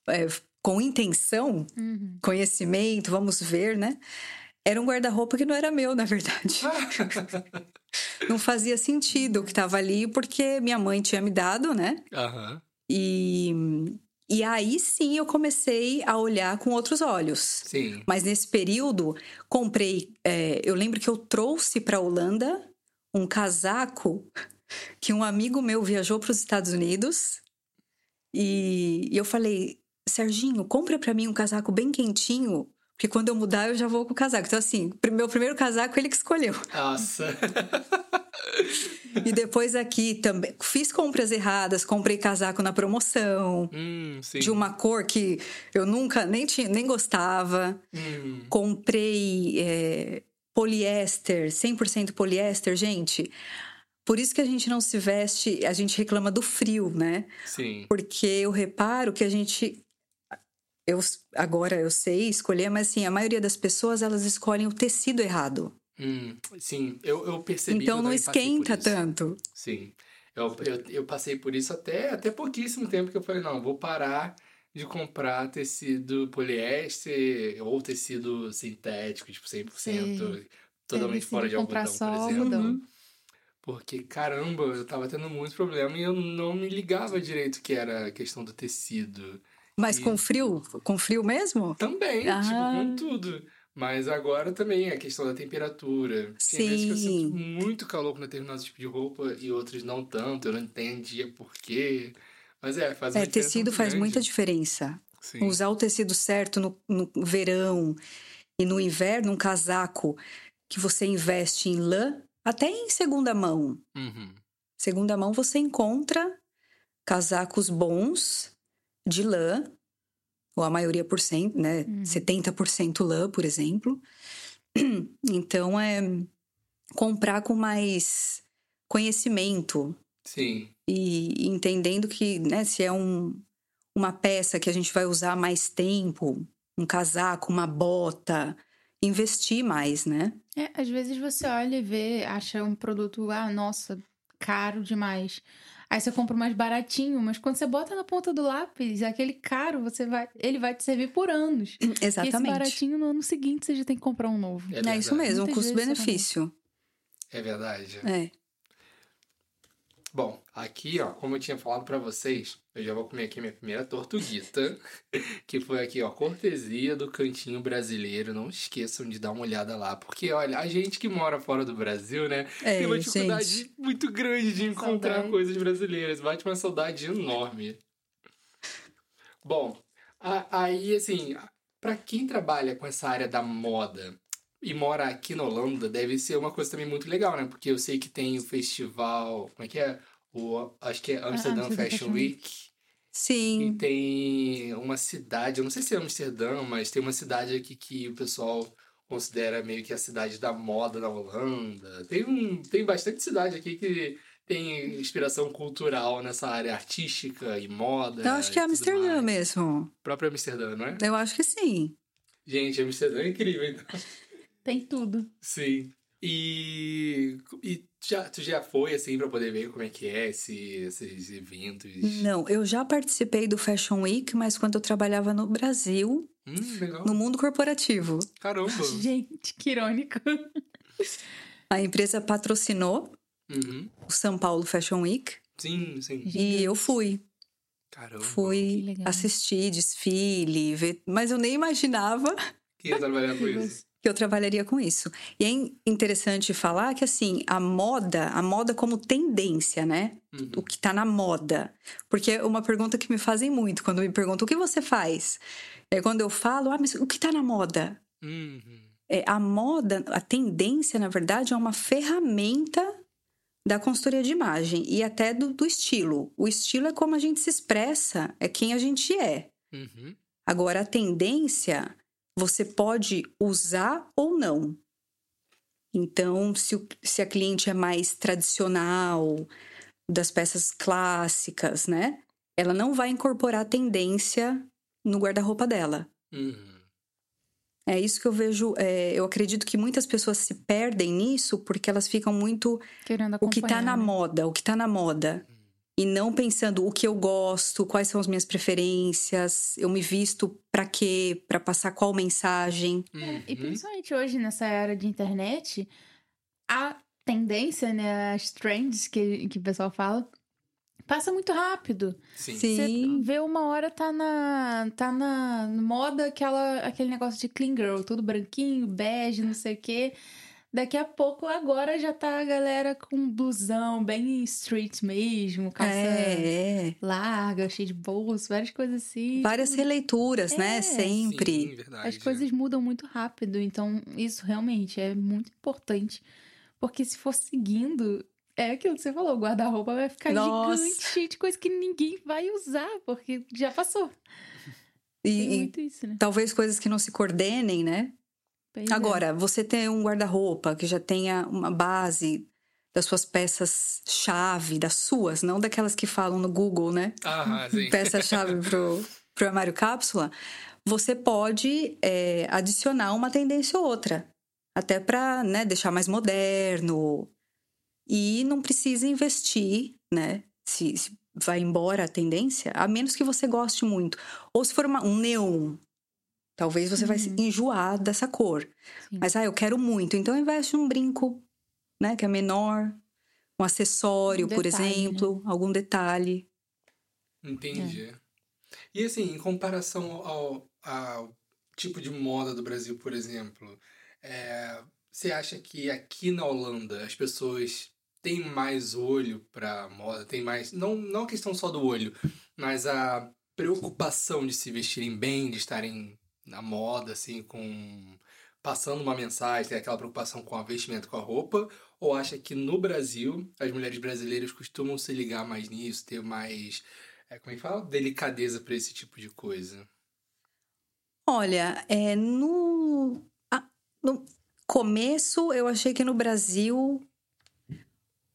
é, com intenção, uhum. conhecimento, vamos ver, né? Era um guarda-roupa que não era meu, na verdade. não fazia sentido o que estava ali, porque minha mãe tinha me dado, né? Uhum. E, e aí sim eu comecei a olhar com outros olhos. Sim. Mas nesse período, comprei. É, eu lembro que eu trouxe para a Holanda um casaco que um amigo meu viajou para os Estados Unidos. E, e eu falei, Serginho, compra para mim um casaco bem quentinho, porque quando eu mudar eu já vou com o casaco. Então, assim, meu primeiro casaco ele que escolheu. Nossa! e depois aqui também fiz compras erradas, comprei casaco na promoção, hum, de uma cor que eu nunca nem, tinha, nem gostava. Hum. Comprei é, poliéster, 100% poliéster, gente. Por isso que a gente não se veste, a gente reclama do frio, né? Sim. Porque eu reparo que a gente eu agora eu sei escolher, mas assim, a maioria das pessoas elas escolhem o tecido errado. Hum, sim, eu, eu percebi. Então não esquenta tanto. Sim. Eu, eu, eu passei por isso até, até pouquíssimo tempo que eu falei, não, vou parar de comprar tecido poliéster ou tecido sintético, tipo 100%, sim. totalmente é, fora de algodão, por exemplo. Uhum. Porque, caramba, eu tava tendo muito problema e eu não me ligava direito que era a questão do tecido. Mas e... com frio? Com frio mesmo? Também, ah. tipo, com tudo. Mas agora também a questão da temperatura. Sim. Tem vezes que eu sinto muito calor com determinado tipo de roupa e outros não tanto. Eu não entendia por quê. Mas é, faz É, tecido faz grande. muita diferença. Sim. Usar o tecido certo no, no verão e no inverno, um casaco que você investe em lã, até em segunda mão. Uhum. Segunda mão você encontra casacos bons de lã, ou a maioria por cento, né? Uhum. 70% lã, por exemplo. Então é comprar com mais conhecimento. Sim. E entendendo que, né, se é um, uma peça que a gente vai usar mais tempo, um casaco, uma bota, investir mais, né? É, às vezes você olha e vê, acha um produto, ah, nossa, caro demais. Aí você compra mais baratinho, mas quando você bota na ponta do lápis, aquele caro, você vai, ele vai te servir por anos. Exatamente. E esse baratinho no ano seguinte você já tem que comprar um novo. É, é isso mesmo, um custo-benefício. É verdade. É. Bom, aqui, ó, como eu tinha falado para vocês, eu já vou comer aqui minha primeira tortuguita, que foi aqui, ó, cortesia do Cantinho Brasileiro. Não esqueçam de dar uma olhada lá, porque, olha, a gente que mora fora do Brasil, né, é, tem uma dificuldade gente. muito grande de encontrar saudade. coisas brasileiras. Bate uma saudade enorme. Bom, aí, assim, para quem trabalha com essa área da moda, e mora aqui na Holanda, deve ser uma coisa também muito legal, né? Porque eu sei que tem o festival. Como é que é? O, acho que é Amsterdam, ah, Fashion Week. Sim. E tem uma cidade, eu não sei se é Amsterdã, mas tem uma cidade aqui que o pessoal considera meio que a cidade da moda na Holanda. Tem, um, tem bastante cidade aqui que tem inspiração cultural nessa área artística e moda. Eu acho que é Amsterdã mesmo. O próprio Amsterdã, não é? Eu acho que sim. Gente, Amsterdã é incrível, então. Tem tudo. Sim. E, e já, tu já foi, assim, pra poder ver como é que é esse, esses eventos? Não, eu já participei do Fashion Week, mas quando eu trabalhava no Brasil, hum, legal. no mundo corporativo. Caramba! Gente, que irônico. A empresa patrocinou Uhum. o São Paulo Fashion Week Sim, sim. e eu fui. Caramba. Fui assistir desfile, ver... mas eu nem imaginava Que ia trabalhar com isso. Que eu trabalharia com isso. E é in- interessante falar que, assim, a moda, a moda como tendência, né? Uhum. O que tá na moda. Porque é uma pergunta que me fazem muito quando me perguntam o que você faz. É quando eu falo, ah, mas o que tá na moda? Uhum. É, a moda, a tendência, na verdade, é uma ferramenta da consultoria de imagem e até do, do estilo. O estilo é como a gente se expressa, é quem a gente é. Uhum. Agora, a tendência você pode usar ou não. Então, se, o- se a cliente é mais tradicional, das peças clássicas, né? Ela não vai incorporar tendência no guarda-roupa dela. Uhum. É isso que eu vejo. é, eu acredito que muitas pessoas se perdem nisso porque elas ficam muito Querendo o que tá acompanhar, na né? moda, o que tá na moda. E não pensando o que eu gosto, quais são as minhas preferências, eu me visto pra quê, Pra passar qual mensagem. É, e principalmente hoje, nessa era de internet, a tendência, né, as trends que, que o pessoal fala, passa muito rápido. Sim. Sim. Você vê uma hora tá na tá na moda aquela aquele negócio de clean girl, tudo branquinho, bege, não sei o quê. Daqui a pouco agora já tá a galera com blusão bem street mesmo, calça É, é. larga, cheia de bolso, várias coisas assim. Várias releituras, né? É. Sempre. Sim, verdade. As coisas mudam muito rápido, então isso realmente é muito importante. Porque se for seguindo, é aquilo que você falou, o guarda-roupa vai ficar Nossa. gigante, cheio de coisa que ninguém vai usar, porque já passou. E, muito isso, né? talvez coisas que não se coordenem, né? É. Agora, você tem um guarda-roupa que já tenha uma base das suas peças-chave, das suas, não daquelas que falam no Google, né? Ah, sim. peça-chave pro, pro armário cápsula, você pode é, adicionar uma tendência ou outra. Até para né, deixar mais moderno. E não precisa investir, né? Se, se vai embora a tendência, a menos que você goste muito. Ou se for uma- um neon, talvez você vai se Uhum. enjoar dessa cor. Sim. Mas, ah, eu quero muito. Então, investe num brinco, né? Que é menor. Um acessório, Um por detalhe, né? exemplo. Algum detalhe. Entendi. É. E assim, em comparação ao, ao tipo de moda do Brasil, por exemplo, é, você acha que aqui na Holanda as pessoas têm mais olho pra moda, tem mais. Não, não a questão só do olho, mas a preocupação de se vestirem bem, de estarem na moda, assim, com. passando uma mensagem, tem aquela preocupação com a vestimenta, com a roupa, ou acha que no Brasil as mulheres brasileiras costumam se ligar mais nisso, ter mais é, como é que fala? Delicadeza pra esse tipo de coisa. Olha, é, no, no começo eu achei que no Brasil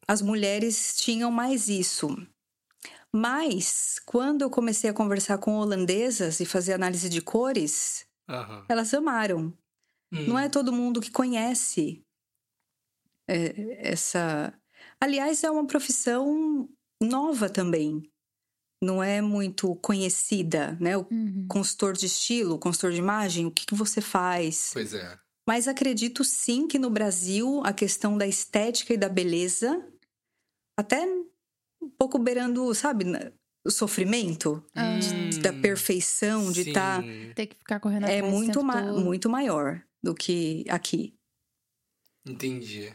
as mulheres tinham mais isso. Mas quando eu comecei a conversar com holandesas e fazer análise de cores, Aham. elas amaram. Hum, Não é todo mundo que conhece é, essa. Aliás, é uma profissão nova também. Não é muito conhecida, né? O Uhum. consultor de estilo, consultor de imagem, o que, que você faz? Pois é. Mas acredito sim que no Brasil a questão da estética e da beleza, até um pouco beirando, sabe, o sofrimento, Ah. de- da perfeição, de estar. Sim, Ter que ficar correndo é atrás o muito, ma- todo. muito maior do que aqui. Entendi.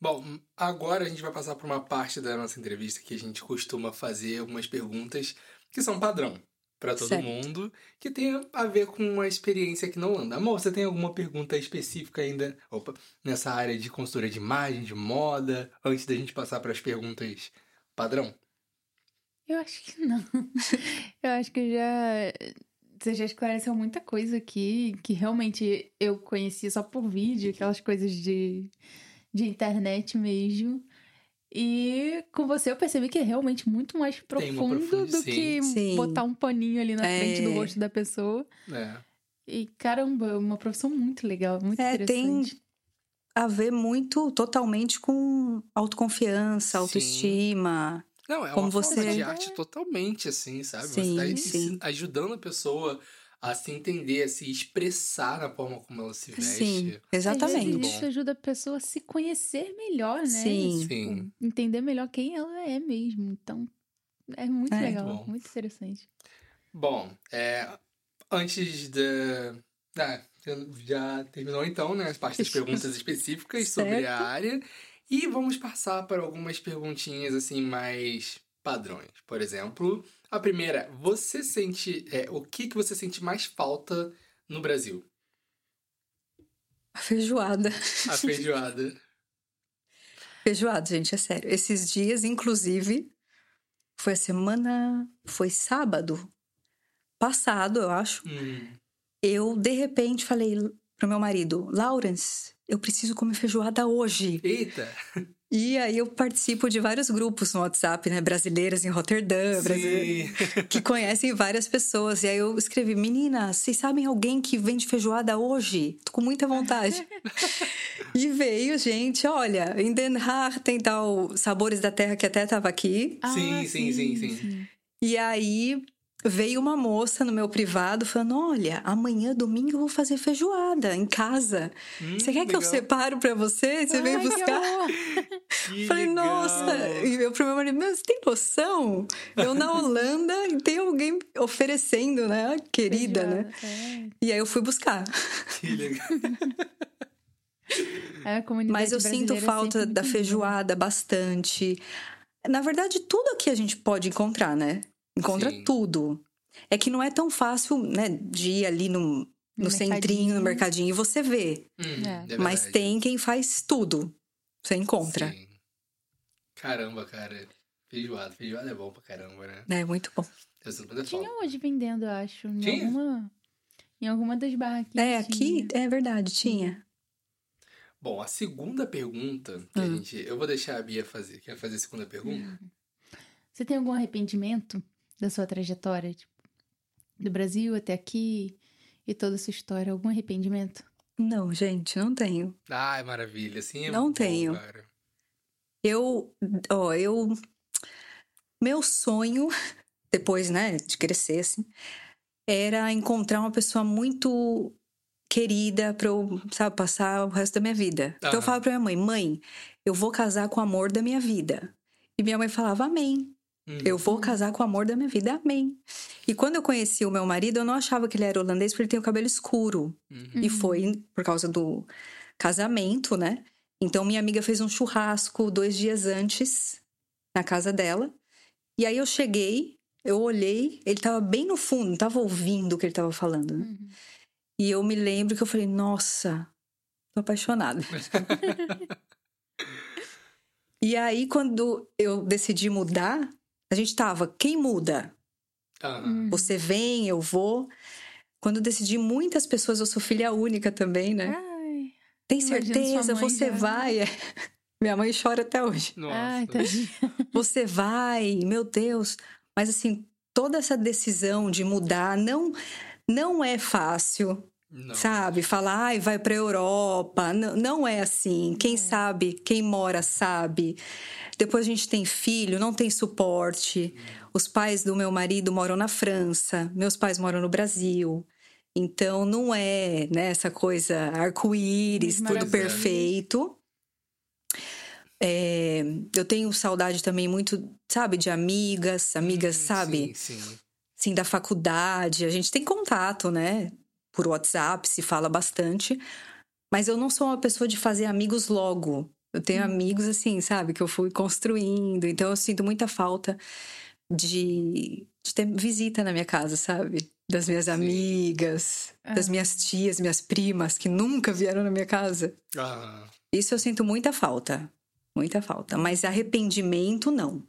Bom, agora a gente vai passar por uma parte da nossa entrevista que a gente costuma fazer algumas perguntas que são padrão pra todo Certo. mundo, que tem a ver com uma experiência aqui na Holanda. Amor, você tem alguma pergunta específica ainda opa, nessa área de consultoria de imagem, de moda, antes da gente passar para as perguntas padrão? Eu acho que não. Eu acho que já. Você já esclareceu muita coisa aqui que realmente eu conheci só por vídeo, aquelas coisas de, de internet mesmo. E com você eu percebi que é realmente muito mais Tem profundo do sim. que Sim. botar um paninho ali na frente do É. rosto da pessoa. É. E caramba, é uma profissão muito legal, muito É, tem- interessante. A ver muito, totalmente com autoconfiança, autoestima. Não, é como uma você... forma de arte totalmente, assim, sabe? Sim, você tá sim. ajudando a pessoa a se entender, a se expressar na forma como ela se veste. Sim, exatamente. Isso ajuda a pessoa a se conhecer melhor, né? Sim. Tipo, Sim. entender melhor quem ela é mesmo. Então, é muito É. legal, Bom. muito interessante. Bom, é, antes da. Ah, já terminou então, né? As partes das perguntas específicas sobre a Certo. área. E vamos passar para algumas perguntinhas assim mais padrões. Por exemplo, a primeira, você sente. é, o que, que você sente mais falta no Brasil? A feijoada. A feijoada. Feijoada, gente, é sério. Esses dias, inclusive, foi a semana. Foi sábado passado, eu acho. Hum, Eu, de repente, falei pro meu marido: Lawrence, eu preciso comer feijoada hoje. Eita! E aí eu participo de vários grupos no WhatsApp, né? Brasileiras em Roterdã, brasileiras Sim. que conhecem várias pessoas. E aí eu escrevi: Meninas, vocês sabem alguém que vende feijoada hoje? Tô com muita vontade. e veio, gente, olha, em Den Haag tem tal Sabores da Terra que até tava aqui. Sim, sim, sim, sim. E aí veio uma moça no meu privado falando: Olha, amanhã, domingo, eu vou fazer feijoada em casa. Hum, Você quer que eu legal. separo pra você? Você vem Ai, que buscar? Falei, legal. nossa! E eu pro meu marido, meu, você tem noção? Eu na Holanda e tem alguém oferecendo, né? Querida, né? Feijoada, E aí eu fui buscar. Que legal. É, a comunidade Mas eu sinto falta da muito feijoada bastante. Na verdade, tudo aqui a gente pode encontrar, né? Encontra Sim. tudo. É que não é tão fácil, né, de ir ali no, no, No centrinho, no mercadinho. e você vê. Hum, É. é Mas tem quem faz tudo. Você encontra. Sim. Caramba, cara. Feijoada. Feijoada é bom pra caramba, né? É muito bom. Tinha hoje vendendo, eu acho. Em Tinha? alguma. Em alguma das barraquinhas. É, aqui tinha. é verdade, tinha. Bom, a segunda pergunta que a Hum. gente. Eu vou deixar a Bia fazer. Quer fazer a segunda pergunta? Você tem algum arrependimento da sua trajetória? Tipo, do Brasil até aqui e toda a sua história? Algum arrependimento? Não, gente, não tenho. Ai, maravilha. Assim é Não bom, tenho. cara. Eu, ó, eu. Meu sonho, depois, né, de crescer, assim, era encontrar uma pessoa muito querida pra eu, sabe, passar o resto da minha vida. Então eu falava pra minha mãe: mãe, eu vou casar com o amor da minha vida. E minha mãe falava: amém. Hum. Eu vou casar com o amor da minha vida, amém. E quando eu conheci o meu marido, eu não achava que ele era holandês porque ele tem o cabelo escuro. Uhum. E foi por causa do casamento, né? Então minha amiga fez um churrasco dois dias antes na casa dela. E aí eu cheguei, eu olhei, ele tava bem no fundo, não tava ouvindo o que ele tava falando. né? Uhum. E eu me lembro que eu falei, nossa, tô apaixonada. e aí, quando eu decidi mudar, a gente tava, quem muda? Uhum. Você vem, eu vou. Quando eu decidi, muitas pessoas, eu sou filha única também, né? Ai, Tem certeza? Você já. vai? É. Minha mãe chora até hoje. Nossa. ai, tadinha. Você vai, meu Deus. Mas assim, toda essa decisão de mudar não não é fácil, Não. sabe? Falar, ai, vai pra Europa. Não, não é assim. Quem É. sabe, quem mora sabe. Depois a gente tem filho, não tem suporte. Os pais do meu marido moram na França, meus pais moram no Brasil. Então não é né, essa coisa arco-íris, tudo perfeito. É, eu tenho saudade também muito, sabe, de amigas, amigas, Hum, sabe? Sim, sim. Assim, da faculdade. A gente tem contato, né? Por WhatsApp, se fala bastante. Mas eu não sou uma pessoa de fazer amigos logo. Eu tenho Hum. amigos, assim, sabe? Que eu fui construindo. Então eu sinto muita falta de, de ter visita na minha casa, sabe? Das minhas Sim. amigas, das Ah. minhas tias, minhas primas, que nunca vieram na minha casa. Ah, Isso eu sinto muita falta. Muita falta. Mas arrependimento, não.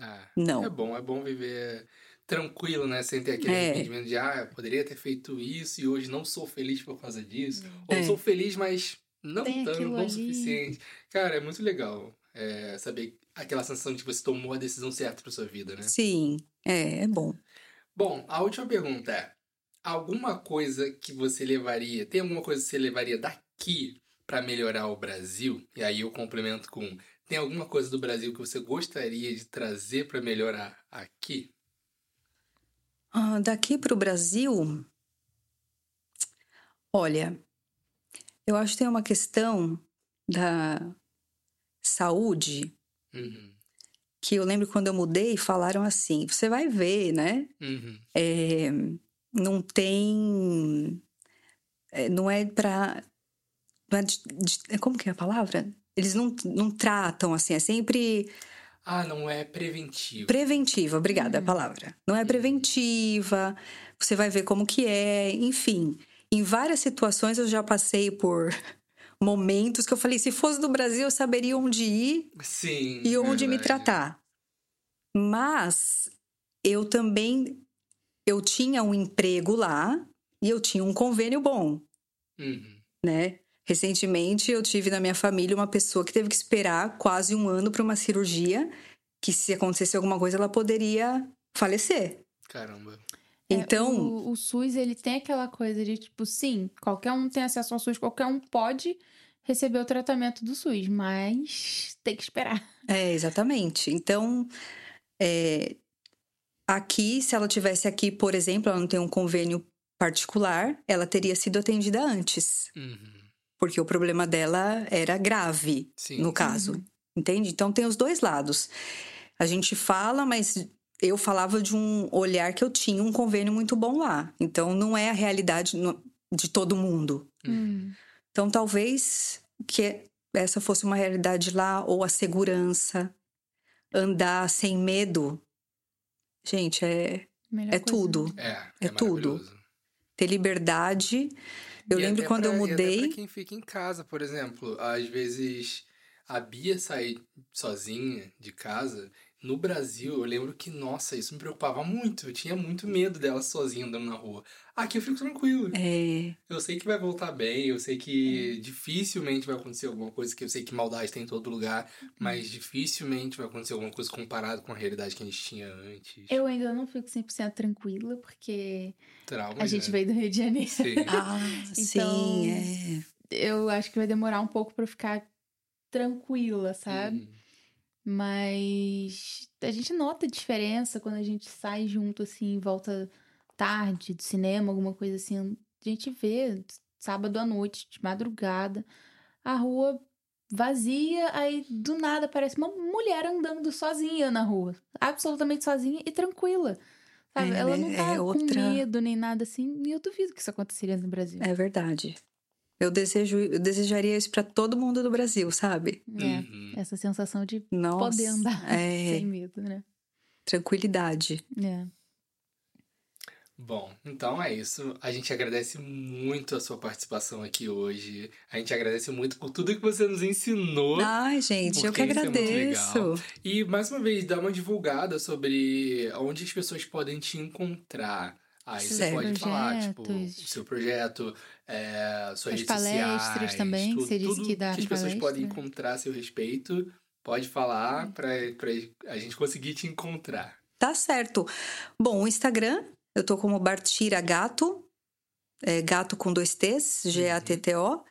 ah. Não. É bom, é bom viver tranquilo, né? Sem ter aquele É. arrependimento de, ah, eu poderia ter feito isso e hoje não sou feliz por causa disso. Ou É. sou feliz, mas não Tem tanto, não o suficiente. Cara, é muito legal é, saber aquela sensação de que você tomou a decisão certa pra sua vida, né? Sim, é, é bom. Bom, a última pergunta é: alguma coisa que você levaria, tem alguma coisa que você levaria daqui para melhorar o Brasil? E aí eu complemento com: tem alguma coisa do Brasil que você gostaria de trazer para melhorar aqui? Ah, daqui para o Brasil, olha, eu acho que tem uma questão da saúde Uhum. que eu lembro quando eu mudei falaram assim, você vai ver, né? Uhum. É, não tem, é, não é para, é como que é a palavra? Eles não, não tratam assim, é sempre Ah, não é preventivo. Preventiva, obrigada a Uhum. palavra. Não é preventiva, você vai ver como que é, enfim. Em várias situações eu já passei por momentos que eu falei, se fosse do Brasil eu saberia onde ir Sim. e onde me verdade. tratar. Mas eu também eu tinha um emprego lá e eu tinha um convênio bom, Uhum. né? Recentemente eu tive na minha família uma pessoa que teve que esperar quase um ano para uma cirurgia, que se acontecesse alguma coisa ela poderia falecer. Caramba. É, Então, o, o SUS, ele tem aquela coisa de, tipo, sim, qualquer um tem acesso ao SUS, qualquer um pode receber o tratamento do SUS, mas tem que esperar. é exatamente. Então, é, aqui, se ela tivesse aqui, por exemplo, ela não tem um convênio particular, ela teria sido atendida antes, Uhum. Porque o problema dela era grave, Sim. no caso. Entende? Então tem os dois lados. A gente fala, mas eu falava de um olhar que eu tinha um convênio muito bom lá. Então não é a realidade de todo mundo. Hum. Então talvez que essa fosse uma realidade lá ou a segurança, andar sem medo. Gente, é é coisa. tudo. É, É é, tudo. Ter liberdade. Eu E lembro quando pra- eu e até mudei. pra quem fica em casa, por exemplo, às vezes a Bia sair sozinha de casa. No Brasil, eu lembro que, nossa, isso me preocupava muito. Eu tinha muito medo dela sozinha andando na rua. Aqui eu fico tranquilo. É, Eu sei que vai voltar bem, eu sei que dificilmente vai acontecer alguma coisa, que eu sei que maldade tem em todo lugar, mas dificilmente vai acontecer alguma coisa comparado com a realidade que a gente tinha antes. Eu ainda não fico 100% tranquila, porque Traumas, a gente né? veio do Rio de Janeiro. Sim. ah, Então, sim, é. Eu acho que vai demorar um pouco pra eu ficar tranquila, sabe? Uhum. Mas a gente nota a diferença quando a gente sai junto, assim, volta tarde do cinema, alguma coisa assim. A gente vê sábado à noite, de madrugada, a rua vazia, aí do nada aparece uma mulher andando sozinha na rua. Absolutamente sozinha e tranquila. Sabe? É, Ela né? não tá É com outra- medo nem nada assim. E eu duvido que isso aconteceria no Brasil. É verdade. Eu desejo, eu desejaria isso pra todo mundo do Brasil, sabe? É, Uhum. essa sensação de Nossa, poder andar é, sem medo, né? tranquilidade. É. Bom, então é isso. A gente agradece muito a sua participação aqui hoje. A gente agradece muito por tudo que você nos ensinou. Ai, gente, eu que é muito agradeço. legal. E mais uma vez, dá uma divulgada sobre onde as pessoas podem te encontrar. Aí você pode falar, tipo, o Projetos. seu projeto, é, suas As redes palestras sociais, também, que tudo, você disse que dá que as pessoas palestra. podem encontrar a seu respeito. Pode falar pra, pra a gente conseguir te encontrar. Tá certo. Bom, o Instagram, eu tô como Bartira Gato, é, gato com dois T's, G-A-T-T-O.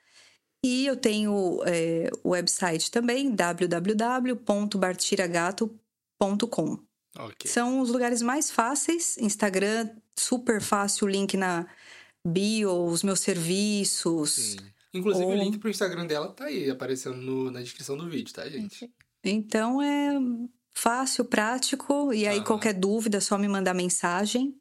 E eu tenho é, o website também, www.bartiragato.com. Ok. São os lugares mais fáceis. Instagram, super fácil, link na bio, os meus serviços. Sim. Inclusive, o Ou- link pro Instagram dela tá aí, aparecendo no- na descrição do vídeo, tá, gente? Então é fácil, prático. E aí, Aham. qualquer dúvida, é só me mandar mensagem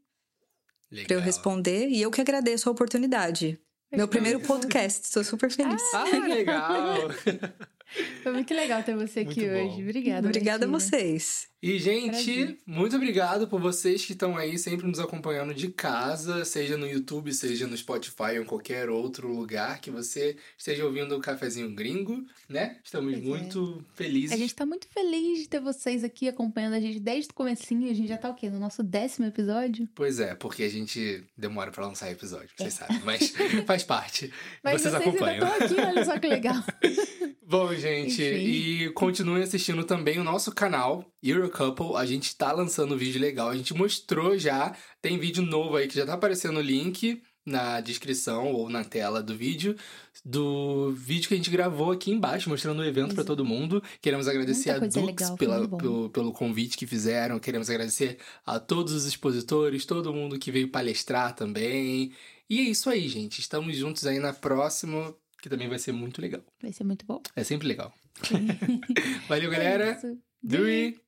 para eu responder. E eu que agradeço a oportunidade. Meu primeiro podcast, estou super feliz. Ah, legal! Foi muito legal ter você aqui Muito bom. hoje. Obrigada. Obrigada a vocês. E, gente, Prazer. muito obrigado por vocês que estão aí sempre nos acompanhando de casa, seja no YouTube, seja no Spotify ou em qualquer outro lugar que você esteja ouvindo o Cafezinho Gringo, né? Estamos Pois é. muito felizes. A gente tá muito feliz de ter vocês aqui acompanhando a gente desde o comecinho. A gente já tá o quê? No nosso décimo episódio? Pois é, porque a gente demora pra lançar episódio, vocês sabem, mas faz parte. É. Mas vocês, vocês, acompanham. ainda aqui, olha só que legal. Bom, gente, Enfim. e continuem assistindo também o nosso canal, Eurocouple. A gente tá lançando vídeo legal, a gente mostrou já, tem vídeo novo aí que já tá aparecendo o link na descrição ou na tela do vídeo do vídeo que a gente gravou aqui embaixo, mostrando o evento para todo mundo. Queremos agradecer a Dux legal, pela, pelo, pelo convite que fizeram. Queremos agradecer a todos os expositores, todo mundo que veio palestrar também. E é isso aí, gente. Estamos juntos aí na próxima, que também vai ser muito legal. Vai ser muito bom. É sempre legal. Valeu, galera. É